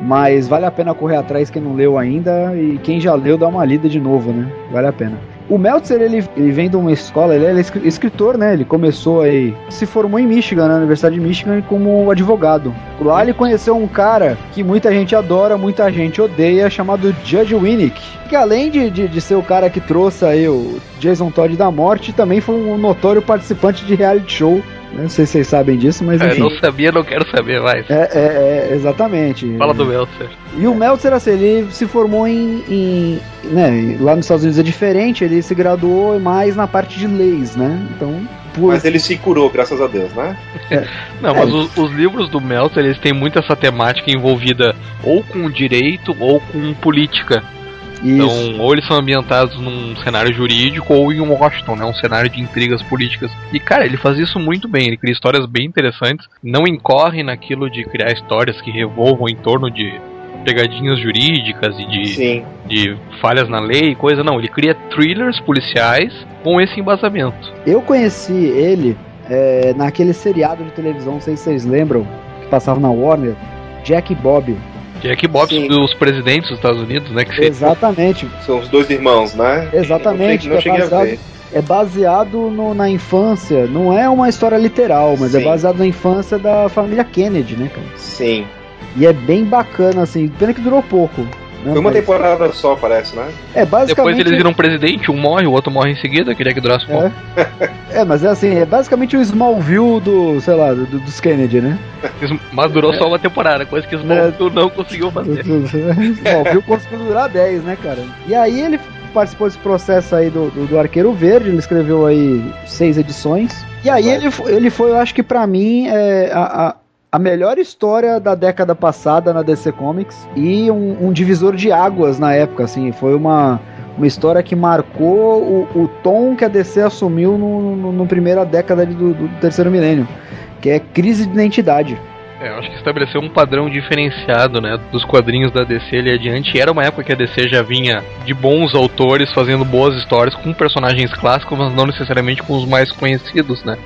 Mas vale a pena correr atrás quem não leu ainda e quem já leu dá uma lida de novo, né? Vale a pena. O Meltzer, ele, ele vem de uma escola, ele é escri- escritor, né? Ele começou aí, se formou em Michigan, na Universidade de Michigan, como advogado. Lá ele conheceu um cara que muita gente adora, muita gente odeia, chamado Judge Winnick. Que além de, de, de ser o cara que trouxe aí o Jason Todd da morte, também foi um notório participante de reality show. Né? Não sei se vocês sabem disso, mas É, enfim. não sabia, não quero saber mais. É, é, é, exatamente. Fala do Meltzer. E o Meltzer, assim, ele se formou em, em- né, lá nos Estados Unidos é diferente, ele se graduou mais na parte de leis, né? Então, por... Mas ele se curou, graças a Deus, né? Não, mas os, os livros do Meltzer, eles têm muito essa temática envolvida ou com direito ou com política. Então, ou eles são ambientados num cenário jurídico ou em Washington, né? Um cenário de intrigas políticas. E, cara, ele faz isso muito bem. Ele cria histórias bem interessantes. Não incorre naquilo de criar histórias que revolvam em torno de pegadinhas jurídicas e de, de falhas na lei e coisa. Não, ele cria thrillers policiais com esse embasamento. Eu conheci ele é, naquele seriado de televisão, não sei se vocês lembram, que passava na Warner, Jack e Bob. Jack Bob dos presidentes dos Estados Unidos, né? Que Exatamente. São os dois irmãos, né? Exatamente, Não cheguei é a ver. baseado, é baseado no- na infância, não é uma história literal, mas é Sim. baseado na infância da família Kennedy, né, cara? Sim. E é bem bacana, assim, pena que durou pouco. Foi uma temporada só, parece, né? É, basicamente. Depois eles viram presidente, um morre, o outro morre em seguida, queria que durasse pouco. É, mas é assim, é basicamente o Smallville do, sei lá, do- dos Kennedy, né? Mas durou só uma temporada, coisa que Smallville não conseguiu fazer. Smallville conseguiu durar 10, né, cara? E aí ele participou desse processo aí do, do, do Arqueiro Verde, ele escreveu aí seis edições. E aí ele, ele foi, eu acho que pra mim, é, a, a, a melhor história da década passada na DC Comics e um, um divisor de águas na época, assim, foi uma, uma história que marcou o, o tom que a DC assumiu no primeira década do, do terceiro milênio, que é crise de identidade. É, acho que estabeleceu um padrão diferenciado, né, dos quadrinhos da DC ali adiante. Era uma época que a DC já vinha de bons autores fazendo boas histórias com personagens clássicos, mas não necessariamente com os mais conhecidos, né?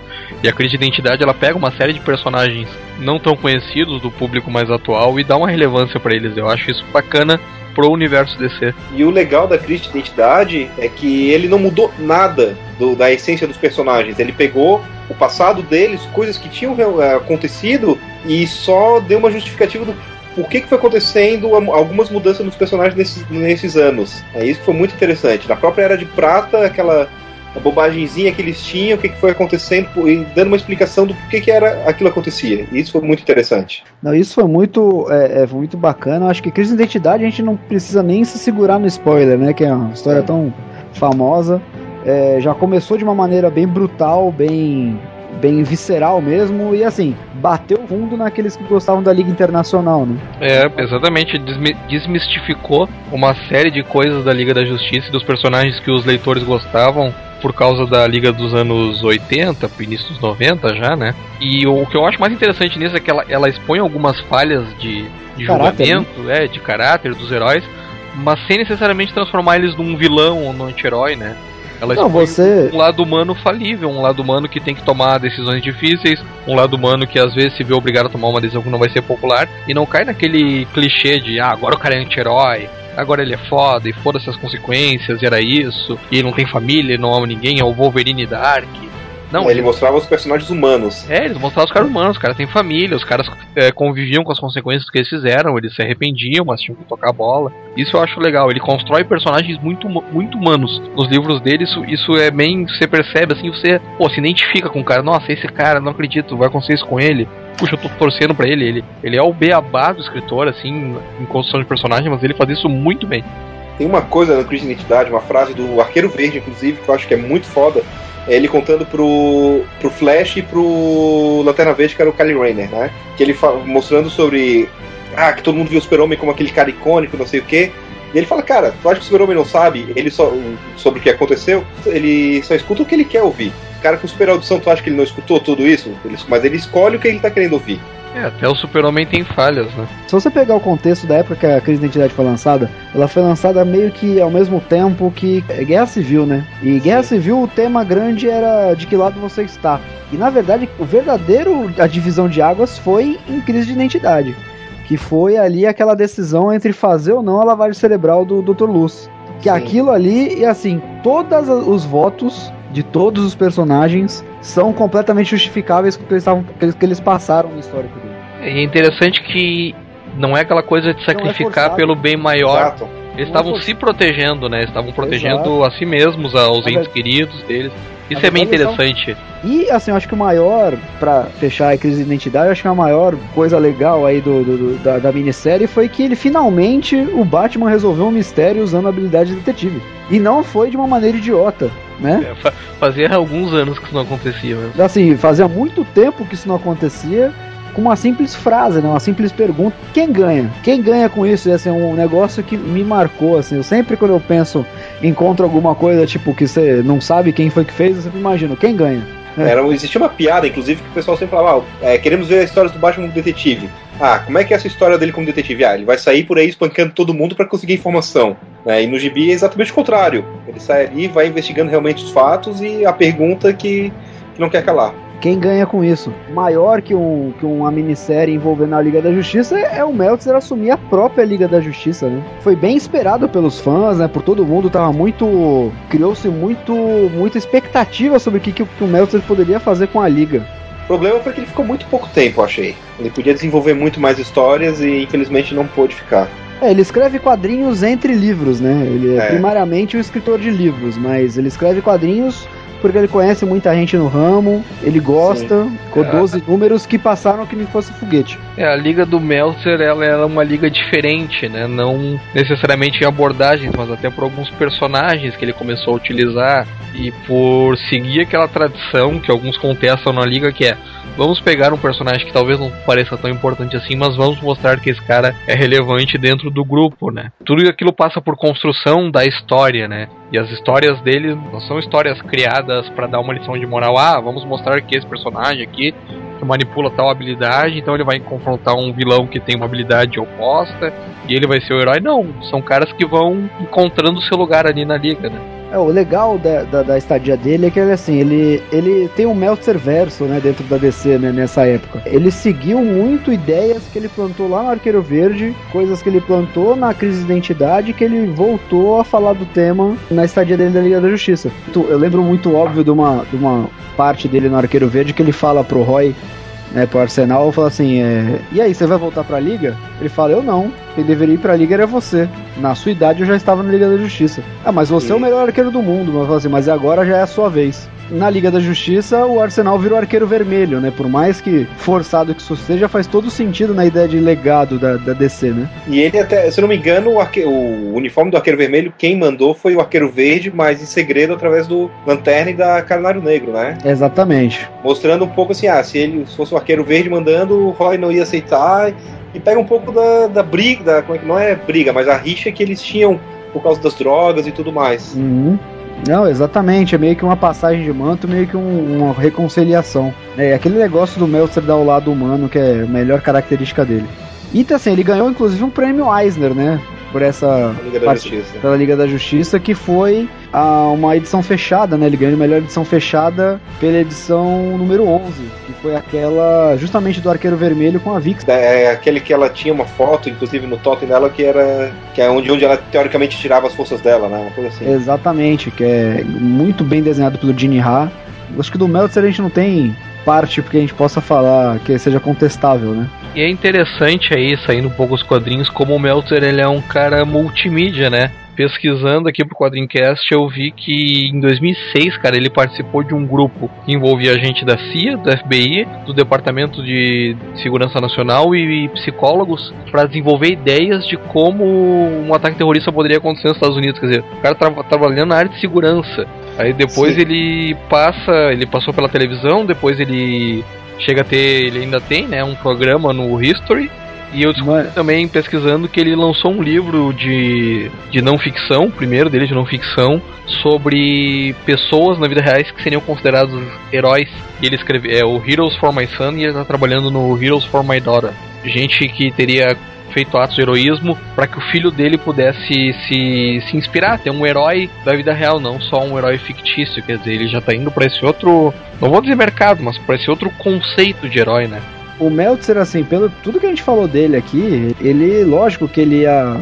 E a crise de identidade ela pega uma série de personagens não tão conhecidos do público mais atual e dá uma relevância pra eles. Eu acho isso bacana pro universo DC. E o legal da crise de identidade é que ele não mudou nada do- da essência dos personagens. Ele pegou o passado deles, coisas que tinham eh, acontecido, e só deu uma justificativa do por que, que foi acontecendo algumas mudanças nos personagens nesses, nesses anos. É isso que foi muito interessante. Na própria Era de Prata, aquela a bobagemzinha que eles tinham, o que, que foi acontecendo, e dando uma explicação do porquê que era aquilo acontecia. E isso foi muito interessante. Não, isso foi muito, é, é, foi muito bacana. Eu acho que crise de identidade a gente não precisa nem se segurar no spoiler, né? Que é uma história tão famosa. É, já começou de uma maneira bem brutal, bem, bem visceral mesmo. E assim, bateu fundo naqueles que gostavam da Liga Internacional, né? É, exatamente, desmi- desmistificou uma série de coisas da Liga da Justiça e dos personagens que os leitores gostavam por causa da Liga dos anos 80, pro início dos 90 já, né? E o que eu acho mais interessante nisso é que ela, ela expõe algumas falhas de, de Caráter, julgamento, é, de caráter dos heróis, mas sem necessariamente transformar eles num vilão ou num anti-herói, né? Ela Não, você- um lado humano falível, um lado humano que tem que tomar decisões difíceis, um lado humano que às vezes se vê obrigado a tomar uma decisão que não vai ser popular, e não cai naquele clichê de, ah, agora o cara é anti-herói, agora ele é foda e foda-se as consequências, e era isso, e ele não tem família, ele não ama ninguém, é o Wolverine Dark. Não, ele mostrava os personagens humanos. É, eles mostravam os caras humanos, os caras têm família, os caras é, conviviam com as consequências que eles fizeram, eles se arrependiam, mas tinham que tocar a bola. Isso eu acho legal, ele constrói personagens muito, muito humanos. Nos livros dele, isso, isso é bem. Você percebe assim, você pô, se identifica com o cara. Nossa, esse cara, não acredito, vai acontecer isso com ele. Puxa, eu tô torcendo pra ele. Ele, ele é o beabá do escritor, assim, em construção de personagem, mas ele faz isso muito bem. Tem uma coisa na Crise de Identidade, uma frase do Arqueiro Verde, inclusive, que eu acho que é muito foda. É ele contando pro, pro Flash e pro Lanterna Verde, que era o Kylie Rayner, né? Que ele mostrando sobre. Ah, que todo mundo viu o Super-Homem como aquele cara icônico, não sei o quê. E ele fala, cara, tu acha que o Super-Homem não sabe ele só, sobre o que aconteceu? Ele só escuta o que ele quer ouvir. O cara com super audição, tu acha que ele não escutou tudo isso? Mas ele escolhe o que ele tá querendo ouvir. É, até o Super-Homem tem falhas, né? Se você pegar o contexto da época que a crise de identidade foi lançada, ela foi lançada meio que ao mesmo tempo que é Guerra Civil, né? E Guerra Civil, o tema grande era de que lado você está. E na verdade, o verdadeiro a divisão de águas foi em crise de identidade, que foi ali aquela decisão entre fazer ou não a lavagem cerebral do Dr. Luz. Que aquilo ali, e assim, todos os votos de todos os personagens são completamente justificáveis com o que eles, que eles- passaram no histórico é interessante que não é aquela coisa de sacrificar forçado. pelo bem maior. Exato. Eles é estavam se protegendo, né? Estavam protegendo Exato. a si mesmos, aos Na entes ver- queridos deles. Isso é bem eles interessante. E assim, eu acho que o maior, pra fechar a crise de identidade, eu acho que a maior coisa legal aí do, do- do- da, da minissérie foi que ele finalmente o Batman resolveu um mistério usando a habilidade de detetive. E não foi de uma maneira idiota, né? É, fa- fazia alguns anos que isso não acontecia mesmo. Assim, fazia muito tempo que isso não acontecia. Com uma simples frase, né? Uma simples pergunta. Quem ganha? Quem ganha com isso? É um negócio que me marcou, assim. Eu sempre quando eu penso, encontro alguma coisa, tipo, que você não sabe quem foi que fez, eu sempre imagino, quem ganha? É. Era, existia uma piada, inclusive, que o pessoal sempre falava: ah, é, queremos ver a história do Batman como detetive. Ah, como é que é essa história dele como detetive? Ah, ele vai sair por aí espancando todo mundo para conseguir informação. né? E no gibi é exatamente o contrário. Ele sai ali, vai investigando realmente os fatos e a pergunta que, que não quer calar. Quem ganha com isso? Maior que, um, que uma minissérie envolvendo a Liga da Justiça é o Meltzer assumir a própria Liga da Justiça, né? Foi bem esperado pelos fãs, né? Por todo mundo, tava muito. Criou-se muito, muita expectativa sobre o que, que o- que o Meltzer poderia fazer com a Liga. O problema foi que ele ficou muito pouco tempo, eu achei. Ele podia desenvolver muito mais histórias e infelizmente não pôde ficar. É, ele escreve quadrinhos entre livros, né? Ele é, É. primariamente um escritor de livros, mas ele escreve quadrinhos porque ele conhece muita gente no ramo, ele gosta, com É. 12 números que passaram que nem fosse foguete. É, a liga do Meltzer ela é uma liga diferente, né? Não necessariamente em abordagens, mas até por alguns personagens que ele começou a utilizar e por seguir aquela tradição que alguns contestam na liga, que é vamos pegar um personagem que talvez não pareça tão importante assim, mas vamos mostrar que esse cara é relevante dentro do grupo, né? Tudo aquilo passa por construção da história, né? E as histórias dele não são histórias criadas para dar uma lição de moral. Ah, vamos mostrar que esse personagem aqui manipula tal habilidade, então ele vai confrontar um vilão que tem uma habilidade oposta e ele vai ser o herói. Não, são caras que vão encontrando seu lugar ali na liga, né? É, o legal da, da, da estadia dele é que ele assim, ele, ele tem um Meltzer verso, né, dentro da DC, né, nessa época. Ele seguiu muito ideias que ele plantou lá no Arqueiro Verde, coisas que ele plantou na crise de identidade que ele voltou a falar do tema na estadia dele da Liga da Justiça. Eu lembro muito óbvio de uma, de uma parte dele no Arqueiro Verde que ele fala pro Roy né, pro Arsenal, fala assim, é, e aí, você vai voltar pra Liga? Ele fala, eu não, quem deveria ir pra Liga era você. Na sua idade eu já estava na Liga da Justiça. Ah, mas você é o melhor arqueiro do mundo, mas assim, mas agora já é a sua vez. Na Liga da Justiça, o Arsenal virou arqueiro vermelho, né? Por mais que forçado que isso seja, faz todo sentido na ideia de legado da, da DC, né? E ele até, se não me engano, o, arque- o uniforme do Arqueiro Vermelho, quem mandou foi o Arqueiro Verde, mas em segredo através do Lanterna e da Canário Negro, né? Exatamente. Mostrando um pouco assim, ah, se ele se fosse o Arqueiro Verde mandando, o Roy não ia aceitar. E pega um pouco da, da briga, da, como é que não é briga, mas a rixa que eles tinham por causa das drogas e tudo mais. Uhum. Não, exatamente. É meio que uma passagem de manto, meio que um- uma reconciliação. É aquele negócio do Meltzer dar o lado humano, que é a melhor característica dele. E então, assim, ele ganhou inclusive um prêmio Eisner, né? Por essa. Liga da parte- Justiça. Pela Liga da Justiça, que foi a uma edição fechada, né? Ele ganhou a melhor edição fechada pela edição número 11, que foi aquela justamente do Arqueiro Vermelho com a Vix. É aquele que ela tinha uma foto, inclusive no totem dela, que era que é onde, onde ela teoricamente tirava as forças dela, né? Uma coisa assim. Exatamente, que é muito bem desenhado pelo Gene Ha. Acho que do Meltzer a gente não tem parte porque a gente possa falar que seja contestável, né? E é interessante aí, saindo um pouco os quadrinhos, como o Meltzer ele é um cara multimídia, né? Pesquisando aqui pro Quadrincast, eu vi que em 2006, cara, ele participou de um grupo que envolvia gente da CIA, do FBI, do Departamento de Segurança Nacional e psicólogos para desenvolver ideias de como um ataque terrorista poderia acontecer nos Estados Unidos. Quer dizer, o cara tava trabalhando na área de segurança. Aí depois Sim. ele passa, ele passou pela televisão, depois ele chega a ter, ele ainda tem, né, um programa no History. E eu descobri também pesquisando que ele lançou um livro de, de não ficção, o primeiro dele de não ficção, sobre pessoas na vida real que seriam considerados heróis. E ele escreve é o Heroes for My Son e ele está trabalhando no Heroes for My Daughter. Gente que teria feito atos de heroísmo para que o filho dele pudesse se, se inspirar, ter um herói da vida real, não só um herói fictício. Quer dizer, ele já tá indo para esse outro, não vou dizer mercado, mas para esse outro conceito de herói, né? O Meltzer, assim, pelo tudo que a gente falou dele aqui, ele, lógico que ele ia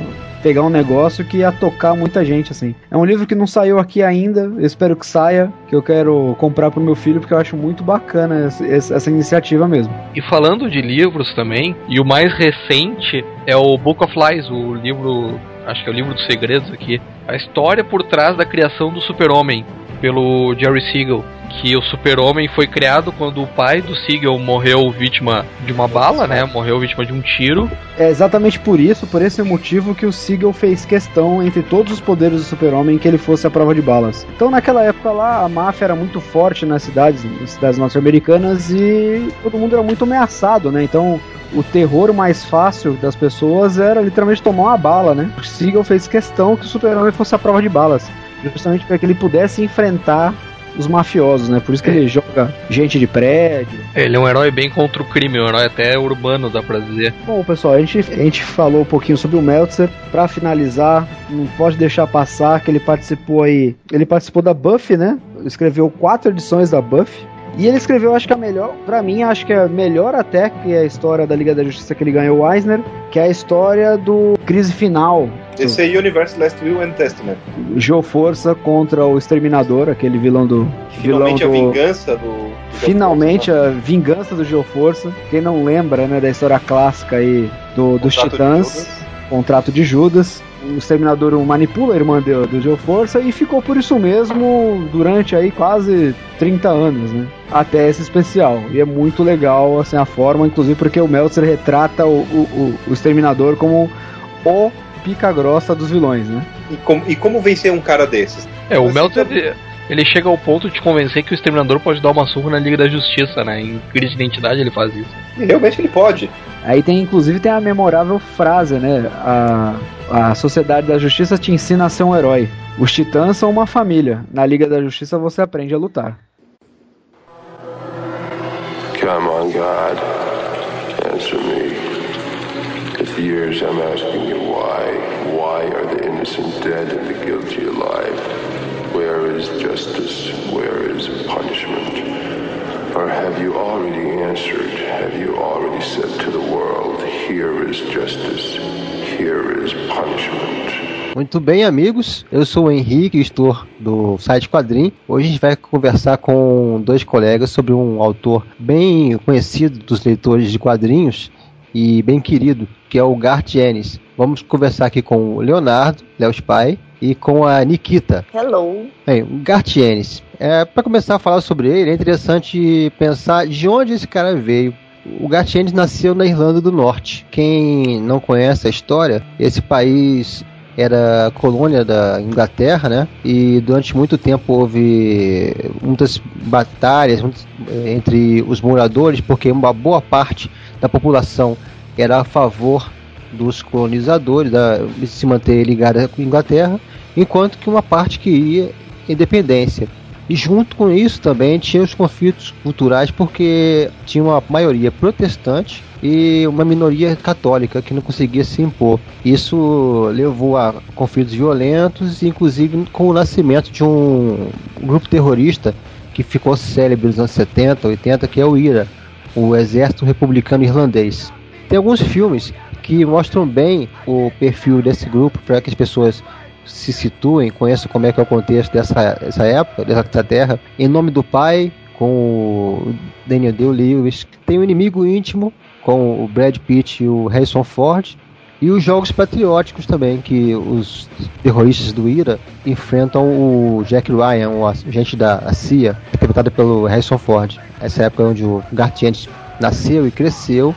pegar um negócio que ia tocar muita gente, assim. É um livro que não saiu aqui ainda, eu espero que saia, que eu quero comprar pro meu filho, porque eu acho muito bacana essa, essa iniciativa mesmo. E falando de livros também, e o mais recente é o Book of Lies, o livro, acho que é o livro dos segredos aqui. A história por trás da criação do Super-Homem, pelo Jerry Siegel. Que o Super-Homem foi criado quando o pai do Siegel morreu vítima de uma bala, né? Morreu vítima de um tiro. É exatamente por isso, por esse motivo, que o Siegel fez questão, entre todos os poderes do Super-Homem, que ele fosse a prova de balas. Então, naquela época lá, a máfia era muito forte nas cidades, nas cidades norte-americanas, e todo mundo era muito ameaçado, né? Então, o terror mais fácil das pessoas era literalmente tomar uma bala, né? O Siegel fez questão que o Super-Homem fosse a prova de balas, justamente para que ele pudesse enfrentar os mafiosos, né? Por isso que ele joga gente de prédio. Ele é um herói bem contra o crime, um herói até urbano, dá pra dizer. Bom, pessoal, a gente, a gente falou um pouquinho sobre o Meltzer. Pra finalizar, não pode deixar passar que ele participou aí. Ele participou da Buffy, né? Escreveu quatro edições da Buffy. E ele escreveu, acho que a melhor, pra mim, acho que é melhor até que é a história da Liga da Justiça que ele ganhou o Eisner, que é a história do Crise Final. Esse é Universe Last Will and Testament. Joe Força contra o Exterminador, aquele vilão do. Finalmente vilão a do... vingança do. do Finalmente a vingança do Joe Força. Quem não lembra, né, da história clássica aí do, dos Titãs, contrato de Judas. O Exterminador manipula a irmã do, do Joe Força e ficou por isso mesmo durante aí quase 30 anos, né? Até esse especial. E é muito legal assim, a forma, inclusive porque o Meltzer retrata o, o, o- o Exterminador como o pica grossa dos vilões, né? E como, e como vencer um cara desses? É, o Meltzer ele- chega ao ponto de convencer que o Exterminador pode dar uma surra na Liga da Justiça, né? Em crise de identidade ele faz isso. E realmente ele pode. Aí tem, inclusive, tem a memorável frase, né? A, a Sociedade da Justiça te ensina a ser um herói. Os titãs são uma família. Na Liga da Justiça você aprende a lutar. Come on, God. Answer me. For years I'm asking you why. Why are the innocent dead and the guilty alive? Justice? Where is punishment? Or have you already answered? Have you already said to the world, here is justice, here is punishment? Muito bem, amigos. Eu sou o Henrique, estou do site Quadrim. Hoje a gente vai conversar com dois colegas sobre um autor bem conhecido dos leitores de quadrinhos e bem querido, que é o Garth Ennis. Vamos conversar aqui com o Leonardo, Léo Spy, e com a Nikita. Hello. Bem, o Garth Ennis. É, Para começar a falar sobre ele, é interessante pensar de onde esse cara veio. O Garth Ennis nasceu na Irlanda do Norte. Quem não conhece a história, esse país era colônia da Inglaterra, né? E durante muito tempo houve muitas batalhas muitas- entre os moradores, porque uma boa parte da população era a favor dos colonizadores, da, se manter ligada com a Inglaterra, enquanto que uma parte queria independência. E junto com isso também tinha os conflitos culturais, porque tinha uma maioria protestante e uma minoria católica que não conseguia se impor. Isso levou a conflitos violentos, inclusive com o nascimento de um grupo terrorista que ficou célebre nos anos 70, 80, que é o IRA, o Exército Republicano Irlandês. Tem alguns filmes que mostram bem o perfil desse grupo para que as pessoas se situem, conheçam como é que é o contexto dessa, época, dessa terra. Em nome do pai, com o Daniel Day-Lewis, tem um inimigo íntimo com o Brad Pitt e o Harrison Ford. E os jogos patrióticos também, que os terroristas do IRA enfrentam o Jack Ryan, o agente da CIA, interpretado pelo Harrison Ford. Essa época onde o Gartiente nasceu e cresceu,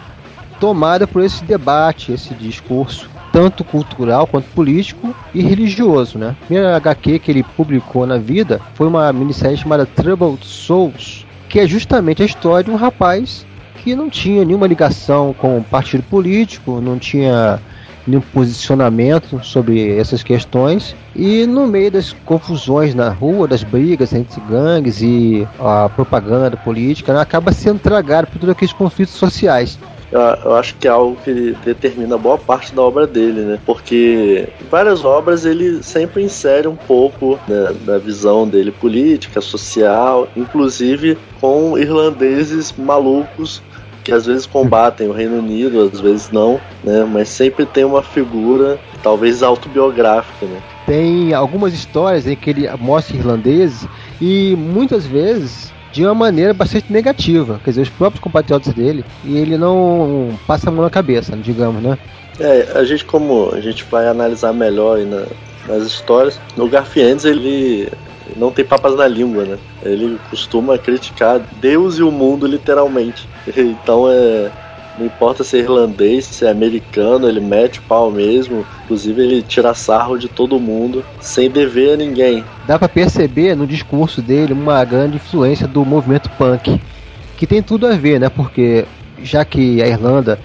tomada por esse debate, esse discurso, tanto cultural quanto político e religioso. Né? A primeira HQ que ele publicou na vida foi uma minissérie chamada Troubled Souls, que é justamente a história de um rapaz que não tinha nenhuma ligação com o partido político, não tinha nenhum posicionamento sobre essas questões e no meio das confusões na rua, das brigas entre gangues e a propaganda política, né, acaba sendo tragado por todos aqueles conflitos sociais. Eu, acho que é algo que determina boa parte da obra dele, né? Porque várias obras ele sempre insere um pouco né, da visão dele política, social, inclusive com irlandeses malucos que às vezes combatem o Reino Unido, às vezes não, né? Mas sempre tem uma figura, talvez autobiográfica, né? Tem algumas histórias em que ele mostra irlandeses e muitas vezes de uma maneira bastante negativa, quer dizer, os próprios compatriotas dele, e ele não passa a mão na cabeça, digamos, né? É, a gente como a gente vai analisar melhor na, nas histórias, o Garfiennes ele não tem papas na língua, né? Ele costuma criticar Deus e o mundo literalmente. Então é não importa se é irlandês, se é americano, ele mete o pau mesmo. Inclusive, ele tira sarro de todo mundo, sem dever a ninguém. Dá para perceber no discurso dele uma grande influência do movimento punk, que tem tudo a ver, né? Porque já que a Irlanda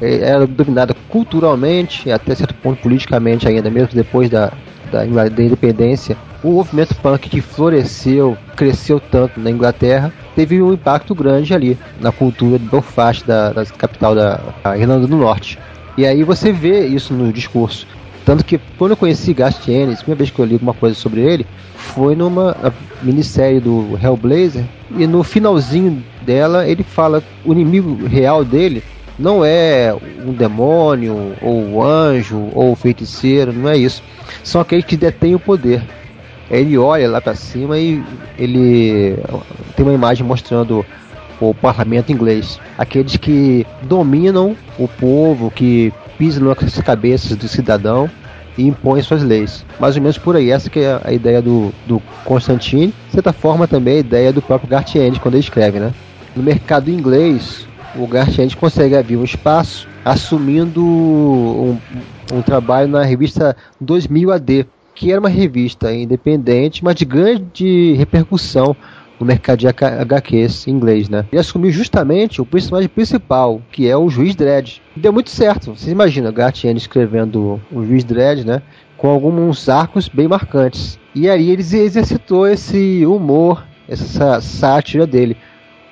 eh, era dominada culturalmente, até certo ponto politicamente ainda, mesmo depois da, da, da independência, o movimento punk que floresceu, cresceu tanto na Inglaterra, teve um impacto grande ali na cultura de Belfast, da, da capital da Irlanda do Norte. E aí você vê isso no discurso. Tanto que quando eu conheci Gast a primeira vez que eu li alguma coisa sobre ele, foi numa minissérie do Hellblazer, e no finalzinho dela ele fala o inimigo real dele não é um demônio, ou um anjo, ou um feiticeiro, não é isso. São aqueles que detêm o poder. Ele olha lá para cima e ele tem uma imagem mostrando o parlamento inglês. Aqueles que dominam o povo, que pisam nas cabeças do cidadão e impõem suas leis. Mais ou menos por aí. Essa que é a ideia do, do Constantine. De certa forma também a ideia do próprio Gartiende quando ele escreve, né? No mercado inglês, o Gartiende consegue abrir um espaço assumindo um, um trabalho na revista 2000 AD, que era uma revista independente, mas de grande repercussão no mercado de HQs em inglês, né? Ele assumiu justamente o personagem principal, que é o Juiz Dredd. E deu muito certo. Você imagina, Gartiene escrevendo o Juiz Dredd, né? Com alguns arcos bem marcantes. E aí ele exercitou esse humor, essa sátira dele.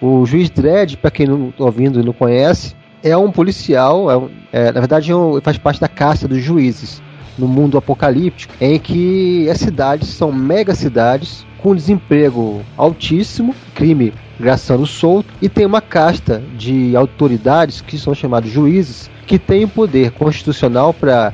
O Juiz Dredd, para quem não está ouvindo e não conhece, é um policial, é é, na verdade é um, faz parte da caça dos juízes no mundo apocalíptico, em que as cidades são mega cidades com desemprego altíssimo, crime graçando solto, e tem uma casta de autoridades que são chamados juízes, que têm o poder constitucional para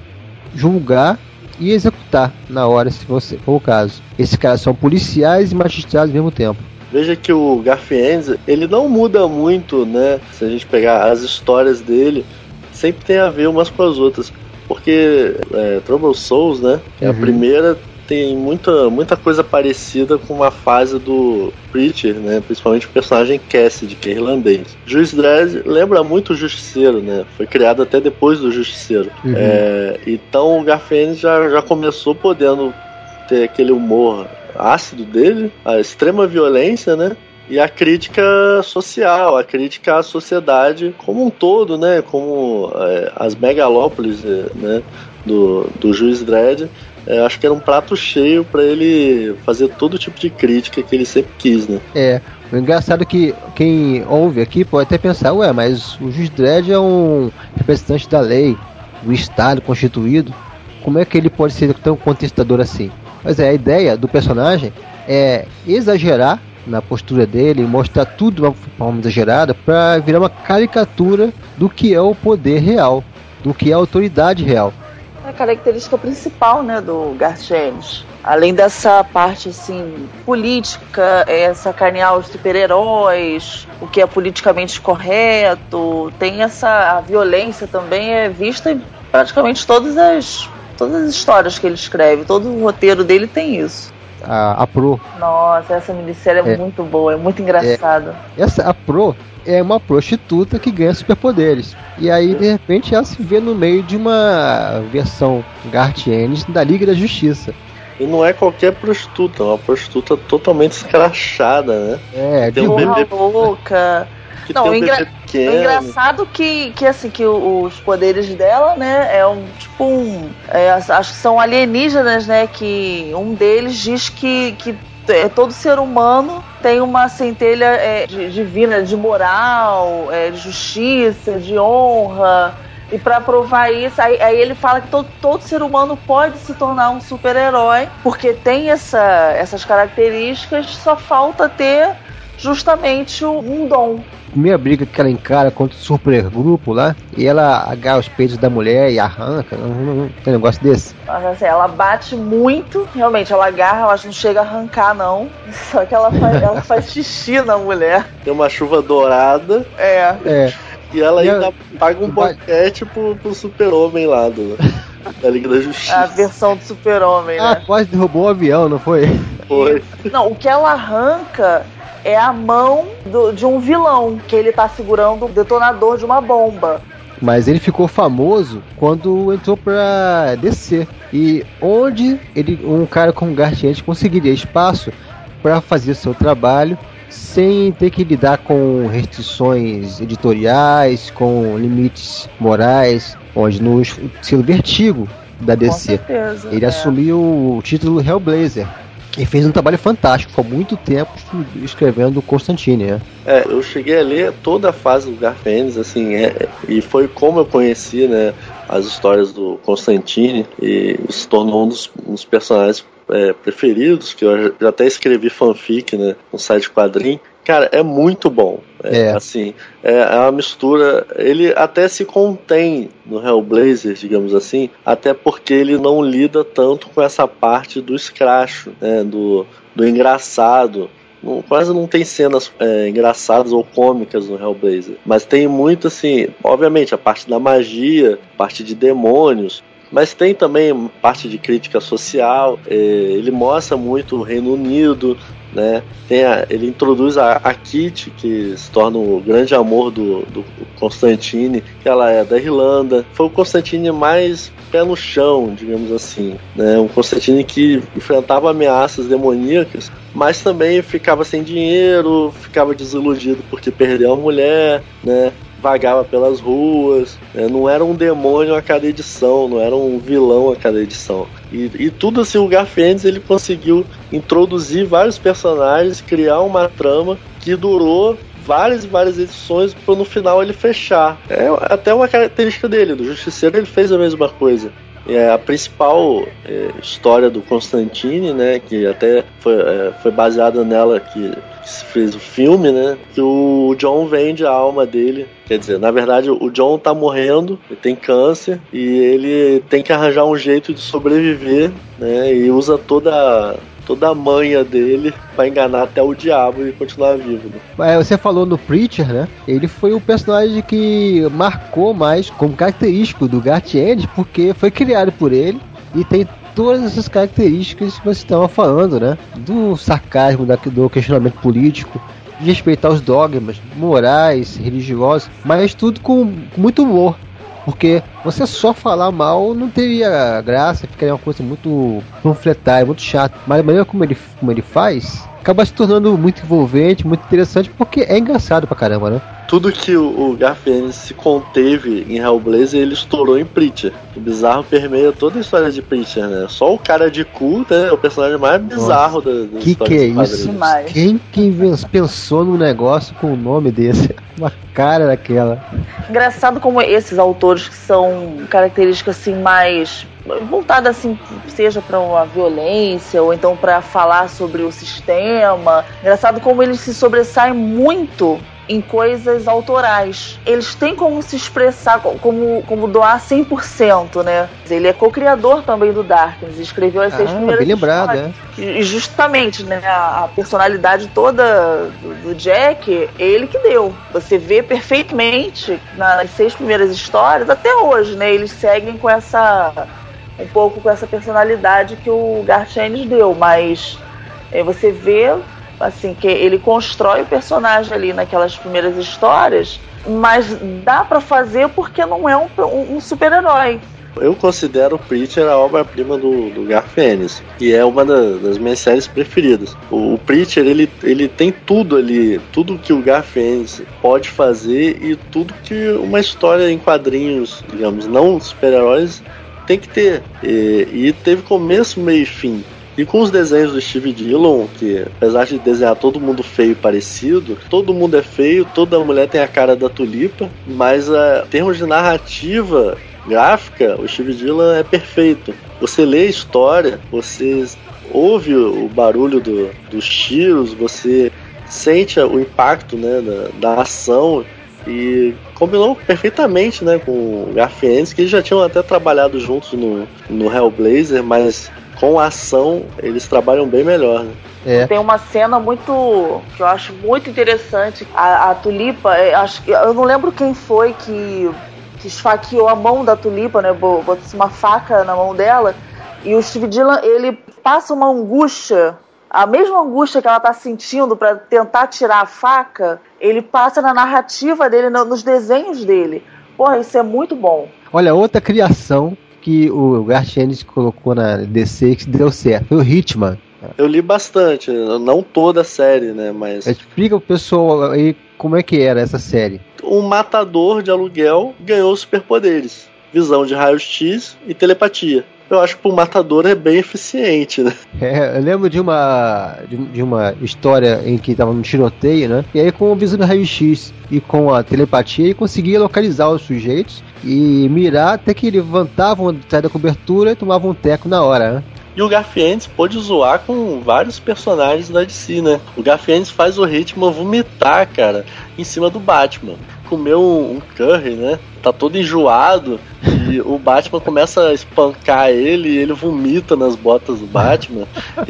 julgar e executar na hora, se for o caso. Esses caras são policiais e magistrados ao mesmo tempo. Veja que o Garfiennes, ele não muda muito, né? Se a gente pegar as histórias dele, sempre tem a ver umas com as outras. Porque é, Trouble Souls, né? É uhum. a primeira tem muita, muita coisa parecida com a fase do Preacher, né? Principalmente o personagem Cassidy, que é irlandês. Juiz Dredd lembra muito o Justiceiro, né? Foi criado até depois do Justiceiro. Uhum. É, então o Garfiennes já, já começou podendo ter aquele humor ácido dele, a extrema violência, né? E a crítica social, a crítica à sociedade como um todo, né? Como é, as megalópolis, né? Do, do juiz Dredd é, acho que era um prato cheio pra ele fazer todo tipo de crítica que ele sempre quis, né? É, o engraçado é que quem ouve aqui pode até pensar, ué, mas o juiz Dredd é um representante da lei, do Estado constituído, como é que ele pode ser tão contestador assim? Mas é, a ideia do personagem é exagerar na postura dele, mostrar tudo de uma forma exagerada para virar uma caricatura do que é o poder real, do que é a autoridade real. É a característica principal, né, do Gartienes. Além dessa parte, assim, política, é sacanear os super-heróis, o que é politicamente correto, tem essa... a violência também é vista em praticamente todas as todas as histórias que ele escreve, todo o roteiro dele tem isso. A, a Pro. Nossa, essa minissérie é, É. muito boa, é muito engraçada. Essa a Pro é uma prostituta que ganha superpoderes. E aí, de repente, ela se vê no meio de uma versão Gartienes da Liga da Justiça. E não é qualquer prostituta, é uma prostituta totalmente escrachada, né? É, tem um Porra bebê louca. Que Não, o, engra- o engraçado que, que assim, que os poderes dela, né, é um tipo um. é, acho que são alienígenas, né? Que um deles diz que, que é, todo ser humano tem uma centelha é, de- divina de moral, é, de justiça, de honra. E pra provar isso, aí, aí ele fala que todo, todo ser humano pode se tornar um super-herói, porque tem essa, essas características, só falta ter justamente um dom. Primeira briga que ela encara contra o supergrupo lá, e ela agarra os peitos da mulher e arranca. Não, não- não tem negócio desse. Mas, assim, ela bate muito, realmente, ela agarra, ela não chega a arrancar, não. Só que ela faz, ela faz xixi na mulher. Tem uma chuva dourada. É. É. E ela E ainda a- paga um boquete pro, pro super-homem lá do, da Liga da Justiça. A versão do super-homem, Ah, né? quase derrubou o avião, não foi? Foi. Não, o que ela arranca é a mão do- de um vilão, que ele tá segurando o detonador de uma bomba. Mas ele ficou famoso quando entrou pra descer. E onde ele, um cara como Gartiente conseguiria espaço para fazer seu trabalho sem ter que lidar com restrições editoriais, com limites morais, onde no estilo vertigo da DC. certeza, ele é. assumiu o título Hellblazer. E fez um trabalho fantástico, ficou muito tempo escrevendo Constantine, né? É, eu cheguei a ler toda a fase do Garfênis, assim, é, e foi como eu conheci, né, as histórias do Constantine e se tornou um dos, um dos personagens é, preferidos, que eu já até escrevi fanfic, né, no site quadrinho. Cara, é muito bom. É, É. Assim, é, é uma mistura. Ele até se contém no Hellblazer, digamos assim, até porque ele não lida tanto com essa parte do escracho, né, do, do engraçado. Não- quase não tem cenas é, engraçadas ou cômicas no Hellblazer. Mas tem muito, assim, obviamente, a parte da magia, parte de demônios. Mas tem também parte de crítica social. é, ele mostra muito o Reino Unido, né? A- ele introduz a, a Kitty, que se torna o grande amor do, do Constantine, que ela é da Irlanda. Foi o Constantine mais pé no chão, digamos assim. Né? Um Constantine que enfrentava ameaças demoníacas, mas também ficava sem dinheiro, ficava desiludido porque perdeu a mulher, né? Vagava pelas ruas, né? não era um demônio a cada edição, não era um vilão a cada edição. E, e tudo assim, o Garfiennes ele conseguiu introduzir vários personagens, criar uma trama que durou várias e várias edições para no final ele fechar. É até uma característica dele, do Justiceiro ele fez a mesma coisa. É a principal é, história do Constantine, né, que até foi, é, foi baseada nela que, que se fez o filme, né, que o John vende a alma dele. Quer dizer, na verdade o John tá morrendo, ele tem câncer e ele tem que arranjar um jeito de sobreviver, né, e usa toda toda a manha dele para enganar até o diabo e continuar vivo. Né? Você falou no Preacher, né? Ele foi o personagem que marcou mais como característico do Gartienes, porque foi criado por ele e tem todas essas características que você estava falando, né? Do sarcasmo, do questionamento político, de respeitar os dogmas morais, religiosos, mas tudo com muito humor. Porque você só falar mal não teria graça, ficaria uma coisa muito panfletária, muito chata. Mas a maneira como ele, como ele faz acaba se tornando muito envolvente, muito interessante, porque é engraçado pra caramba, né? Tudo que o, o Garfield se conteve em Hellblazer, ele estourou em Preacher. O bizarro permeia toda a história de Preacher, né? Só o cara de cu, né? É o personagem mais bizarro da, da Que história que é isso? Quem que pensou num negócio com o nome desse? Uma cara daquela. Engraçado como esses autores que são características assim mais voltadas assim, seja para uma violência ou então para falar sobre o sistema. Engraçado como eles se sobressaem muito em coisas autorais. Eles têm como se expressar, co- como, como doar 100%, né? Ele é co-criador também do Darkness, escreveu as seis Ah, primeiras bem lembrado, histórias. E justamente, né, a, a personalidade toda do, do Jack, ele que deu. Você vê perfeitamente nas seis primeiras histórias, até hoje, né? Eles seguem com essa. um pouco com essa personalidade que o Garth Ennis deu, mas é, você vê assim que ele constrói o personagem ali naquelas primeiras histórias, mas dá pra fazer porque não é um, um- super-herói. Eu considero o Preacher a obra-prima do, do Ennis e é uma da- das minhas séries preferidas. O, o Preacher ele, ele tem tudo ali, tudo que o Garth Ennis pode fazer e tudo que uma história em quadrinhos, digamos, não super-heróis, tem que ter. E, e teve começo, meio e fim. E com os desenhos do Steve Dillon, que apesar de desenhar todo mundo feio e parecido, todo mundo é feio, toda mulher tem a cara da tulipa, mas eh, em termos de narrativa gráfica, o Steve Dillon é perfeito. Você lê a história, você ouve o barulho do- dos tiros, você sente o impacto né, da, da ação e combinou perfeitamente né, com o Garth Ennis, que eles já tinham até trabalhado juntos no, no Hellblazer, mas com a ação eles trabalham bem melhor. Né? É. Tem uma cena muito que eu acho muito interessante. A, a tulipa, é, acho que eu não lembro quem foi que, que esfaqueou a mão da tulipa, né? bo- Botou uma faca na mão dela. E o Steve Dillon, ele passa uma angústia, a mesma angústia que ela tá sentindo para tentar tirar a faca, ele passa na narrativa dele, no- nos desenhos dele. Porra, isso é muito bom. Olha, outra criação que o Garth Ennis colocou na DC que deu certo foi o Hitman. Eu li bastante, não toda a série, né? Mas Explica pro pessoal aí como é que era essa série. um matador de aluguel ganhou superpoderes: visão de raio-x e telepatia. Eu acho que pro matador é bem eficiente, né? É, eu lembro de uma de, de uma história em que tava no tiroteio, né? E aí com o visão do raio-x e com a telepatia ele conseguia localizar os sujeitos e mirar até que levantavam sair da cobertura e tomavam um teco na hora, né? E o Garfiennes pôde zoar com vários personagens da DC, né? O Garfiennes faz o Hitman vomitar, cara, em cima do Batman. Comeu um, um curry, né? Tá todo enjoado e o Batman começa a espancar ele e ele vomita nas botas do Batman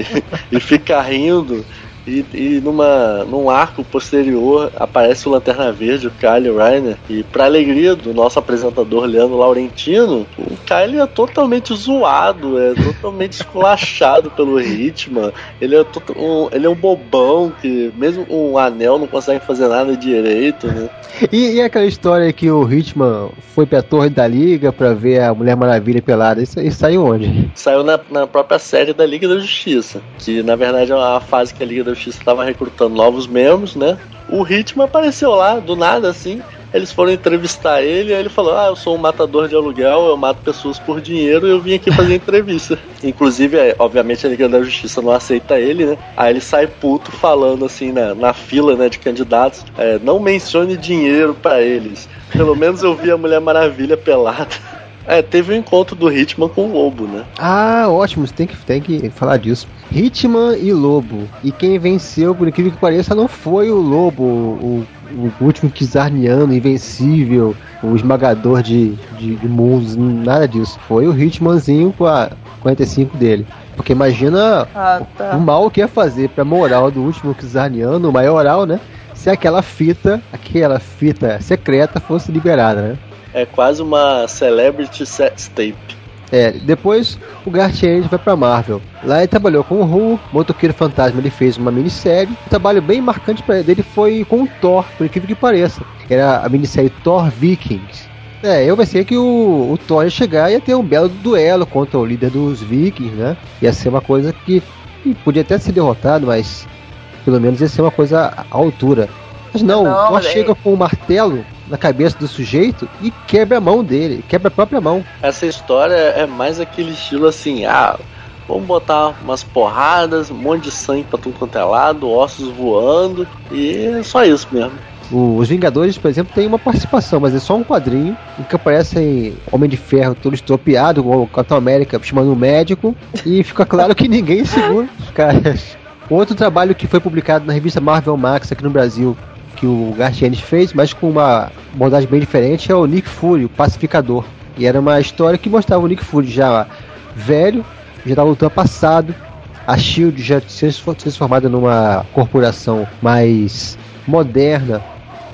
e, e fica rindo. E, e numa, num arco posterior aparece o Lanterna Verde, o Kyle Reiner. E pra alegria do nosso apresentador Leandro Laurentino, o Kyle é totalmente zoado, é totalmente esculachado pelo Hitman. Ele é, um, ele é um bobão que, mesmo com um anel, não consegue fazer nada direito, né? E, e aquela história que o Hitman foi pra Torre da Liga pra ver a Mulher Maravilha pelada, isso, isso saiu onde? Saiu na, na própria série da Liga da Justiça, que na verdade é uma fase que a Liga da Justiça estava recrutando novos membros, né? O Hitman apareceu lá, do nada assim. Eles foram entrevistar ele, aí ele falou: Ah, eu sou um matador de aluguel, eu mato pessoas por dinheiro eu vim aqui fazer entrevista. Inclusive, é, obviamente, a Liga da Justiça não aceita ele, né? Aí ele sai puto falando assim na, na fila né, de candidatos: é, Não mencione dinheiro pra eles. Pelo menos eu vi a Mulher Maravilha pelada. É, teve o encontro do Hitman com o Lobo, né? Ah, ótimo, você tem que, tem que falar disso. Hitman e Lobo. E quem venceu, por incrível que pareça, não foi o Lobo, o, o último Kizarniano, invencível, o esmagador de, de, de mundos, nada disso. Foi o Hitmanzinho com a 45 dele. Porque imagina Ah, tá. o mal que ia fazer pra moral do último Kizarniano, o maioral, né? Se aquela fita, aquela fita secreta fosse liberada, né? É quase uma celebrity sex tape. É, depois o Garth Ennis vai pra Marvel. Lá ele trabalhou com o Hulk, Motoqueiro Fantasma, ele fez uma minissérie. O trabalho bem marcante para foi com o Thor, por incrível que pareça. Era a minissérie Thor Vikings. É, eu pensei que o, o Thor ia chegar e ia ter um belo duelo contra o líder dos Vikings, né? Ia ser uma coisa que podia até ser derrotado, mas Pelo menos ia ser uma coisa à altura. Mas não, Não, é- chega com um martelo na cabeça do sujeito e quebra a mão dele, quebra a própria mão. Essa história é mais aquele estilo assim, ah, vamos botar umas porradas, um monte de sangue pra tudo quanto é lado, ossos voando, e é só isso mesmo. O- Os Vingadores, por exemplo, tem uma participação, mas é só um quadrinho em que aparece Homem de Ferro todo estropiado, com o Capitão América chamando um médico, e fica claro que ninguém segura os caras. Outro trabalho que foi publicado na revista Marvel Max aqui no Brasil, que o Garth Ennis fez, mas com uma abordagem bem diferente, é o Nick Fury, o Pacificador. E era uma história que mostrava o Nick Fury já velho, já estava passado, a Shield já tinha se transformada numa corporação mais moderna,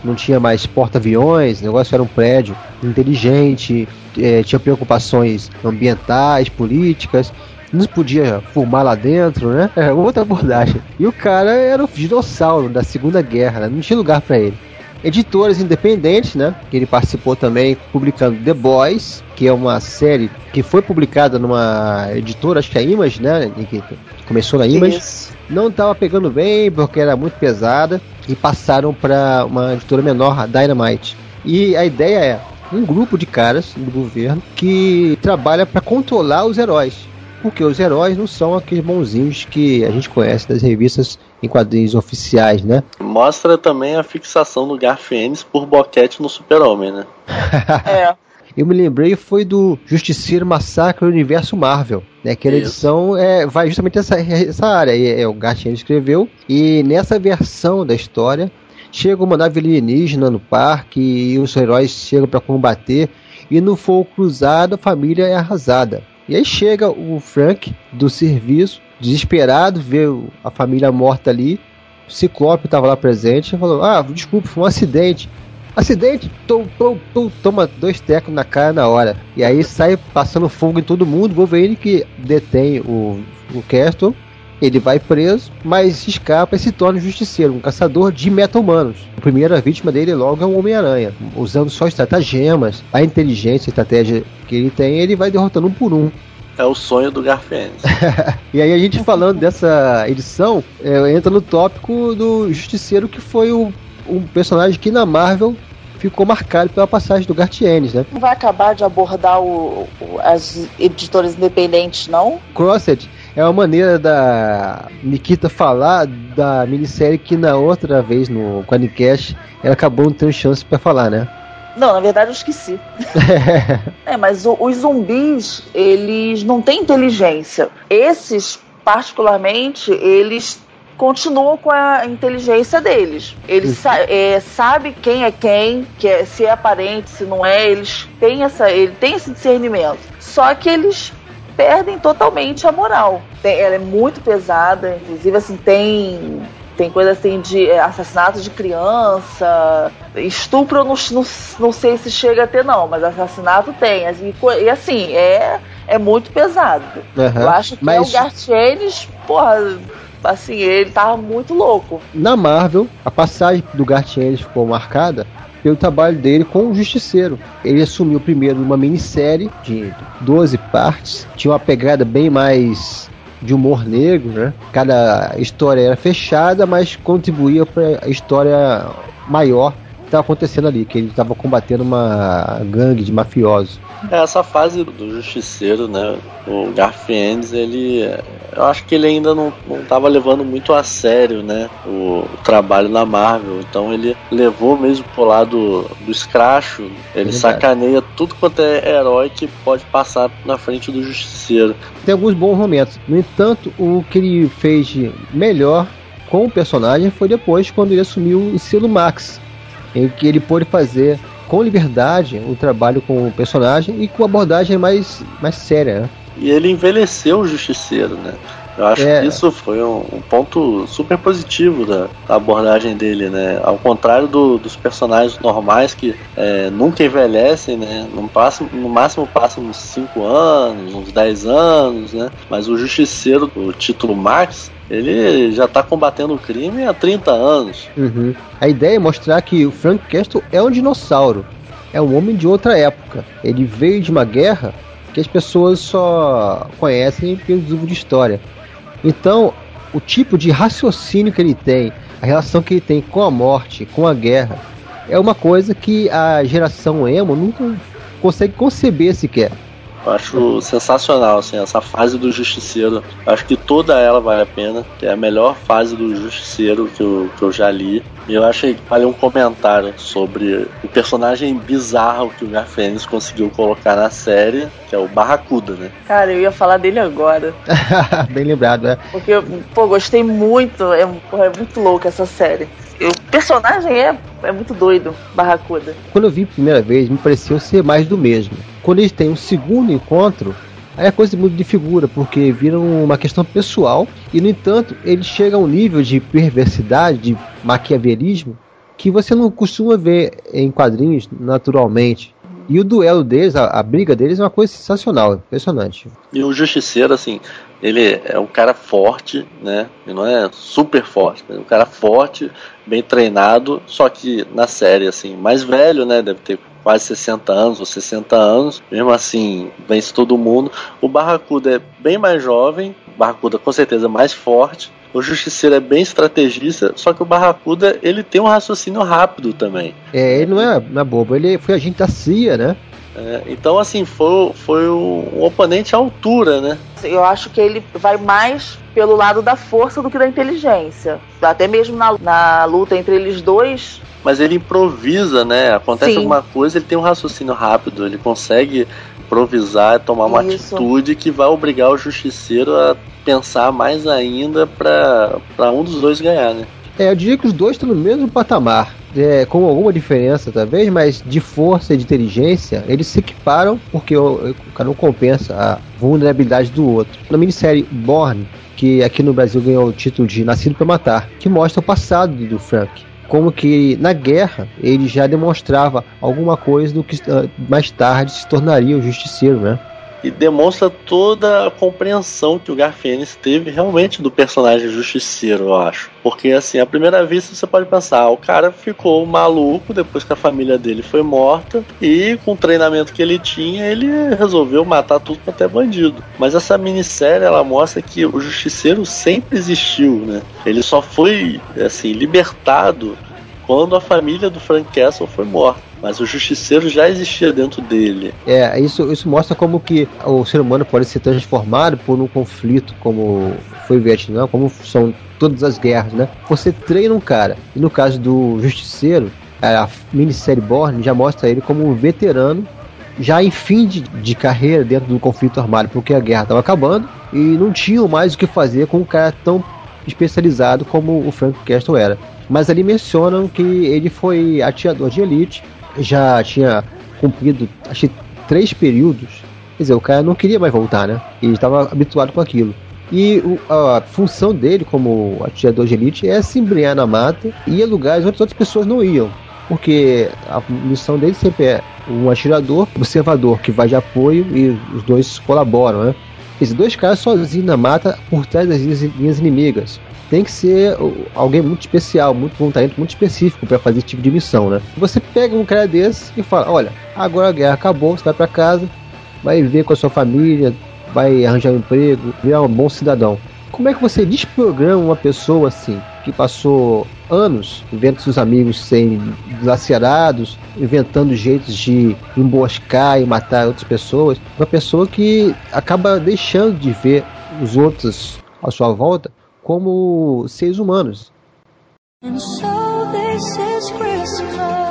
não tinha mais porta-aviões, o negócio era um prédio inteligente, eh, tinha preocupações ambientais, políticas, não se podia fumar lá dentro, né? É outra abordagem. E o cara era o dinossauro da Segunda Guerra, né? não tinha lugar para ele. Editoras independentes, né? Que ele participou também publicando The Boys, que é uma série que foi publicada numa editora, acho que é a Image, né? Nikita? Começou na Image. Não estava pegando bem porque era muito pesada e passaram para uma editora menor, a Dynamite. E a ideia é um grupo de caras do governo que trabalha para controlar os heróis. Porque os heróis não são aqueles bonzinhos que a gente conhece das revistas em quadrinhos oficiais, né? Mostra também a fixação do Garfienes por boquete no super-homem, né? É. Eu me lembrei foi do Justiceiro Massacre do Universo Marvel, né? Aquela Isso. edição é, vai justamente essa, essa área. E, é, o Gartier escreveu. E nessa versão da história, chega uma nave alienígena no parque e os heróis chegam para combater. E no fogo cruzado, a família é arrasada. E aí chega o Frank do serviço, desesperado, vê a família morta ali. O Ciclope estava lá presente e falou: Ah, desculpa, foi um acidente. Acidente, tom, tom, tom, toma dois tecos na cara na hora. E aí sai passando fogo em todo mundo. Wolverine que detém o, o Castle. Ele vai preso, mas escapa e se torna um justiceiro, um caçador de meta-humanos. A primeira vítima dele logo é um Homem-Aranha. Usando só estratagemas, a inteligência, a estratégia que ele tem, ele vai derrotando um por um. É o sonho do Garfienes. E aí a gente falando dessa edição, é, entra no tópico do Justiceiro, que foi o, um personagem que na Marvel ficou marcado pela passagem do Gartienes, né? Não vai acabar de abordar o, o- as editoras independentes, não? Crossed é uma maneira da Nikita falar da minissérie que na outra vez no Quanicast ela acabou não tendo chance pra falar, né? Não, na verdade eu esqueci. É, mas o- os zumbis, eles não têm inteligência. Esses, particularmente, eles continuam com a inteligência deles. Eles sa é, sabem quem é quem, que é- se é parente, se não é, eles têm, essa, ele tem esse discernimento. Só que eles perdem totalmente a moral. Tem- ela é muito pesada, inclusive assim, tem tem coisa assim de é, assassinato de criança, estupro não, não, não sei se chega a ter não, mas assassinato tem. co- E assim, é, é muito pesado. Aham. Eu acho que Mas- é o Gartienes, porra, assim, ele tava muito louco. Na Marvel, a passagem do Gartienes ficou marcada pelo trabalho dele com o Justiceiro. Ele assumiu primeiro uma minissérie de 12 partes, tinha uma pegada bem mais de humor negro, né? Cada história era fechada, mas contribuía para a história maior estava acontecendo ali, que ele estava combatendo uma gangue de mafiosos. É, essa fase do Justiceiro, né? O Garfienes, ele. Eu acho que ele ainda não, não tava levando muito a sério, né? O, o trabalho na Marvel. Então ele levou mesmo pro lado do escracho. Ele Verdade. sacaneia tudo quanto é herói que pode passar na frente do Justiceiro. tem alguns bons momentos. No entanto, o que ele fez de melhor com o personagem foi depois, quando ele assumiu o selo Max, em que ele pôde fazer com liberdade o trabalho com o personagem e com abordagem mais, mais séria. Né? E ele envelheceu o Justiceiro, né? Eu acho É. que isso foi um, um ponto super positivo da, da abordagem dele, né? Ao contrário do- dos personagens normais que é, nunca envelhecem, né? No, máximo, no máximo passam uns 5 anos, uns 10 anos, né? Mas o Justiceiro, o título Max, ele já tá combatendo o crime há 30 anos. Uhum. A ideia é mostrar que o Frank Castle é um dinossauro, é um homem de outra época. Ele veio de uma guerra que as pessoas só conhecem pelos livros de história. Então, o tipo de raciocínio que ele tem, a relação que ele tem com a morte, com a guerra, é uma coisa que a geração emo nunca consegue conceber sequer. Eu acho sensacional, assim, essa fase do Justiceiro. Eu acho que toda ela vale a pena, que é a melhor fase do Justiceiro que eu, que eu já li. E eu achei que vale um comentário sobre o personagem bizarro que o Garfênis conseguiu colocar na série, que é o Barracuda, né? Cara, eu ia falar dele agora. Bem lembrado, é. Porque, pô, gostei muito. É, é muito louca essa série. O personagem é, é muito doido, Barracuda. Quando eu vi a primeira vez, me pareceu ser mais do mesmo. Quando eles têm um segundo encontro, aí a coisa muda de figura, porque viram uma questão pessoal, e no entanto, ele chega a um nível de perversidade, de maquiavelismo, que você não costuma ver em quadrinhos naturalmente. E o duelo deles, a, a briga deles é uma coisa sensacional, impressionante. E o Justiceiro, assim, ele é um cara forte, né? Ele não é super forte, mas é um cara forte, bem treinado, só que na série, assim, mais velho, né? Deve ter quase 60 anos ou 60 anos, mesmo assim, vence todo mundo. O Barracuda é bem mais jovem, o Barracuda com certeza é mais forte. O Justiceiro é bem estrategista, só que o Barracuda ele tem um raciocínio rápido também. É, ele não é, não é bobo, ele foi agente da CIA, né? É, então, assim, foi, foi um oponente à altura, né? Eu acho que ele vai mais pelo lado da força do que da inteligência. Até mesmo na, na luta entre eles dois. Mas ele improvisa, né? Acontece Sim. alguma coisa, ele tem um raciocínio rápido, ele consegue improvisar, tomar uma Isso. atitude que vai obrigar o justiceiro a pensar mais ainda para um dos dois ganhar, né? É, eu diria que os dois estão no mesmo patamar. É, com alguma diferença, talvez, mas de força e de inteligência, eles se equiparam porque o, o cara não compensa a vulnerabilidade do outro. Na minissérie Born, que aqui no Brasil ganhou o título de Nascido para Matar, que mostra o passado do Frank. Como que na guerra ele já demonstrava alguma coisa do que ah, mais tarde se tornaria o justiceiro, né? E demonstra toda a compreensão que o Garfienes teve realmente do personagem justiceiro, eu acho. Porque, assim, à primeira vista você pode pensar, ah, o cara ficou maluco depois que a família dele foi morta e com o treinamento que ele tinha, ele resolveu matar tudo quanto é bandido. Mas essa minissérie, ela mostra que o justiceiro sempre existiu, né? Ele só foi, assim, libertado quando a família do Frank Castle foi morta. Mas o justiceiro já existia dentro dele. É, isso, isso mostra como que o ser humano pode ser transformado por um conflito como foi o Vietnã, como são todas as guerras, né? Você treina um cara, e no caso do Justiceiro, a minissérie Born já mostra ele como um veterano, já em fim de, de carreira dentro do conflito armado, porque a guerra estava acabando e não tinham mais o que fazer com um cara tão especializado como o Frank Castle era. Mas ali mencionam que ele foi atirador de elite, já tinha cumprido, acho três períodos. Quer dizer, o cara não queria mais voltar, né? Ele estava habituado com aquilo. E a função dele como atirador de elite é se embrenhar na mata e a lugares onde outras pessoas não iam. Porque a missão dele sempre é um atirador, observador que vai de apoio e os dois colaboram, né? Esses dois caras sozinhos na mata por trás das linhas inimigas. Tem que ser alguém muito especial, muito com um talento muito específico para fazer esse tipo de missão, né? Você pega um cara desse e fala: Olha, agora a guerra acabou, você vai para casa, vai viver com a sua família, vai arranjar um emprego, virar um bom cidadão. Como é que você desprograma uma pessoa assim, que passou anos vendo seus amigos serem dilacerados, inventando jeitos de emboscar e matar outras pessoas? Uma pessoa que acaba deixando de ver os outros à sua volta como seres humanos. And so this is Christmas.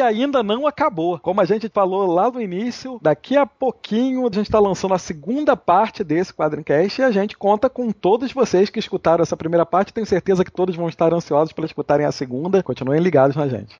E ainda não acabou. Como a gente falou lá no início, daqui a pouquinho a gente está lançando a segunda parte desse Quadrincast e a gente conta com todos vocês que escutaram essa primeira parte. Tenho certeza que todos vão estar ansiosos para escutarem a segunda. Continuem ligados na gente.